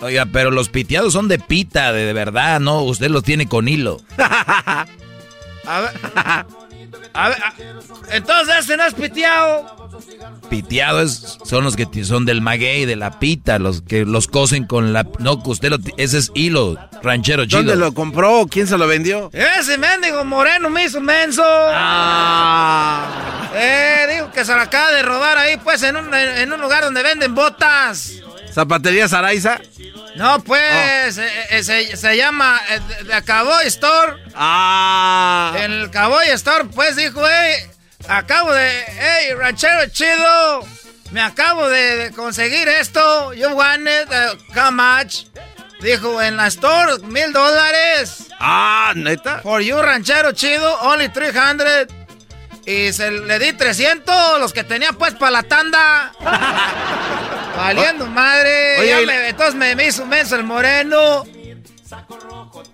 Oiga, pero los piteados son de pita, de, de verdad, ¿no? Usted los tiene con hilo. a ver. A ver, entonces este no es piteado. Piteado es, son los que son del maguey, de la pita, los que los cosen con la... No, usted lo... Ese es hilo, ranchero chido. ¿Dónde lo compró? ¿Quién se lo vendió? Ese mendigo moreno me hizo menso. Ah. Eh, dijo que se la acaba de robar ahí, pues, en un, en un lugar donde venden botas. ¿Zapatería Saraiza? No, pues, oh. eh, se, se, llama eh, The Cowboy Store. Ah. El Cowboy Store, pues, dijo, hey, acabo de, hey, ranchero chido, me acabo de, conseguir esto, you want it, uh, how much? Dijo, en la store, mil dólares. Ah, ¿neta? For you, ranchero chido, only 300. Y se le di 300, los que tenía pues para la tanda. Valiendo madre. Oye, ya y- me, entonces me, me hizo un menso el moreno.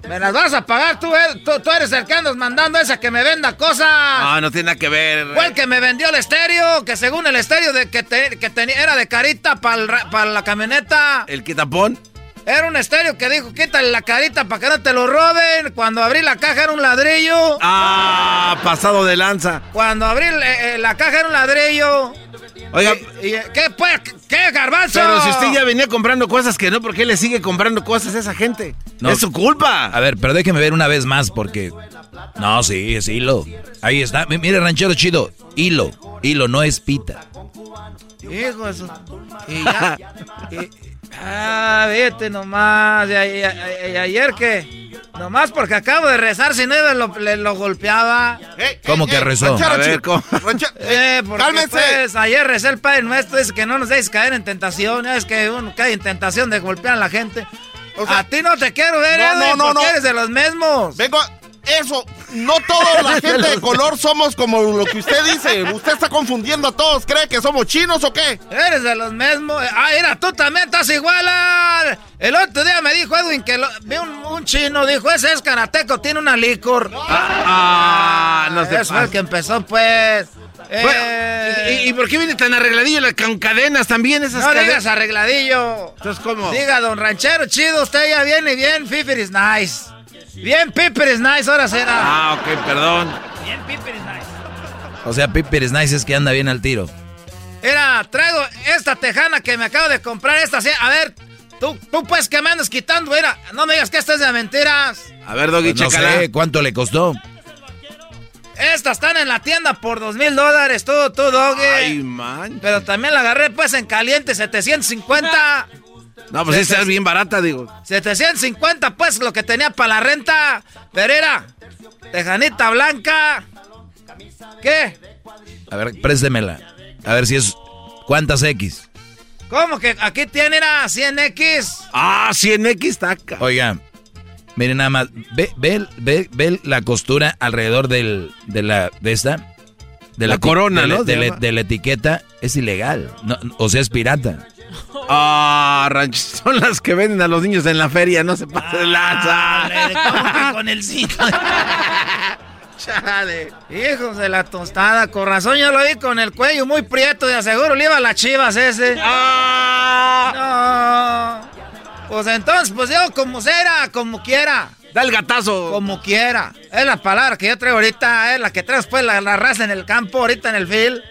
Me las vas a pagar tú, eh, tú, tú eres el que andas mandando esa que me venda cosas. No, no tiene nada que ver. Fue el que me vendió el estéreo, que según el estéreo de que, te- que era de carita para la camioneta. ¿El quitapón? Era un estéreo que dijo, quítale la carita para que no te lo roben. Cuando abrí la caja era un ladrillo. Ah, pasado de lanza. Cuando abrí eh, eh, la caja era un ladrillo. Oiga, ¿Y, y, qué pues? ¿Qué, garbanzo? pero si usted ya venía comprando cosas que no, ¿por qué le sigue comprando cosas a esa gente? No. Es su culpa. A ver, pero déjeme ver una vez más porque... No, sí, es hilo. Ahí está. Mire, ranchero chido. Hilo. Hilo, no es pita. Hijo de su- Y ya. ah, vete nomás. Y, y- y- y ayer que. Nomás porque acabo de rezar, si no iba, lo, le, lo golpeaba. ¿Cómo que rezó? A ver, ¿cómo? Eh, porque Cálmese. pues, ayer recé el Padre Nuestro, dice que no nos dejes caer en tentación. Es que uno cae en tentación de golpear a la gente. a ti no te quiero ver, No, Edwin, no, no, porque no. eres de los mismos. Vengo a- Eso, no toda la gente de color somos como lo que usted dice. Usted está confundiendo a todos. ¿Cree que somos chinos o qué? Eres de los mismos. Ah, mira, tú también estás igual. ah. El otro día me dijo Edwin que lo- vi un, un chino, dijo, ese es karateco, tiene una licor. Ah, no se Eso fue el que empezó, pues. Eh, Bueno, ¿y, y por qué viene tan arregladillo la- con cadenas también esas no cadenas? digas arregladillo. Entonces, ¿cómo? Diga, don ranchero, chido, usted ya viene bien, Piper is nice. Bien, Piper is nice, ahora será. Ah, ok, perdón. Bien, Piper is nice. O sea, Piper es nice es que anda bien al tiro. Mira, traigo esta tejana que me acabo de comprar, esta, sí. A ver, tú, tú pues que me andas quitando, mira, no me digas que esta es de mentiras. A ver, Doggy, Pues no sé cuánto le costó. Estas están en la tienda por dos mil dólares, tú, tú, doggy. Ay, man. Pero también la agarré pues en caliente, 750. No, pues esa es bien barata, digo. 750 pues lo que tenía para la renta. Pero era tejanita blanca. ¿Qué? A ver, préstemela. A ver si es... ¿Cuántas X? ¿Cómo que aquí tiene era 100X? Ah, 100X taca. Oiga, miren nada más. Ve, ve, ve, ve la costura alrededor del, de la... De esta. De La corona, de ¿no? De, la- de la etiqueta. Es ilegal. No, o sea, es pirata. Ah, ranch, son las que venden a los niños en la feria, no se pase de lanza. ¿Cómo que con el cinto? Chale. Hijos de la tostada, con razón yo lo vi con el cuello muy prieto, de aseguro le iba a las chivas ese. Ah. No. Pues entonces, pues yo como será, como quiera. Da el gatazo. Como quiera. Es la palabra que yo traigo ahorita, es la que traes pues la, la raza en el campo, ahorita en el field.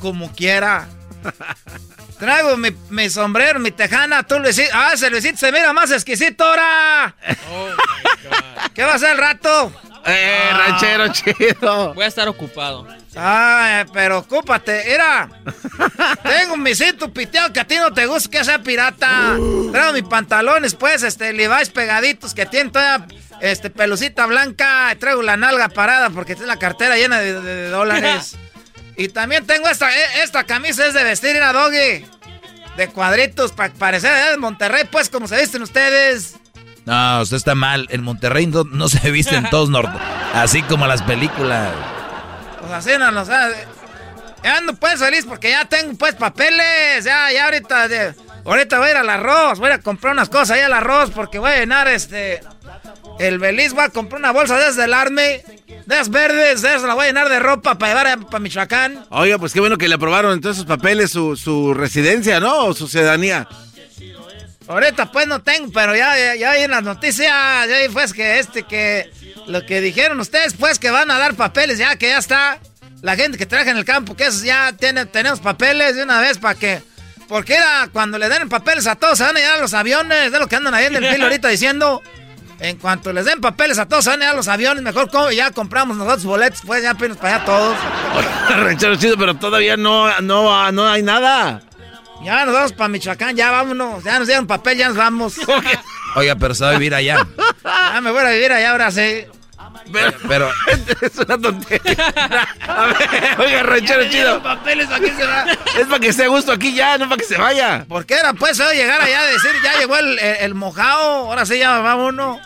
Como quiera. Traigo mi, mi sombrero, mi tejana, tú Luisito. Ah, ese Luisito se mira más exquisito ahora. ¿Qué va a hacer el rato? Eh, ranchero chido. Voy a estar ocupado. Ay, pero ocúpate, mira. Tengo un misito piteado que a ti no te gusta que sea pirata. Traigo mis pantalones, pues, este, Levi's pegaditos que tienen toda, este, pelucita blanca. Traigo la nalga parada porque tiene la cartera llena de, de- de dólares. Y también tengo esta, eh, esta camisa es de vestir, a doggy. De cuadritos, para parecer allá de Monterrey, pues, como se visten ustedes. No, usted está mal. En Monterrey no, no se visten todos norte. Así como las películas. Pues así no, no, o sea, ya ando pues feliz porque ya tengo pues papeles, ya, ya ahorita, de- ahorita voy a ir al arroz, voy a comprar unas cosas ahí al arroz porque voy a llenar este, el Beliz, voy a comprar una bolsa de del Arme, de verdes, de la voy a llenar de ropa para llevar para Michoacán. Oiga, pues qué bueno que le aprobaron entonces sus papeles, su, su residencia, ¿no? O su ciudadanía. Ahorita pues no tengo, pero ya, ya, ya hay en las noticias, ya hay pues que este, que lo que dijeron ustedes pues que van a dar papeles, ya que ya está. La gente que trabaja en el campo, que esos ya tiene, tenemos papeles de una vez para que... Porque era cuando le den papeles a todos, se van a llevar los aviones, de lo que andan ahí en el filo ahorita diciendo. En cuanto les den papeles a todos, se van a los aviones, mejor ya compramos nosotros boletos, pues ya pinos para allá todos. ranchero chido, pero todavía no, no, no hay nada. Ya nos vamos para Michoacán, ya vámonos, ya nos dieron papel, ya nos vamos. Oiga, pero se va a vivir allá. Ya me voy a vivir allá ahora sí. Pero, es una tontería. A ver, oiga, ranchero Ya chido. dieron papeles, ¿a qué se va? Es para que esté a gusto aquí ya, no para que se vaya. ¿Por qué era pues feo llegar allá a decir, ya llegó el, el, el mojado, ahora sí ya va uno?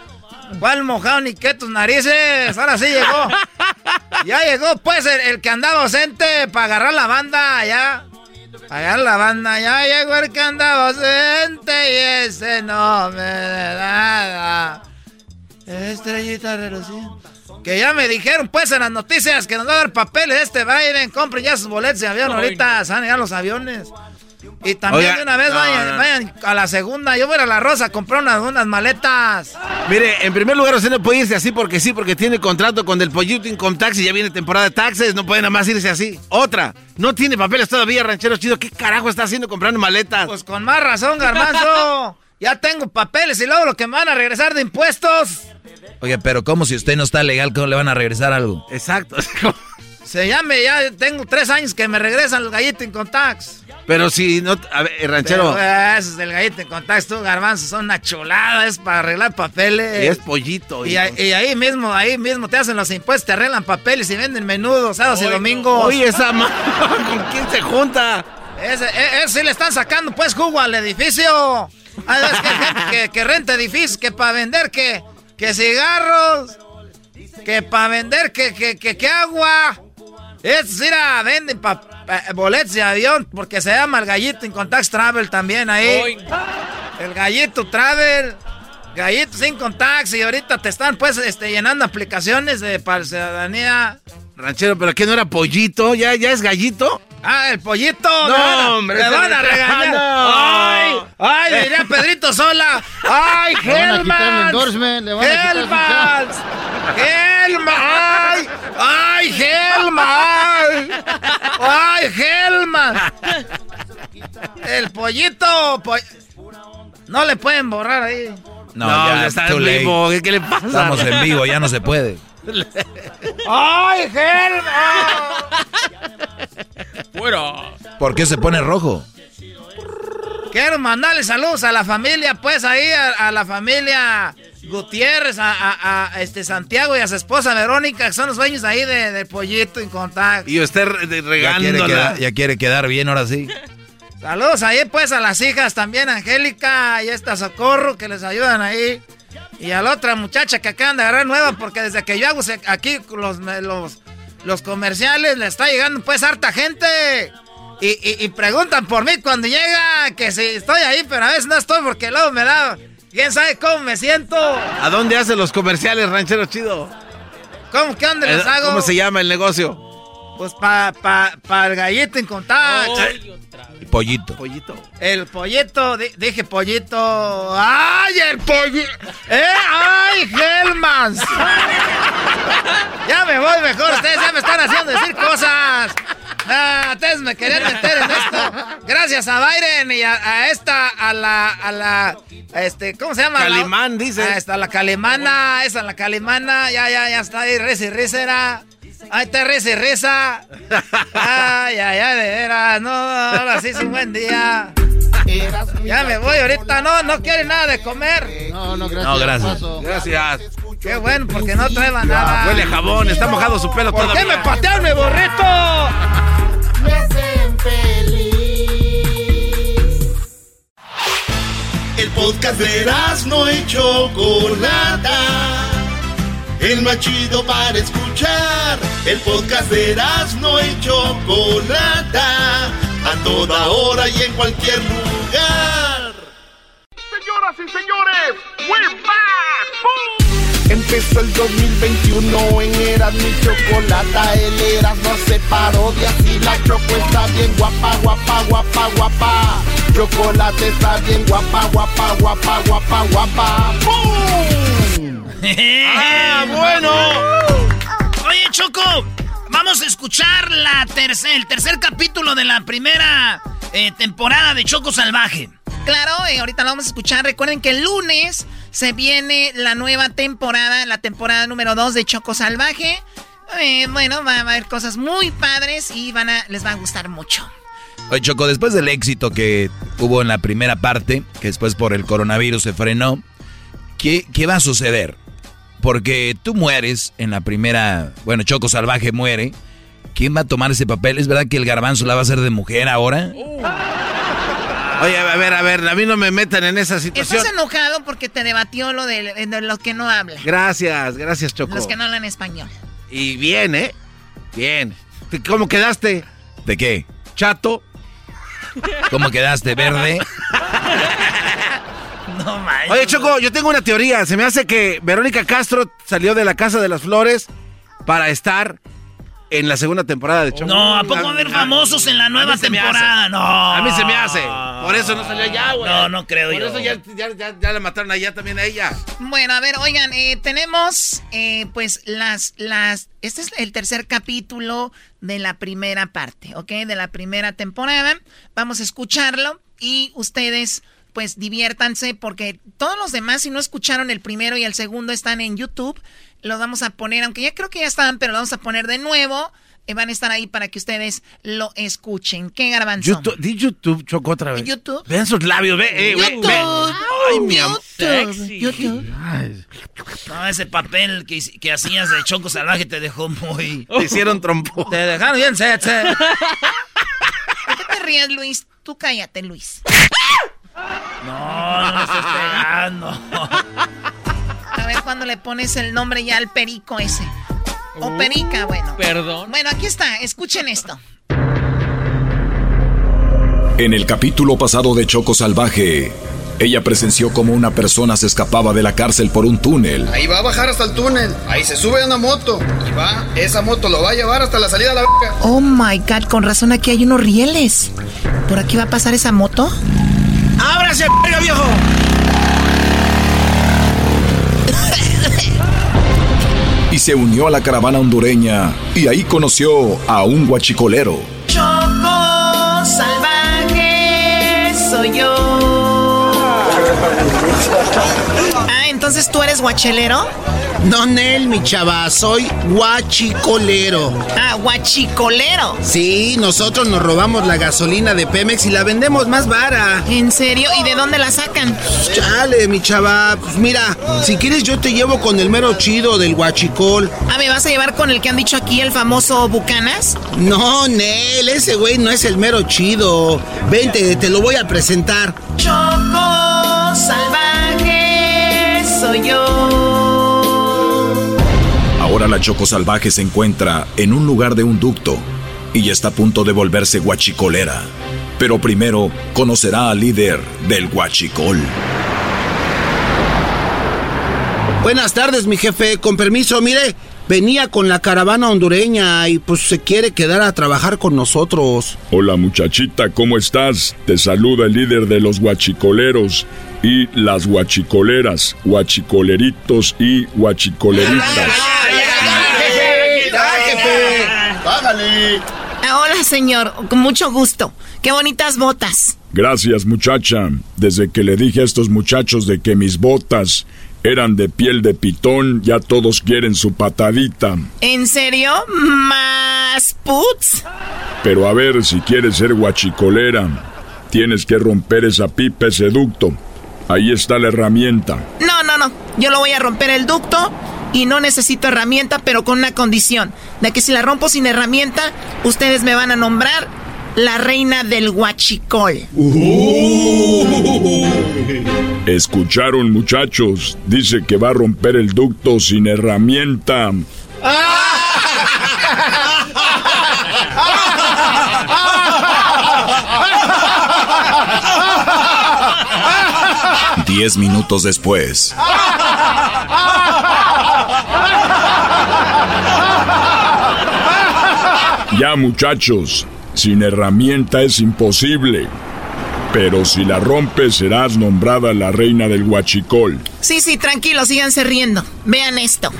¿Cuál mojado ni qué tus narices? Ahora sí llegó. ya llegó pues el, que andaba ausente para agarrar la banda allá. Para agarrar la banda, ya llegó el que andaba ausente y ese no me da nada. Estrellita reluciente. Que ya me dijeron pues en las noticias que nos va a dar papeles este Biden. Compren ya sus boletos de avión. Ahorita van a los aviones. Y también de una vez vayan, a la segunda. Yo voy a la Rosa a comprar unas, unas maletas. Mire, en primer lugar, usted no puede irse así porque sí, porque tiene contrato con el Pollito Income Tax y ya viene temporada de taxes. No puede nada más irse así. Otra, no tiene papeles todavía, ranchero chido. ¿Qué carajo está haciendo comprando maletas? Pues con más razón, garbanzo. ya tengo papeles y luego lo que me van a regresar de impuestos. Oye, pero ¿cómo si usted no está legal, cómo le van a regresar algo? Exacto. Se llame, ya tengo tres años que me regresan los gallitos en tax. Pero si no, a ver, ranchero. Pero, es el gallito en contacto, tú, garbanzo, son una chulada, es para arreglar papeles. Y es pollito. Y, ahí mismo, ahí mismo te hacen los impuestos, te arreglan papeles y venden menudos sábados y domingos. Oye, esa mano, ¿con quién se junta? Ese, e, ese, sí le están sacando pues jugo al edificio. Hay que gente que, que renta edificios, que para vender que, que cigarros, que para vender que, que, que, que agua. Es, mira, venden pa, boletos de avión porque se llama el Gallito en Contact Travel también ahí. El Gallito Travel. Gallito sin contacts y ahorita te están pues este, llenando aplicaciones de para ciudadanía. Ranchero, pero ¿qué no era pollito? ¿Ya, ya es gallito? Ah, el pollito. No, hombre. Te van a regañar. Ay, ay, diría Pedrito Sola. Ay, Helmans. Helmans. Helmans. Ay, ay, Helmans. Ay, Helmans. El pollito. No le pueden borrar ahí. No, ya está en vivo. ¿Qué le pasa? Estamos en vivo, ya no se puede. ¡Ay, Helmans! ¿Por qué se pone rojo? Quiero mandarle saludos a la familia, pues ahí, a, la familia Gutiérrez, a, este Santiago y a su esposa Verónica, que son los dueños ahí de, Pollito en contacto. Y usted regando. Ya, ya quiere, quedar bien ahora sí. Saludos ahí pues a las hijas también, Angélica y esta Socorro, que les ayudan ahí. Y a la otra muchacha que acaban de agarrar nueva, porque desde que yo hago aquí los, los, los comerciales le está llegando pues harta gente. Y, preguntan por mí cuando llega, que si estoy ahí, pero a veces no estoy porque luego me da... ¿Quién sabe cómo me siento? ¿A dónde hacen los comerciales, ranchero chido? ¿Cómo? ¿Qué dónde les hago? ¿Cómo se llama el negocio? Pues para pa, pa el gallito en contacto. El pollito. Pollito. El pollito, dije pollito. ¡Ay, el pollito! ¡Eh! ¡Ay, Helmans! ya me voy mejor, ustedes ya me están haciendo decir cosas. Ah, ustedes me querían meter en esto. Gracias a Byron y a, esta, a la, a la, este, ¿cómo se llama? Calimán, dice. A esta, la calimana, esa, la calimana, ya, ya, ya está ahí, reza y risa, Ahí está reza y reza. Ay, ay, ay, de veras, no, ahora sí es un buen día. Ya me voy ahorita, no, no quiere nada de comer. No, no, gracias. No, gracias. Gracias. Qué bueno, porque no trae nada. Huele a jabón, está mojado su pelo ¿Por qué me patearon mi borrito? Me hacen feliz. El podcast de no y Chocolata. El más chido para escuchar. El podcast de no y Chocolata. A toda hora y en cualquier lugar. Señoras y señores, we're back. Empezó el 2021 en Eras mi chocolata, el Eras no se parodia y la choco está bien guapa, guapa, guapa, guapa. Chocolate está bien guapa, guapa, guapa, guapa, guapa. ¡Bum! ¡Ah, bueno! Oye, Choco, vamos a escuchar la el tercer capítulo de la primera eh, temporada de Choco Salvaje. Claro, eh, ahorita lo vamos a escuchar. Recuerden que el lunes se viene la nueva temporada, la temporada número 2 de Choco Salvaje. Eh, bueno, va a haber cosas muy padres y van a, les va a gustar mucho. Oye, Choco, después del éxito que hubo en la primera parte, que después por el coronavirus se frenó, ¿qué, qué va a suceder? Porque tú mueres en la primera, bueno, Choco Salvaje muere. ¿Quién va a tomar ese papel? ¿Es verdad que el garbanzo la va a hacer de mujer ahora? Uh. Oye, a ver, a ver, a mí no me metan en esa situación. Estás enojado porque te debatió lo de, lo que no habla. Gracias, gracias, Choco. Los que no hablan español. Y bien, ¿eh? Bien. ¿Cómo quedaste? ¿De qué? Chato. ¿Cómo quedaste, verde? no manches. Oye, Choco, yo tengo una teoría. Se me hace que Verónica Castro salió de la Casa de las Flores para estar en la segunda temporada de Choco. No, ¿a poco va a haber famosos en la nueva temporada? No. A mí se me hace. Por eso no salió allá, güey. No, no creo yo. Por eso ya, ya, ya, ya, la mataron allá también a ella. Bueno, a ver, oigan, eh, tenemos eh, pues las, las, este es el tercer capítulo de la primera parte, ¿ok? De la primera temporada. Vamos a escucharlo y ustedes pues diviértanse porque todos los demás si no escucharon el primero y el segundo están en YouTube lo vamos a poner, aunque ya creo que ya estaban, pero lo vamos a poner de nuevo. y van a estar ahí para que ustedes lo escuchen. ¿Qué garbanzo? YouTube, di YouTube, Choco, otra vez. YouTube. Vean sus labios, ve, eh, YouTube. ve. Ay, mi amor. YouTube. No, ese papel que, que hacías de Choco Salvaje te dejó muy... Te hicieron trompo. Te dejaron bien sete. ¿Por qué te ríes, Luis? Tú cállate, Luis. No, no me estés pegando. A ver cuándo le pones el nombre ya al perico ese. O perica, bueno. Perdón. Bueno, aquí está, escuchen esto. En el capítulo pasado de Choco Salvaje, ella presenció cómo una persona se escapaba de la cárcel por un túnel. Ahí va a bajar hasta el túnel. Ahí se sube a una moto. Y va, esa moto lo va a llevar hasta la salida de la verga. Oh my god, con razón aquí hay unos rieles. ¿Por aquí va a pasar esa moto? ¡Ábrase, viejo! y se unió a la caravana hondureña y ahí conoció a un guachicolero. Entonces tú eres guachelero. No, Nel, mi chava, soy guachicolero. Ah, guachicolero. Sí, nosotros nos robamos la gasolina de Pemex y la vendemos más vara. ¿En serio? ¿Y de dónde la sacan? Chale, mi chava, pues mira, si quieres yo te llevo con el mero chido del guachicol. Ah, ¿me vas a llevar con el que han dicho aquí, el famoso Bucanas? No, Nel, ese güey no es el mero chido. Vente, te lo voy a presentar. Choco salvaje soy yo. Ahora la Choco Salvaje se encuentra en un lugar de un ducto y está a punto de volverse guachicolera. Pero primero conocerá al líder del guachicol. Buenas tardes, mi jefe. Con permiso, mire, venía con la caravana hondureña y pues se quiere quedar a trabajar con nosotros. Hola muchachita, ¿cómo estás? Te saluda el líder de los guachicoleros y las guachicoleras, guachicoleritos y guachicoleritas. Hola, señor. Con mucho gusto. Qué bonitas botas. Gracias muchacha. Desde que le dije a estos muchachos de que mis botas eran de piel de pitón, ya todos quieren su patadita. ¿En serio? ¿Más puts? Pero a ver, si quieres ser guachicolera, tienes que romper esa pipa, ese ducto. Ahí está la herramienta. No, no, no. Yo lo voy a romper el ducto y no necesito herramienta, pero con una condición. De que si la rompo sin herramienta, ustedes me van a nombrar la reina del huachicol. Escucharon muchachos, dice que va a romper el ducto sin herramienta. Diez minutos después. Ya muchachos, sin herramienta es imposible. Pero si la rompes serás nombrada la reina del huachicol. Sí, sí, tranquilo, síganse riendo. Vean esto.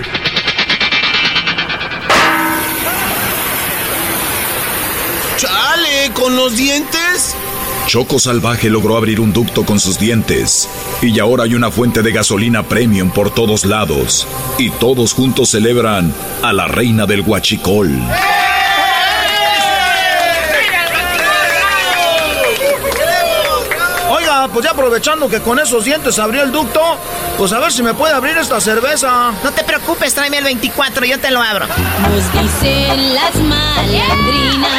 ¡Chale! ¿Con los dientes? Choco Salvaje logró abrir un ducto con sus dientes y ahora hay una fuente de gasolina premium por todos lados y todos juntos celebran a la reina del huachicol. Oiga, pues ya aprovechando que con esos dientes abrió el ducto, pues a ver si me puede abrir esta cerveza. No te preocupes, tráeme el 24, yo te lo abro. Nos dicen las malandrinas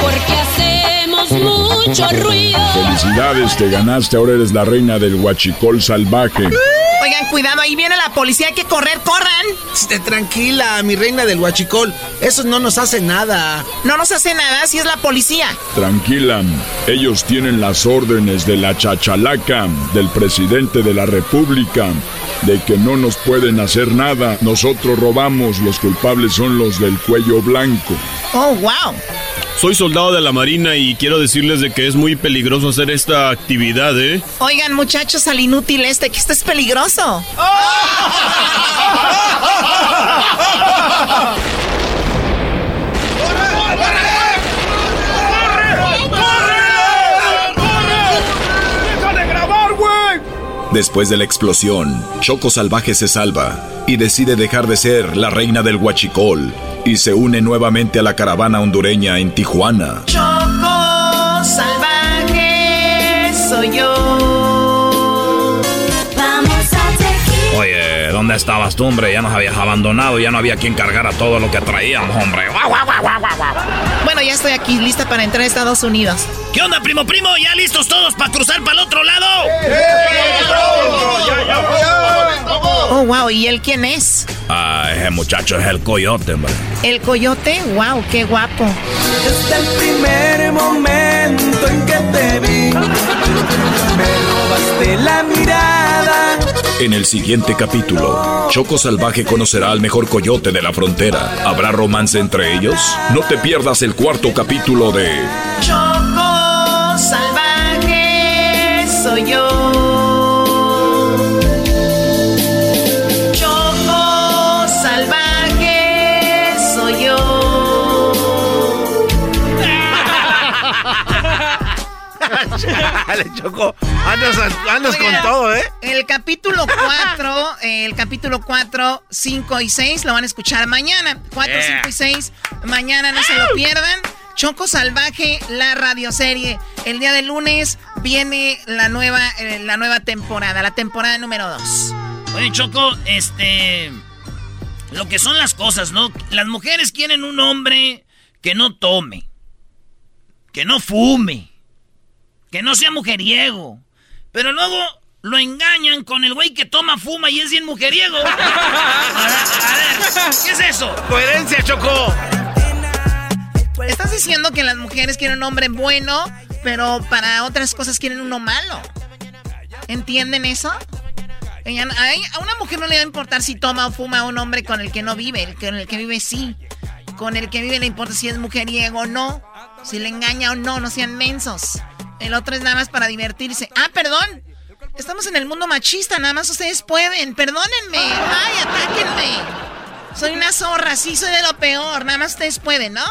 porque hacemos mucho ruido. Felicidades, te ganaste, ahora eres la reina del huachicol salvaje. Oigan, cuidado, ahí viene la policía, hay que correr, corran. Esté tranquila, mi reina del huachicol. Eso no nos hace nada. No nos hace nada si es la policía. Tranquila, ellos tienen las órdenes de la chachalaca, del presidente de la república, de que no nos pueden hacer nada. Nosotros robamos, los culpables son los del cuello blanco. Oh, wow. Soy soldado de la Marina y quiero decirles de que es muy peligroso hacer esta actividad, ¿eh? Oigan, muchachos, al inútil este, que esto es peligroso. Después de la explosión, Choco Salvaje se salva y decide dejar de ser la reina del huachicol y se une nuevamente a la caravana hondureña en Tijuana. Choco salvaje soy yo. Vamos a tequila. Oye, ¿dónde estabas tú, hombre? Ya nos habías abandonado, ya no había quien cargara todo lo que traíamos, hombre. ¡Guau, guau, guau, guau, guau, guau! Bueno, ya estoy aquí lista para entrar a Estados Unidos. ¿Qué onda, primo, primo? ¿Ya listos todos para cruzar para el otro lado? Oh, wow, ¿y él quién es? Ah, ese muchacho es el coyote, hombre. ¿El coyote? Wow, qué guapo. Desde el primer momento en que te vi, me robaste la mirada. En el siguiente capítulo, Choco Salvaje conocerá al mejor coyote de la frontera. ¿Habrá romance entre ellos? No te pierdas el cuarto capítulo de Dale, Choco. Andas, andas con todo, ¿eh? El capítulo 4, el capítulo 4, 5 y 6 lo van a escuchar mañana. 4, Yeah. 5 y 6, mañana no se lo pierdan. Choco Salvaje, la radioserie. El día de lunes viene la nueva, eh, la nueva temporada, la temporada número 2. Oye, Choco, este. Lo que son las cosas, ¿no? Las mujeres quieren un hombre que no tome, que no fume, que no sea mujeriego. Pero luego lo engañan con el güey que toma, fuma y es bien mujeriego. A ver, a ver, ¿qué es eso? Coherencia, Choco. Estás diciendo que las mujeres quieren un hombre bueno, pero para otras cosas quieren uno malo. ¿Entienden eso? A, una mujer no le va a importar si toma o fuma a un hombre con el que no vive, el que- con el que vive sí. Con el que vive le importa si es mujeriego o no, si le engaña o no, no sean mensos. El otro es nada más para divertirse. Ah, perdón. Estamos en el mundo machista, nada más ustedes pueden. Perdónenme. Ay, atáquenme. Soy una zorra, sí, soy de lo peor. Nada más ustedes pueden, ¿no?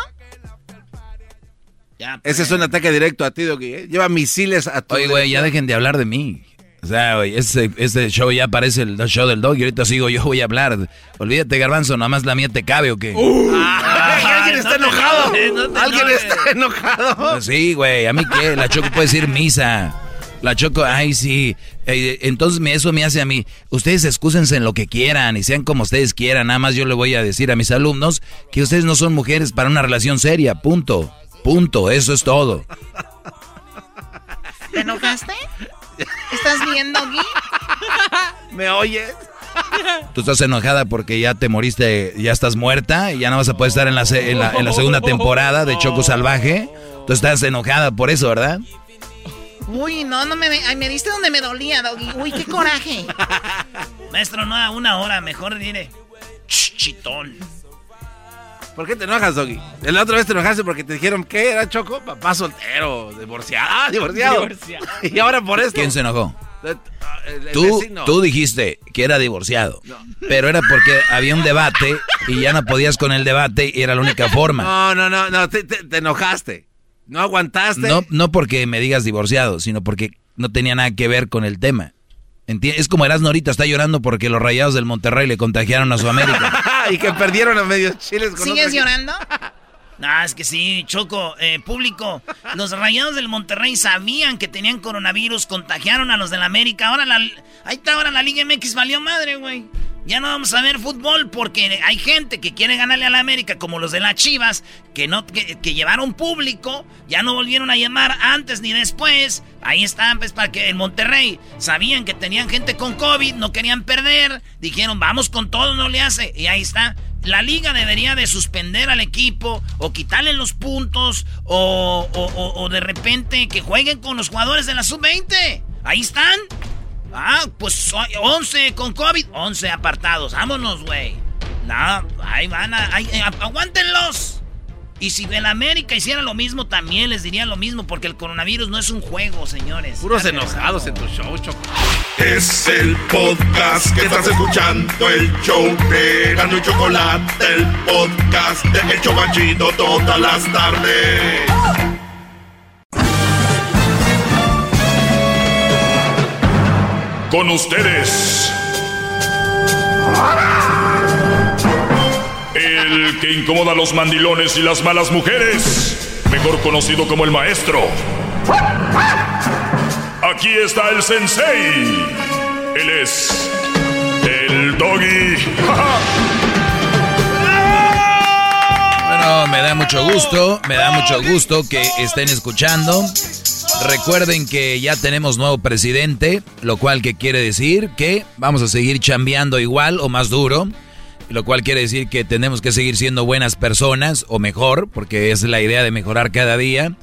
Ese es un ataque directo a ti, Doggy. ¿eh? Lleva misiles a tu. Oye, güey, ya dejen de hablar de mí. O sea, güey, este, este show ya parece el show del dog y ahorita sigo yo voy a hablar. Olvídate, Garbanzo, nada más la mía te cabe o qué. alguien está enojado. Alguien está enojado. Pues sí, güey, a mí qué, la Choco puede decir misa. La Choco, ay, sí. Eh, entonces me- eso me hace a mí. Ustedes excúsense en lo que quieran y sean como ustedes quieran. Nada más yo le voy a decir a mis alumnos que ustedes no son mujeres para una relación seria. Punto. Punto. Eso es todo. ¿Te enojaste? ¿Estás viendo, Gui? ¿Me oyes? Tú estás enojada porque ya te moriste, ya estás muerta y ya no vas a poder estar en la, se- en la, en la segunda temporada de Choco Salvaje. Tú estás enojada por eso, ¿verdad? Uy, no, no me... Ay, me diste donde me dolía, Doggy. Uy, qué coraje. Maestro, no a una hora, mejor dile. "Ch, Chitón. ¿Por qué te enojas, Doggy? La otra vez te enojaste porque te dijeron que era Choco, papá soltero, divorciado. Ah, divorciado. Divorciado. Y ahora por esto. ¿Quién se enojó? El- el Tú, tú dijiste que era divorciado, pero era porque había un debate y ya no podías con el debate y era la única forma. No, no, no, no, te, te- te enojaste. No aguantaste. No, no porque me digas divorciado, sino porque no tenía nada que ver con el tema. Enti- Es como Erasmo ahorita está llorando porque los rayados del Monterrey le contagiaron a su América. y que perdieron a medios chiles con ¿Sigues llorando? No, es que sí, Choco, eh, público. Los rayados del Monterrey sabían que tenían coronavirus, contagiaron a los del América. Ahora la, ahí está ahora la Liga MX valió madre, güey. ya no vamos a ver fútbol porque hay gente que quiere ganarle a la América, como los de las Chivas, que, no, que, llevaron público, ya no volvieron a llamar antes ni después. Ahí están, pues, para que en Monterrey sabían que tenían gente con COVID, no querían perder, dijeron, vamos con todo, no le hace. Y ahí está. La liga debería de suspender al equipo o quitarle los puntos o, o de repente que jueguen con los jugadores de la sub-20. Ahí están. Ah, pues 11 con COVID, 11 apartados. Vámonos, güey. No, ahí van a. Eh, aguántenlos. Y si en América hiciera lo mismo, también les diría lo mismo, porque el coronavirus no es un juego, señores. Puros enojados en tu show, Choco. Es el podcast que estás escuchando, el show de Gano y Chocolate, el podcast de El Chocachito todas las tardes. Con ustedes. El que incomoda a los mandilones y las malas mujeres. Mejor conocido como el maestro. Aquí está el sensei. Él es el doggy. bueno, me da mucho gusto, me da mucho gusto que estén escuchando. Recuerden que ya tenemos nuevo presidente, lo cual que quiere decir que vamos a seguir chambeando igual o más duro, lo cual quiere decir que tenemos que seguir siendo buenas personas o mejor, porque es la idea de mejorar cada día,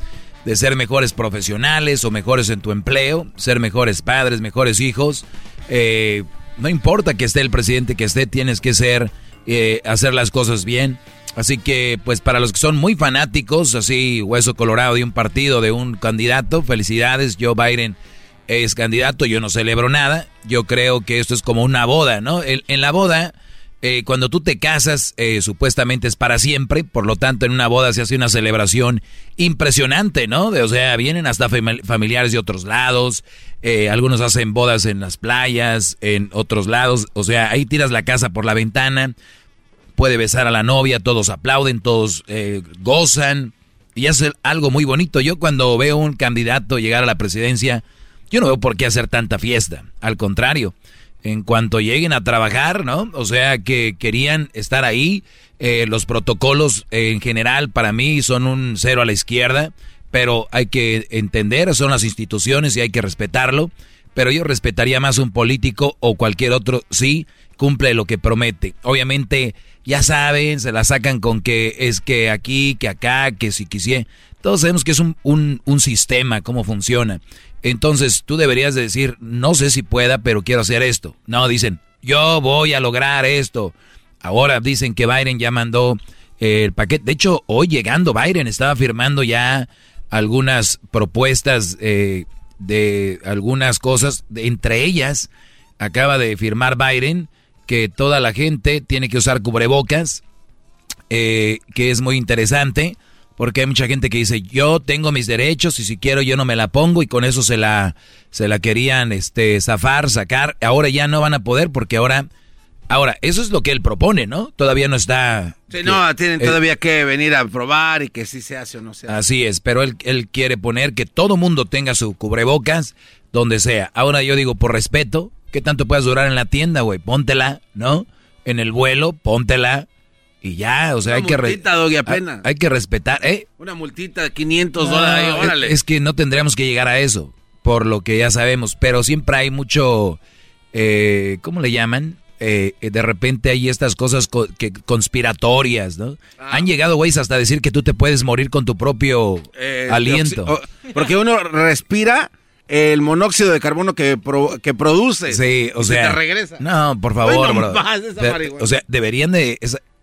de ser mejores profesionales o mejores en tu empleo, ser mejores padres, mejores hijos. Eh, no importa que esté el presidente que esté, tienes que ser, eh, hacer las cosas bien. Así que, pues para los que son muy fanáticos, así hueso colorado de un partido, de un candidato, felicidades, Joe Biden es candidato, yo no celebro nada, yo creo que esto es como una boda, ¿no? En, la boda, eh, cuando tú te casas, eh, supuestamente es para siempre, por lo tanto en una boda se hace una celebración impresionante, ¿no? o sea, vienen hasta familiares de otros lados, eh, algunos hacen bodas en las playas, en otros lados, o sea, ahí tiras la casa por la ventana puede besar a la novia, todos aplauden, todos eh, gozan y hace algo muy bonito. Yo cuando veo un candidato llegar a la presidencia, yo no veo por qué hacer tanta fiesta. Al contrario, en cuanto lleguen a trabajar, ¿no? O sea, que querían estar ahí. Eh, los protocolos en general para mí son un cero a la izquierda, pero hay que entender, son las instituciones y hay que respetarlo. Pero yo respetaría más un político o cualquier otro, sí, cumple lo que promete. Obviamente ya saben, se la sacan con que es que aquí, que acá, que si quisiera. Todos sabemos que es un, un, sistema, cómo funciona. Entonces tú deberías de decir, no sé si pueda, pero quiero hacer esto. No, dicen, yo voy a lograr esto. Ahora dicen que Biden ya mandó el paquete. De hecho, hoy llegando Biden estaba firmando ya algunas propuestas eh, de algunas cosas. Entre ellas, acaba de firmar Biden que toda la gente tiene que usar cubrebocas, eh, que es muy interesante, porque hay mucha gente que dice, yo tengo mis derechos y si quiero yo no me la pongo y con eso se la, se la querían este, zafar, sacar, ahora ya no van a poder porque ahora... Ahora, eso es lo que él propone, ¿no? Todavía no está... Sí, no, tienen eh, todavía que venir a probar y que sí se hace o no se hace. Así es, pero él, él quiere poner que todo mundo tenga su cubrebocas donde sea. Ahora yo digo, por respeto, ¿Qué tanto puedes durar en la tienda, güey? Póntela, ¿no? En el vuelo, póntela. Y ya, o sea, hay que... Doggy, apenas. Hay, que respetar, ¿eh? Una multita de 500 dólares, órale. Es, que no tendríamos que llegar a eso, por lo que ya sabemos. Pero siempre hay mucho... Eh, ¿Cómo le llaman? Eh, de repente hay estas cosas que conspiratorias, ¿no? Ah. Han llegado, güeyes, hasta decir que tú te puedes morir con tu propio eh, aliento. Porque uno respira el monóxido de carbono que, que produce. Sí, o sea. te regresa. No, por favor, bro. o sea, deberían de,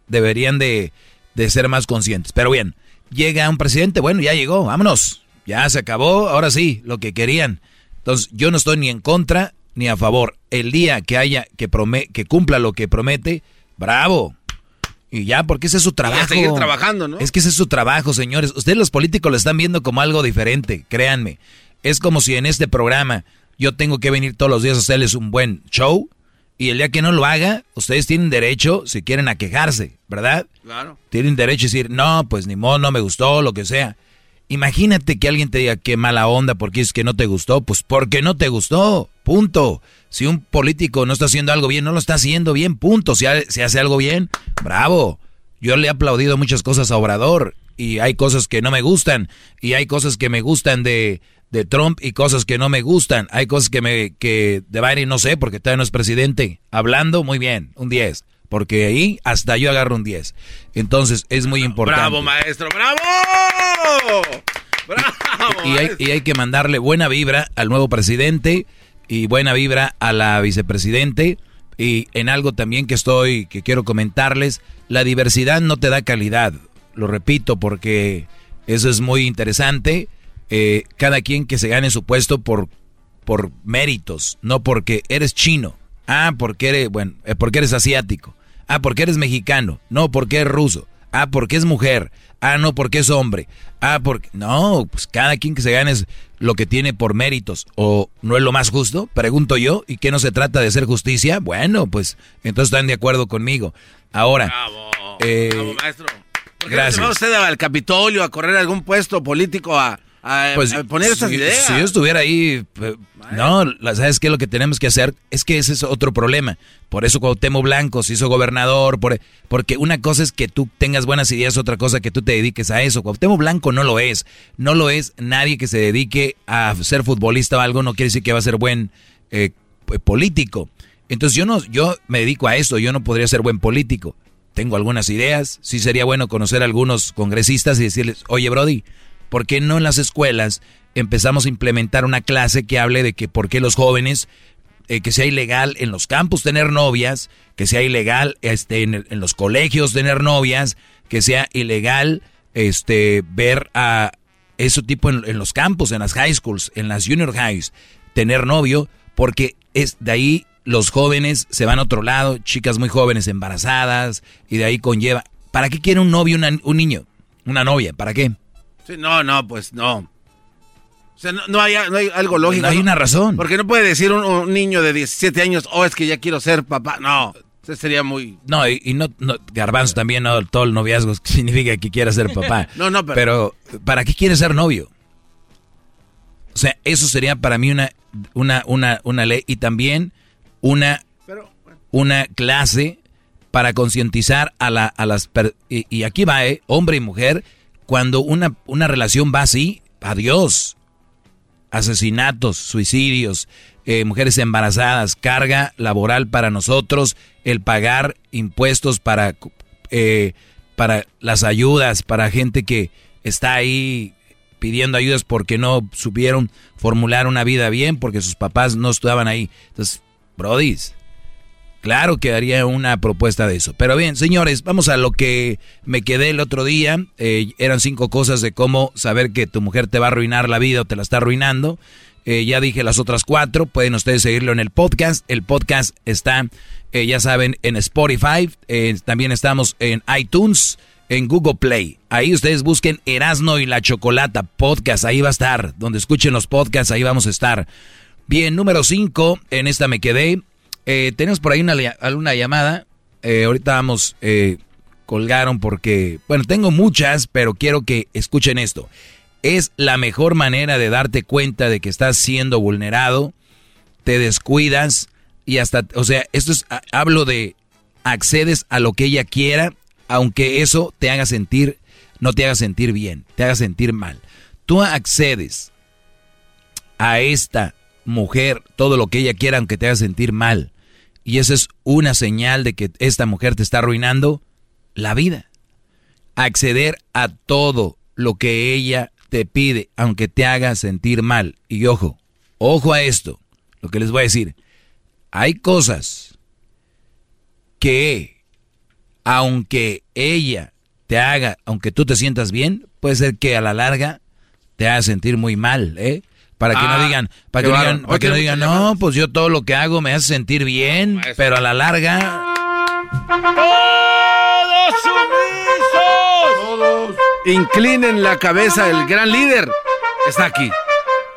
deberían de, de ser más conscientes. Pero bien, llega un presidente, bueno, ya llegó, vámonos. Ya se acabó, ahora sí, lo que querían. Entonces, yo no estoy ni en contra ni a favor. El día que haya, que, que cumpla lo que promete, bravo. Y ya, porque ese es su trabajo. seguir trabajando, ¿no? Es que ese es su trabajo, señores. Ustedes los políticos lo están viendo como algo diferente, créanme. Es como si en este programa yo tengo que venir todos los días a hacerles un buen show y el día que no lo haga, ustedes tienen derecho, si quieren, a quejarse, ¿verdad? Claro. Tienen derecho a decir, no, pues ni modo, no me gustó, lo que sea. Imagínate que alguien te diga qué mala onda porque es que no te gustó, pues porque no te gustó, punto. Si un político no está haciendo algo bien, no lo está haciendo bien, punto. Si, hace algo bien, bravo. Yo le he aplaudido muchas cosas a Obrador y hay cosas que no me gustan y hay cosas que me gustan de, de Trump y cosas que no me gustan. Hay cosas que me que de Biden no sé porque todavía no es presidente. Hablando muy bien, un 10, porque ahí hasta yo agarro un 10. Entonces, es muy importante. Bravo, maestro, bravo. Bravo. Y hay, y hay que mandarle buena vibra al nuevo presidente y buena vibra a la vicepresidente y en algo también que estoy que quiero comentarles, la diversidad no te da calidad. Lo repito porque eso es muy interesante. Eh, cada quien que se gane su puesto por, por méritos, no porque eres chino. Ah, porque eres, bueno, eh, porque eres asiático. Ah, porque eres mexicano. No, porque eres ruso. Ah, porque es mujer. Ah, no, porque es hombre. Ah, porque... No, pues cada quien que se gane es lo que tiene por méritos. ¿O no es lo más justo? Pregunto yo. ¿Y qué no se trata de hacer justicia? Bueno, pues entonces están de acuerdo conmigo. Ahora... Bravo, eh, maestro. ¿Por qué gracias. No se usted al Capitolio a correr algún puesto político a pues, poner esas ideas. Si yo estuviera ahí, no, ¿sabes qué? Lo que tenemos que hacer es que ese es otro problema. Por eso Cuauhtémoc Blanco se hizo gobernador, por, porque una cosa es que tú tengas buenas ideas, otra cosa que tú te dediques a eso. Cuauhtémoc Blanco no lo es. No lo es nadie que se dedique a ser futbolista o algo, no quiere decir que va a ser buen eh, político. Entonces yo no, yo me dedico a eso, yo no podría ser buen político. Tengo algunas ideas, sí sería bueno conocer a algunos congresistas y decirles, oye Brody, ¿por qué no en las escuelas empezamos a implementar una clase que hable de que por qué los jóvenes, eh, que sea ilegal en los campos tener novias, que sea ilegal este, en, los colegios tener novias, que sea ilegal este, ver a ese tipo en, en los campos, en las high schools, en las junior highs, tener novio, porque es de ahí los jóvenes se van a otro lado, chicas muy jóvenes embarazadas, y de ahí conlleva. ¿Para qué quiere un novio un niño? Una novia, ¿para qué? Sí, no, no, pues no. O sea, no, hay, algo lógico. No hay una razón. Porque no puede decir un, niño de 17 años, oh, es que ya quiero ser papá. No, eso sería muy... No, y, no, Garbanzo también, no, todo el noviazgo significa que quiera ser papá. no, no, pero... Pero, ¿para qué quiere ser novio? O sea, eso sería para mí una, una, una, una ley y también una, una clase para concientizar a, la, a las... Y, y aquí va, ¿eh? Hombre y mujer cuando una, una relación va así, adiós. Asesinatos, suicidios, eh, mujeres embarazadas, carga laboral para nosotros, el pagar impuestos para, eh, para las ayudas, para gente que está ahí pidiendo ayudas porque no supieron formular una vida bien, porque sus papás no estaban ahí. Entonces, brodis, Claro que haría una propuesta de eso. Pero bien, señores, vamos a lo que me quedé el otro día. Eh, eran cinco cosas de cómo saber que tu mujer te va a arruinar la vida o te la está arruinando. Eh, ya dije las otras cuatro. Pueden ustedes seguirlo en el podcast. El podcast está, eh, ya saben, en Spotify. también estamos en iTunes, en Google Play. Ahí ustedes busquen Erasno y la Chocolata Podcast. Ahí va a estar. Donde escuchen los podcasts, ahí vamos a estar. Bien, número cinco. En esta me quedé. Eh, tenemos por ahí una, una llamada. Eh, ahorita vamos, eh, colgaron porque, bueno, tengo muchas, pero quiero que escuchen esto. Es la mejor manera de darte cuenta de que estás siendo vulnerado, te descuidas y hasta, o sea, esto es, hablo de accedes a lo que ella quiera, aunque eso te haga sentir, no te haga sentir bien, te haga sentir mal. Tú accedes a esta mujer todo lo que ella quiera, aunque te haga sentir mal. Y esa es una señal de que esta mujer te está arruinando la vida. Acceder a todo lo que ella te pide, aunque te haga sentir mal. Y ojo, ojo a esto, lo que les voy a decir. Hay cosas que, aunque ella te haga, aunque tú te sientas bien, puede ser que a la larga te haga sentir muy mal, ¿eh? Para que no ah, digan, para que, no digan, para que no digan, no, pues yo todo lo que hago me hace sentir bien, pero a la larga. ¡Todos sumisos! Todos. Inclinen la cabeza, el gran líder está aquí.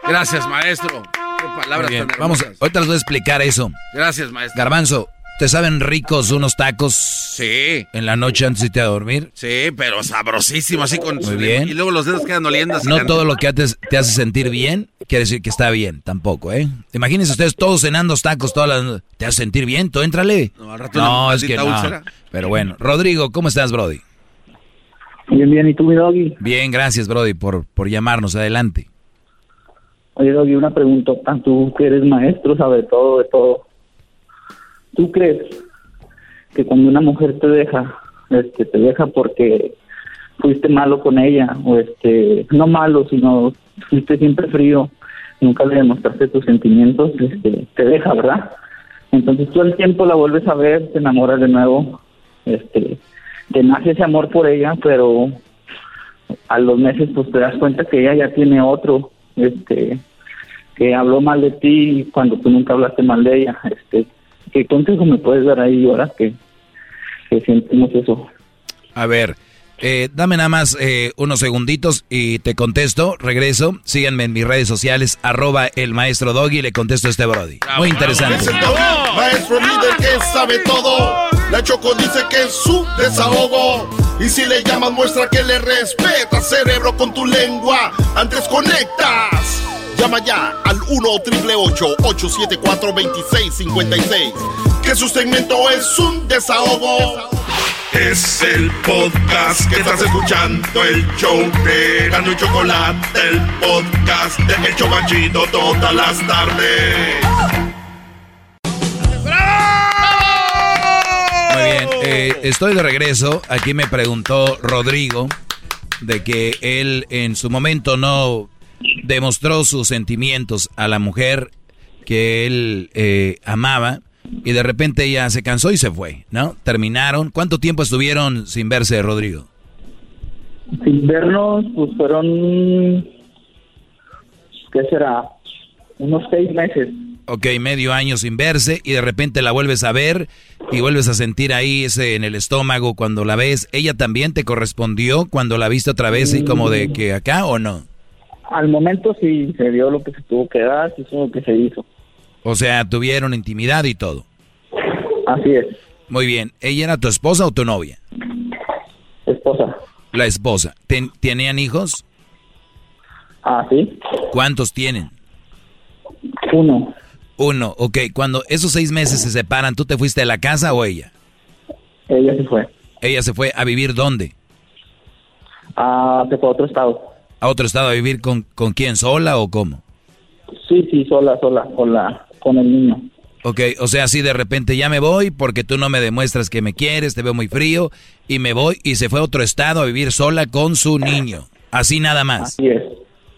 Gracias, maestro. Qué palabras tan Vamos, ahorita les voy a explicar eso. Gracias, maestro. Garbanzo, ¿Te saben ricos unos tacos? Sí. En la noche antes de irte a dormir. Sí, pero sabrosísimo, así con... Muy bien. Y luego los dedos quedan oliendo. así No todo lo que haces- te hace sentir bien quiere decir que está bien, tampoco, ¿eh? Imagínense ustedes todos cenando tacos todas las... ¿Te hace sentir bien? ¿Tú éntrale? No, al rato No, es que no. úlcera. Pero bueno, Rodrigo, ¿cómo estás, Brody? Bien, bien, ¿y tú, mi doggy? Bien, gracias, Brody, por, por llamarnos. Adelante. Oye, doggy, una pregunta. Tú que eres maestro, sabes todo de todo. ¿Tú crees que cuando una mujer te deja, este, te deja porque fuiste malo con ella, o este, no malo, sino fuiste siempre frío, nunca le demostraste tus sentimientos, este, te deja, ¿verdad? Entonces tú al tiempo la vuelves a ver, te enamoras de nuevo, este, te nace ese amor por ella, pero a los meses pues te das cuenta que ella ya tiene otro, este, que habló mal de ti cuando tú nunca hablaste mal de ella, este, ¿qué consejo me puedes dar ahí ahora que, que sentimos eso? A ver, eh, dame nada más eh, unos segunditos y te contesto, regreso. Síganme en mis redes sociales, arroba el maestro Doggy, le contesto a este Brody. Muy interesante. Maestro líder que sabe todo. La Choco dice que es su desahogo. Y si le llamas, muestra que le respeta, cerebro, con tu lengua. Antes conectas. Llama ya al 1-888-874-2656. Que su segmento es un desahogo. Es el podcast que estás escuchando, el show de Gano y Chocolate, el podcast de El Chobachito todas las tardes. Muy bien, eh, estoy de regreso. Aquí me preguntó Rodrigo de que él en su momento no demostró sus sentimientos a la mujer que él eh, amaba y de repente ella se cansó y se fue, ¿no? Terminaron. ¿Cuánto tiempo estuvieron sin verse, Rodrigo? Sin vernos, pues fueron, ¿qué será? Unos seis meses. Ok, medio año sin verse y de repente la vuelves a ver y vuelves a sentir ahí ese en el estómago cuando la ves. ¿Ella también te correspondió cuando la viste otra vez y como de que acá o no? Al momento sí se dio lo que se tuvo que dar, se hizo lo que se hizo. O sea, tuvieron intimidad y todo. Así es. Muy bien. ¿Ella era tu esposa o tu novia? Esposa. La esposa. ¿Ten- ¿Tenían hijos? Ah, sí. ¿Cuántos tienen? Uno. Uno. Ok, cuando esos seis meses se separan, ¿tú te fuiste de la casa o ella? Ella se fue. ¿Ella se fue a vivir dónde? Ah, se fue a otro estado. ¿A otro estado a vivir con, con quién? ¿Sola o cómo? Sí, sí, sola, sola, con la, con el niño. Ok, o sea, así de repente ya me voy porque tú no me demuestras que me quieres, te veo muy frío y me voy y se fue a otro estado a vivir sola con su niño. Así nada más. Así es.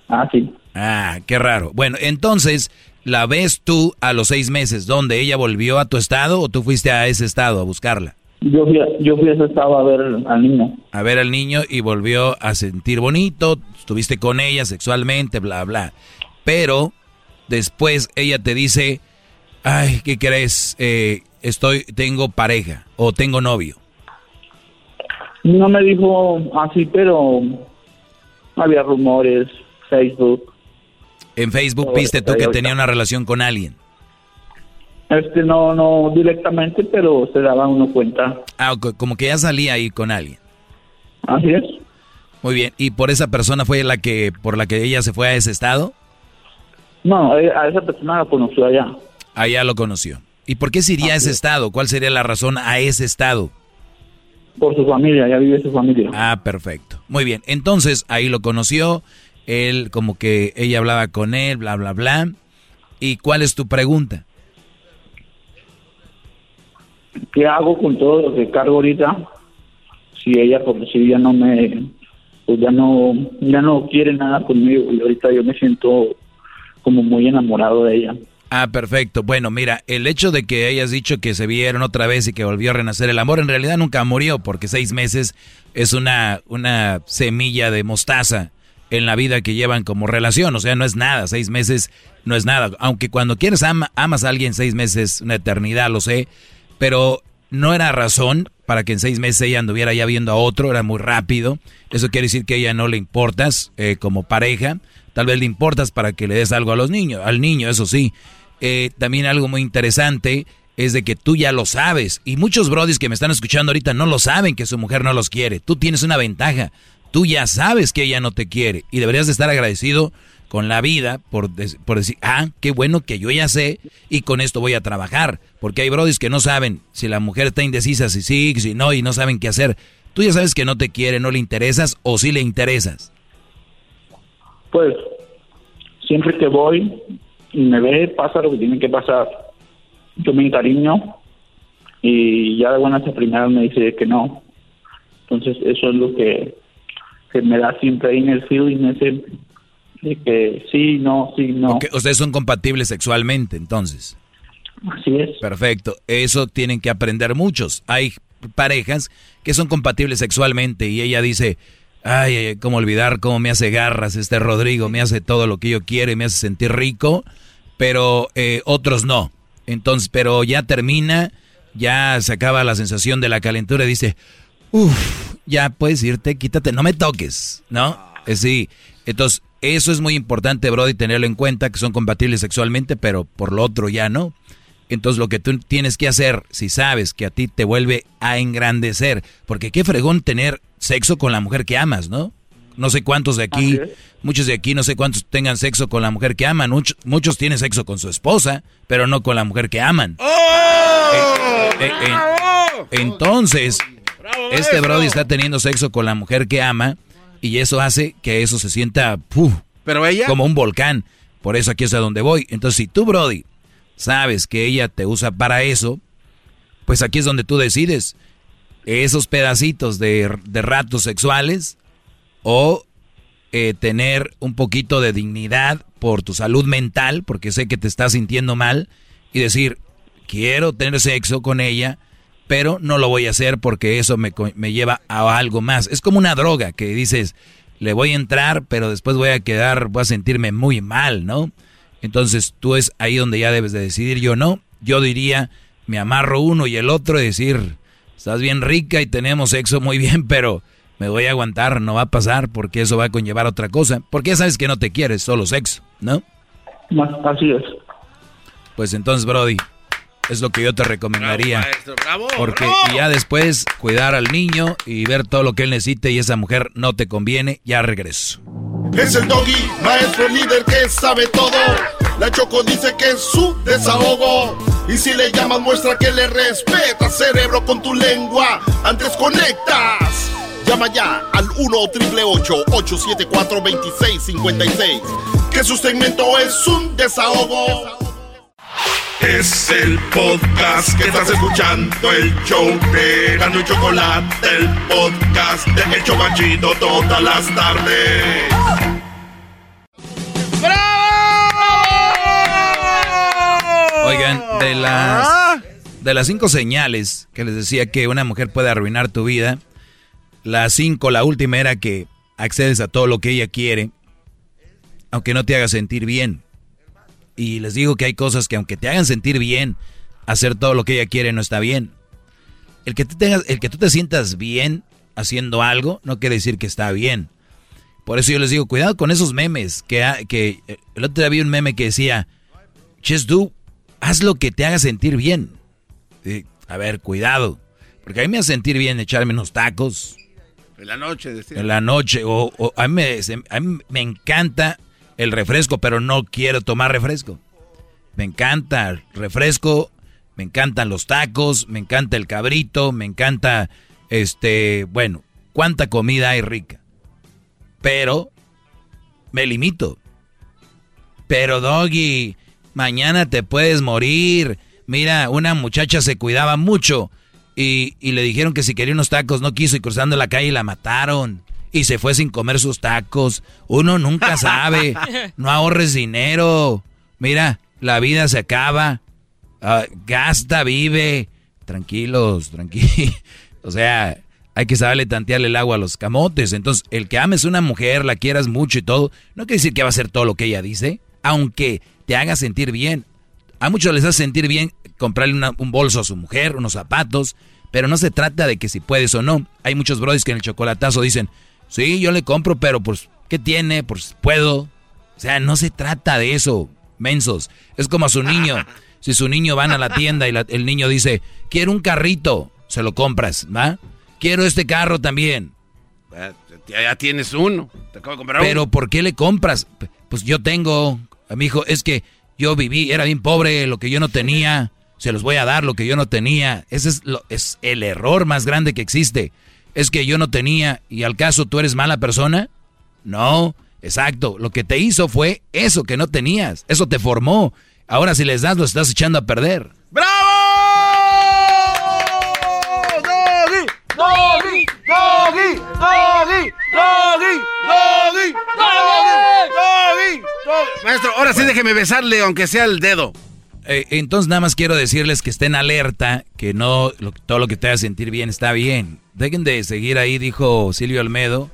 Así. Ah, qué raro. Bueno, entonces, ¿la ves tú a los seis meses donde ella volvió a tu estado o tú fuiste a ese estado a buscarla? Yo fui, a, yo fui a ese estado a ver al niño. A ver al niño y volvió a sentir bonito, estuviste con ella sexualmente, bla, bla. Pero después ella te dice, ay, ¿qué crees? Eh, estoy, tengo pareja o tengo novio. No me dijo así, pero había rumores, Facebook. En Facebook viste tú que tenía una relación con alguien. Este no, no directamente, pero se daba uno cuenta. Ah, co- como que ya salía ahí con alguien. Así es. Muy bien. ¿Y por esa persona fue la que, por la que ella se fue a ese estado? No, eh, a esa persona la conoció allá. Allá lo conoció. ¿Y por qué se iría a ese estado? ¿Cuál sería la razón a ese estado? Por su familia, ya vive su familia. Ah, perfecto. Muy bien. Entonces, ahí lo conoció. Él, como que ella hablaba con él, bla, bla, bla. ¿Y cuál es tu pregunta? ¿Qué hago con todo lo que cargo ahorita? Si ella, por si ya no me, pues ya no, ya no quiere nada conmigo y ahorita yo me siento como muy enamorado de ella. Ah, perfecto. Bueno, mira, el hecho de que hayas dicho que se vieron otra vez y que volvió a renacer el amor, en realidad nunca murió, porque seis meses es una, una semilla de mostaza en la vida que llevan como relación. O sea, no es nada. Seis meses no es nada. Aunque cuando quieres ama- amas a alguien, seis meses es una eternidad, lo sé. Pero no era razón para que en seis meses ella anduviera ya viendo a otro, era muy rápido. Eso quiere decir que ella no le importas eh, como pareja. Tal vez le importas para que le des algo a los niños, al niño, eso sí. Eh, también algo muy interesante es de que tú ya lo sabes. Y muchos brodis que me están escuchando ahorita no lo saben que su mujer no los quiere. Tú tienes una ventaja. Tú ya sabes que ella no te quiere. Y deberías de estar agradecido con la vida por, por decir, ah, qué bueno que yo ya sé y con esto voy a trabajar. Porque hay brodis que no saben si la mujer está indecisa, si sí, si no, y no saben qué hacer. Tú ya sabes que no te quiere, no le interesas o sí le interesas. Pues siempre que voy y me ve, pasa lo que tiene que pasar. Yo me encariño y ya de buenas a primeras me dice que no. Entonces eso es lo que, que me da siempre ahí en el feeling ese de que sí, no, sí, no. Ustedes son compatibles sexualmente entonces. Así es. Perfecto. Eso tienen que aprender muchos. Hay parejas que son compatibles sexualmente y ella dice, ay, cómo olvidar cómo me hace garras este Rodrigo, me hace todo lo que yo quiero y me hace sentir rico, pero eh, otros no. Entonces, pero ya termina, ya se acaba la sensación de la calentura y dice, uff, ya puedes irte, quítate, no me toques, ¿no? Eh, sí, entonces eso es muy importante, Brody, tenerlo en cuenta, que son compatibles sexualmente, pero por lo otro ya no. Entonces lo que tú tienes que hacer, si sabes que a ti te vuelve a engrandecer, porque qué fregón tener sexo con la mujer que amas, ¿no? No sé cuántos de aquí, muchos de aquí, no sé cuántos tengan sexo con la mujer que aman. Muchos, muchos tienen sexo con su esposa, pero no con la mujer que aman. ¡Oh! Eh, eh, eh, entonces, este Brody está teniendo sexo con la mujer que ama y eso hace que eso se sienta pero ella como un volcán. Por eso aquí es a donde voy. Entonces, si tú, Brody, sabes que ella te usa para eso, pues aquí es donde tú decides esos pedacitos de, ratos sexuales o eh, tener un poquito de dignidad por tu salud mental, porque sé que te estás sintiendo mal, y decir, quiero tener sexo con ella, pero no lo voy a hacer porque eso me, me lleva a algo más. Es como una droga que dices, le voy a entrar, pero después voy a quedar, voy a sentirme muy mal, ¿no? Entonces tú es ahí donde ya debes de decidir, yo no. Yo diría, me amarro uno y el otro y decir, estás bien rica y tenemos sexo muy bien, pero me voy a aguantar, no va a pasar porque eso va a conllevar otra cosa. Porque ya sabes que no te quieres, solo sexo, ¿no? Así es. Pues entonces, Brody, es lo que yo te recomendaría. porque ya después cuidar al niño y ver todo lo que él necesite y esa mujer no te conviene, ya regreso. Es el doggy, maestro líder que sabe todo. La Choco dice que es su desahogo. Y si le llamas, muestra que le respeta, cerebro, con tu lengua. Antes conectas. Llama ya al 1-888-874-2656. Que su segmento es un desahogo. Es el podcast que estás escuchando, el show de Gano y Chocolate, el podcast de El Chocachito todas las tardes. Oigan, de las, de las cinco señales que les decía que una mujer puede arruinar tu vida, la cinco, la última era que accedes a todo lo que ella quiere, aunque no te haga sentir bien. Y les digo que hay cosas que aunque te hagan sentir bien, hacer todo lo que ella quiere no está bien. El que, tengas, el que tú te sientas bien haciendo algo no quiere decir que está bien. Por eso yo les digo, cuidado con esos memes. Que, que el otro día vi un meme que decía, just do, haz lo que te haga sentir bien. a ver, cuidado. Porque a mí me hace sentir bien echarme unos tacos. En la noche, decía. En la noche. O, a, mí a mí me encanta el refresco, pero no quiero tomar refresco. Me encanta el refresco, me encantan los tacos, me encanta el cabrito, me encanta, este, bueno, cuánta comida hay rica. Pero me limito. Pero Doggy, mañana te puedes morir. Mira, una muchacha se cuidaba mucho y, y le dijeron que si quería unos tacos no quiso y cruzando la calle la mataron y se fue sin comer sus tacos. Uno nunca sabe. No ahorres dinero. Mira, la vida se acaba. Ah, gasta, vive. Tranquilos, tranquilos. O sea, hay que saberle tantearle el agua a los camotes. Entonces, el que ames una mujer, la quieras mucho y todo, no quiere decir que va a hacer todo lo que ella dice, aunque te haga sentir bien. A muchos les hace sentir bien comprarle un bolso a su mujer, unos zapatos, pero no se trata de que si puedes o no. Hay muchos brodis que en el chocolatazo dicen, Sí, yo le compro, pero pues, ¿qué tiene? Pues puedo. O sea, no se trata de eso, mensos. Es como a su niño. Si su niño van a la tienda y el niño dice, quiero un carrito, se lo compras, ¿va? Quiero este carro también. Ya, tienes uno. Te acabo de comprar Pero ¿por qué le compras? Pues yo tengo, a mi hijo, es que yo viví, era bien pobre, lo que yo no tenía, se los voy a dar lo que yo no tenía. Ese es, lo, es el error más grande que existe. Es que yo no tenía y al caso tú eres mala persona. No, exacto. Lo que te hizo fue eso que no tenías. Eso te formó. Ahora si les das lo estás echando a perder. ¡Bravo! ¡Doggy! ¡Doggy! ¡Doggy! ¡Doggy! ¡Doggy! ¡Doggy! ¡Doggy! ¡Doggy! Maestro, ahora sí déjeme besarle aunque sea el dedo. Eh, entonces nada más quiero decirles que estén alerta, que no todo lo que te haga sentir bien está bien. Dejen de seguir ahí, dijo Silvio Almedo,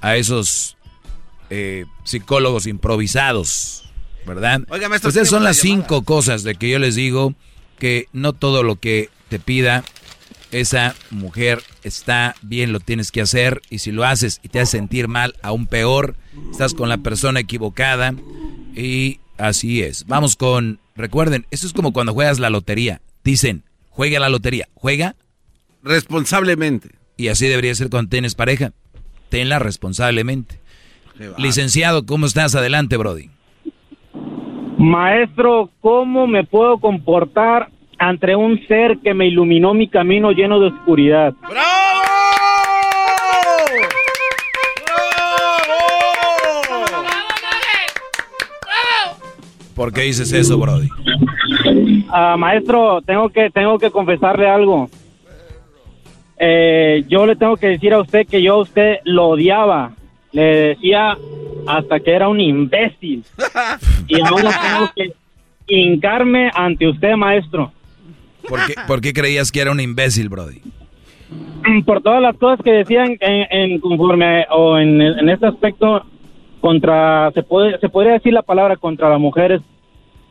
a esos eh, psicólogos improvisados. ¿verdad? Oiga, maestro, pues son las cinco cosas de que yo les digo que no todo lo que te pida esa mujer está bien, lo tienes que hacer y si lo haces y te hace sentir mal, aún peor, estás con la persona equivocada y así es. Vamos con, recuerden, esto es como cuando juegas la lotería. Dicen, juega la lotería, juega responsablemente. Y así debería ser cuando tienes pareja. Tenla responsablemente. Licenciado, ¿cómo estás? Adelante, Brody. Maestro, ¿cómo me puedo comportar ante un ser que me iluminó mi camino lleno de oscuridad? ¡Bravo! ¿Por qué dices eso, Brody? Ah, maestro, tengo que tengo que confesarle algo. Eh, yo le tengo que decir a usted que yo a usted lo odiaba. Le decía hasta que era un imbécil. y ahora tengo que hincarme ante usted, maestro. ¿Por qué, creías que era un imbécil, Brody? Por todas las cosas que decían en, conforme o en, este aspecto contra, se puede, se podría decir la palabra contra las mujeres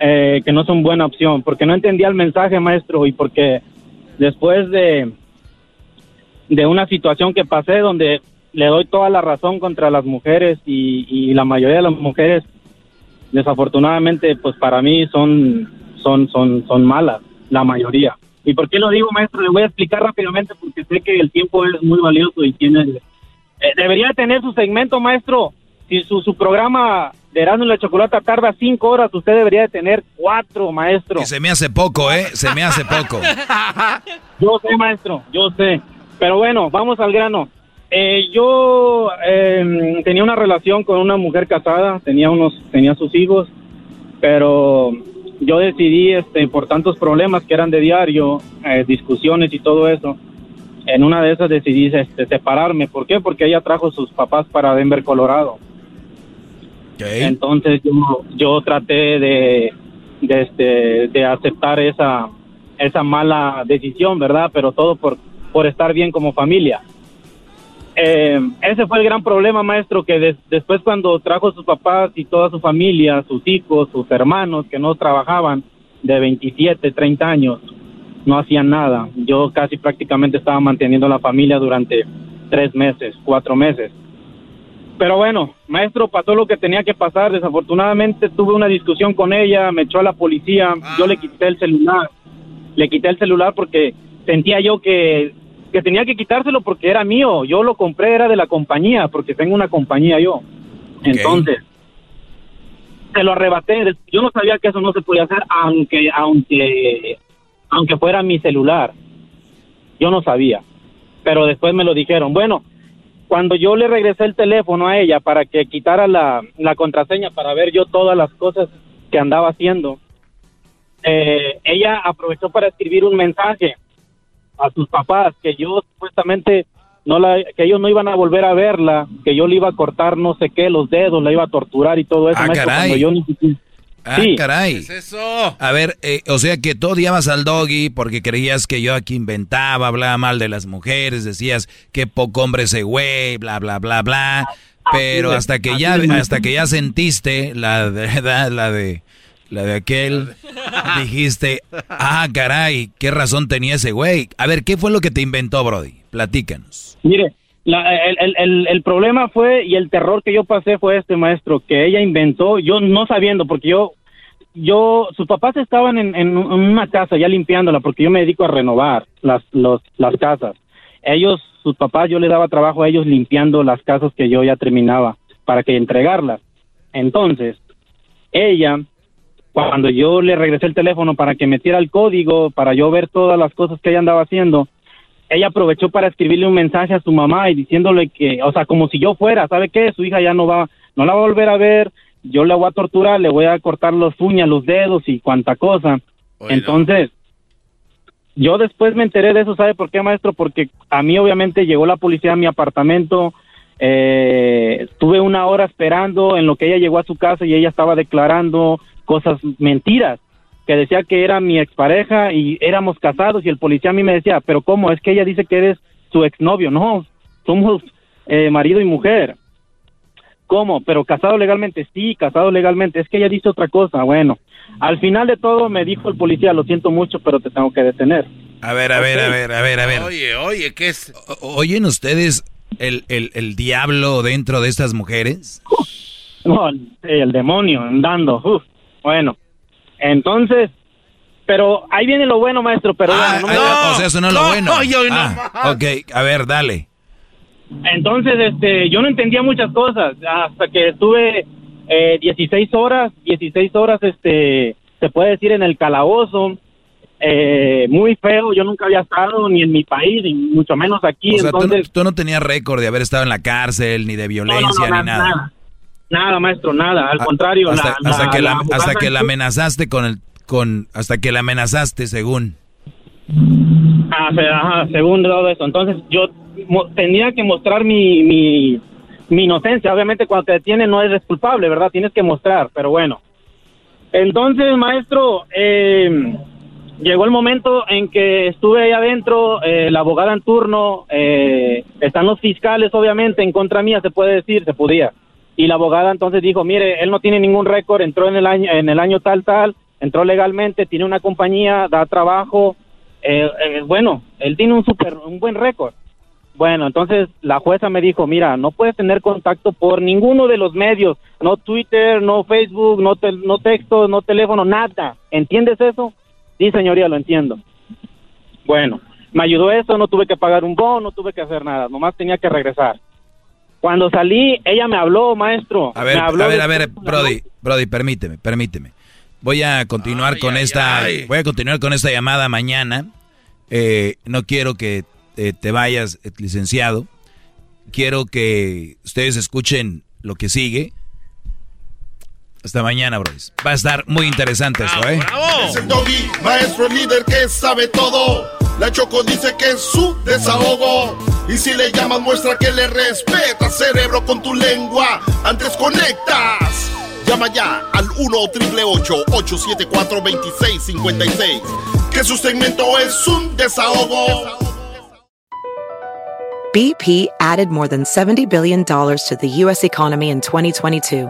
eh, que no son buena opción, porque no entendía el mensaje, maestro, y porque después de, de una situación que pasé donde le doy toda la razón contra las mujeres y, la mayoría de las mujeres desafortunadamente pues para mí son son son son malas la mayoría. Y por qué lo digo maestro le voy a explicar rápidamente porque sé que el tiempo es muy valioso y tiene eh, debería tener su segmento maestro. Si su, su programa de Erasmo y la Chocolata tarda cinco horas usted debería de tener cuatro maestro. Se me hace poco eh se me hace poco. Yo sé maestro yo sé pero bueno vamos al grano eh, yo em, tenía una relación con una mujer casada, tenía unos, tenía sus hijos, pero yo decidí, este, por tantos problemas que eran de diario, eh, discusiones y todo eso, en una de esas decidí este, separarme. ¿Por qué? Porque ella trajo sus papás para Denver, Colorado. Entonces yo, yo traté de, de, este, de aceptar esa, esa mala decisión, ¿verdad? Pero todo por, por estar bien como familia. Eh, ese fue el gran problema, maestro, que después cuando trajo a sus papás y toda su familia, sus hijos, sus hermanos que no trabajaban de 27, 30 años, no hacían nada. Yo casi prácticamente estaba manteniendo la familia durante tres meses, cuatro meses. Pero bueno, maestro, pasó lo que tenía que pasar. Desafortunadamente tuve una discusión con ella, me echó a la policía, yo le quité el celular. Le quité el celular porque sentía yo que que tenía que quitárselo porque era mío. Yo lo compré, era de la compañía, porque tengo una compañía yo. Entonces, se lo arrebaté. Yo no sabía que eso no se podía hacer, aunque, aunque, aunque fuera mi celular. Yo no sabía. Pero después me lo dijeron. Bueno, cuando yo le regresé el teléfono a ella para que quitara la, la contraseña para ver yo todas las cosas que andaba haciendo, eh, ella aprovechó para escribir un mensaje a sus papás que yo supuestamente no la, que ellos no iban a volver a verla, que yo le iba a cortar no sé qué, los dedos, la iba a torturar y todo eso. Ah, caray. Yo Ah, caray. es eso? A ver, eh, o sea que tú odiabas al doggy porque creías que yo aquí inventaba, hablaba mal de las mujeres, decías que poco hombre ese güey, bla, bla, bla, bla. Pero hasta que ya, hasta que ya sentiste la de, la de la de aquel, dijiste, ah, caray, qué razón tenía ese güey. A ver, ¿qué fue lo que te inventó, Brody? Platícanos. Mire, el, el, el, problema fue y el terror que yo pasé fue este maestro, que ella inventó, yo no sabiendo, porque yo yo, sus papás estaban en, en una casa ya limpiándola porque yo me dedico a renovar las, los, las casas. Ellos, sus papás, yo le daba trabajo a ellos limpiando las casas que yo ya terminaba para que entregarlas. Entonces, ella, cuando yo le regresé el teléfono para que metiera el código, para yo ver todas las cosas que ella andaba haciendo, ella aprovechó para escribirle un mensaje a su mamá y diciéndole que, o sea, como si yo fuera, ¿sabe qué? Su hija ya no va, no la va a volver a ver, yo la voy a torturar, le voy a cortar los uñas, los dedos y cuanta cosa. Entonces, yo después me enteré de eso, ¿sabe por qué, maestro? Porque a mí obviamente llegó la policía a mi apartamento, eh, estuve una hora esperando en lo que ella llegó a su casa y ella estaba declarando cosas mentiras que decía que era mi expareja y éramos casados y el policía a mí me decía, pero ¿cómo? Es que ella dice que eres su exnovio. No, somos eh, marido y mujer. ¿Cómo? Pero casado legalmente, sí, casado legalmente. Es que ella dice otra cosa. Bueno, al final de todo me dijo el policía, lo siento mucho, pero te tengo que detener. A ver, a ver, a ver, a ver, a ver. Oye, oye, ¿qué es? ¿Oyen ustedes el, el, el diablo dentro de estas mujeres? No, el demonio andando. Bueno, entonces, pero ahí viene lo bueno, maestro, pero ah, bueno, no, o sea, eso no es lo bueno. Ah, ok, a ver, dale. Entonces, este, yo no entendía muchas cosas hasta que estuve eh, 16 horas, 16 horas, este, se puede decir en el calabozo, eh, muy feo. Yo nunca había estado ni en mi país, ni mucho menos aquí. O sea, entonces, tú, no, tenías récord de haber estado en la cárcel, ni de violencia, ni nada. nada. Maestro, nada. Al Ah, contrario, hasta, la- hasta la- que la, la hasta que la amenazaste con el con hasta que la amenazaste según Ah, se- ajá, según todo eso. Entonces yo mo- tenía que mostrar mi, mi, mi inocencia. Obviamente cuando te detienen no eres culpable, ¿verdad? Tienes que mostrar, pero bueno. Entonces, maestro, eh, llegó el momento en que estuve ahí adentro, eh, la abogada en turno, eh, están los fiscales, obviamente, en contra mía, se puede decir, se podía. Y la abogada entonces dijo, mire, él no tiene ningún récord, entró en el año, en el año tal, tal, entró legalmente, tiene una compañía, da trabajo, eh, eh, bueno, él tiene un super, un buen récord. Bueno, entonces la jueza me dijo, mira, no puedes tener contacto por ninguno de los medios, no Twitter, no Facebook, no, tel- no texto, no teléfono, nada. ¿Entiendes eso? Sí, señoría, lo entiendo. Bueno, me ayudó eso, no tuve que pagar un bono, no tuve que hacer nada, nomás tenía que regresar. Cuando salí, ella me habló, maestro. A ver, me a ver, a ver, Brody, Brody, permíteme, permíteme. Voy a continuar con esta, voy a continuar con esta llamada mañana. Eh, no quiero que eh, te vayas, eh, licenciado. Quiero que ustedes escuchen lo que sigue. Hasta mañana, Brody. Va a estar muy interesante esto, ¿eh? Es el doggy, maestro líder que sabe todo. La Choco dice que es su desahogo. Y si le llamas, muestra que le respeta, cerebro, con tu lengua. Antes conectas. Llama ya al 1-888-874-2656. Que su segmento es un desahogo. BP added more than $70 billion to the U.S. economy in 2022.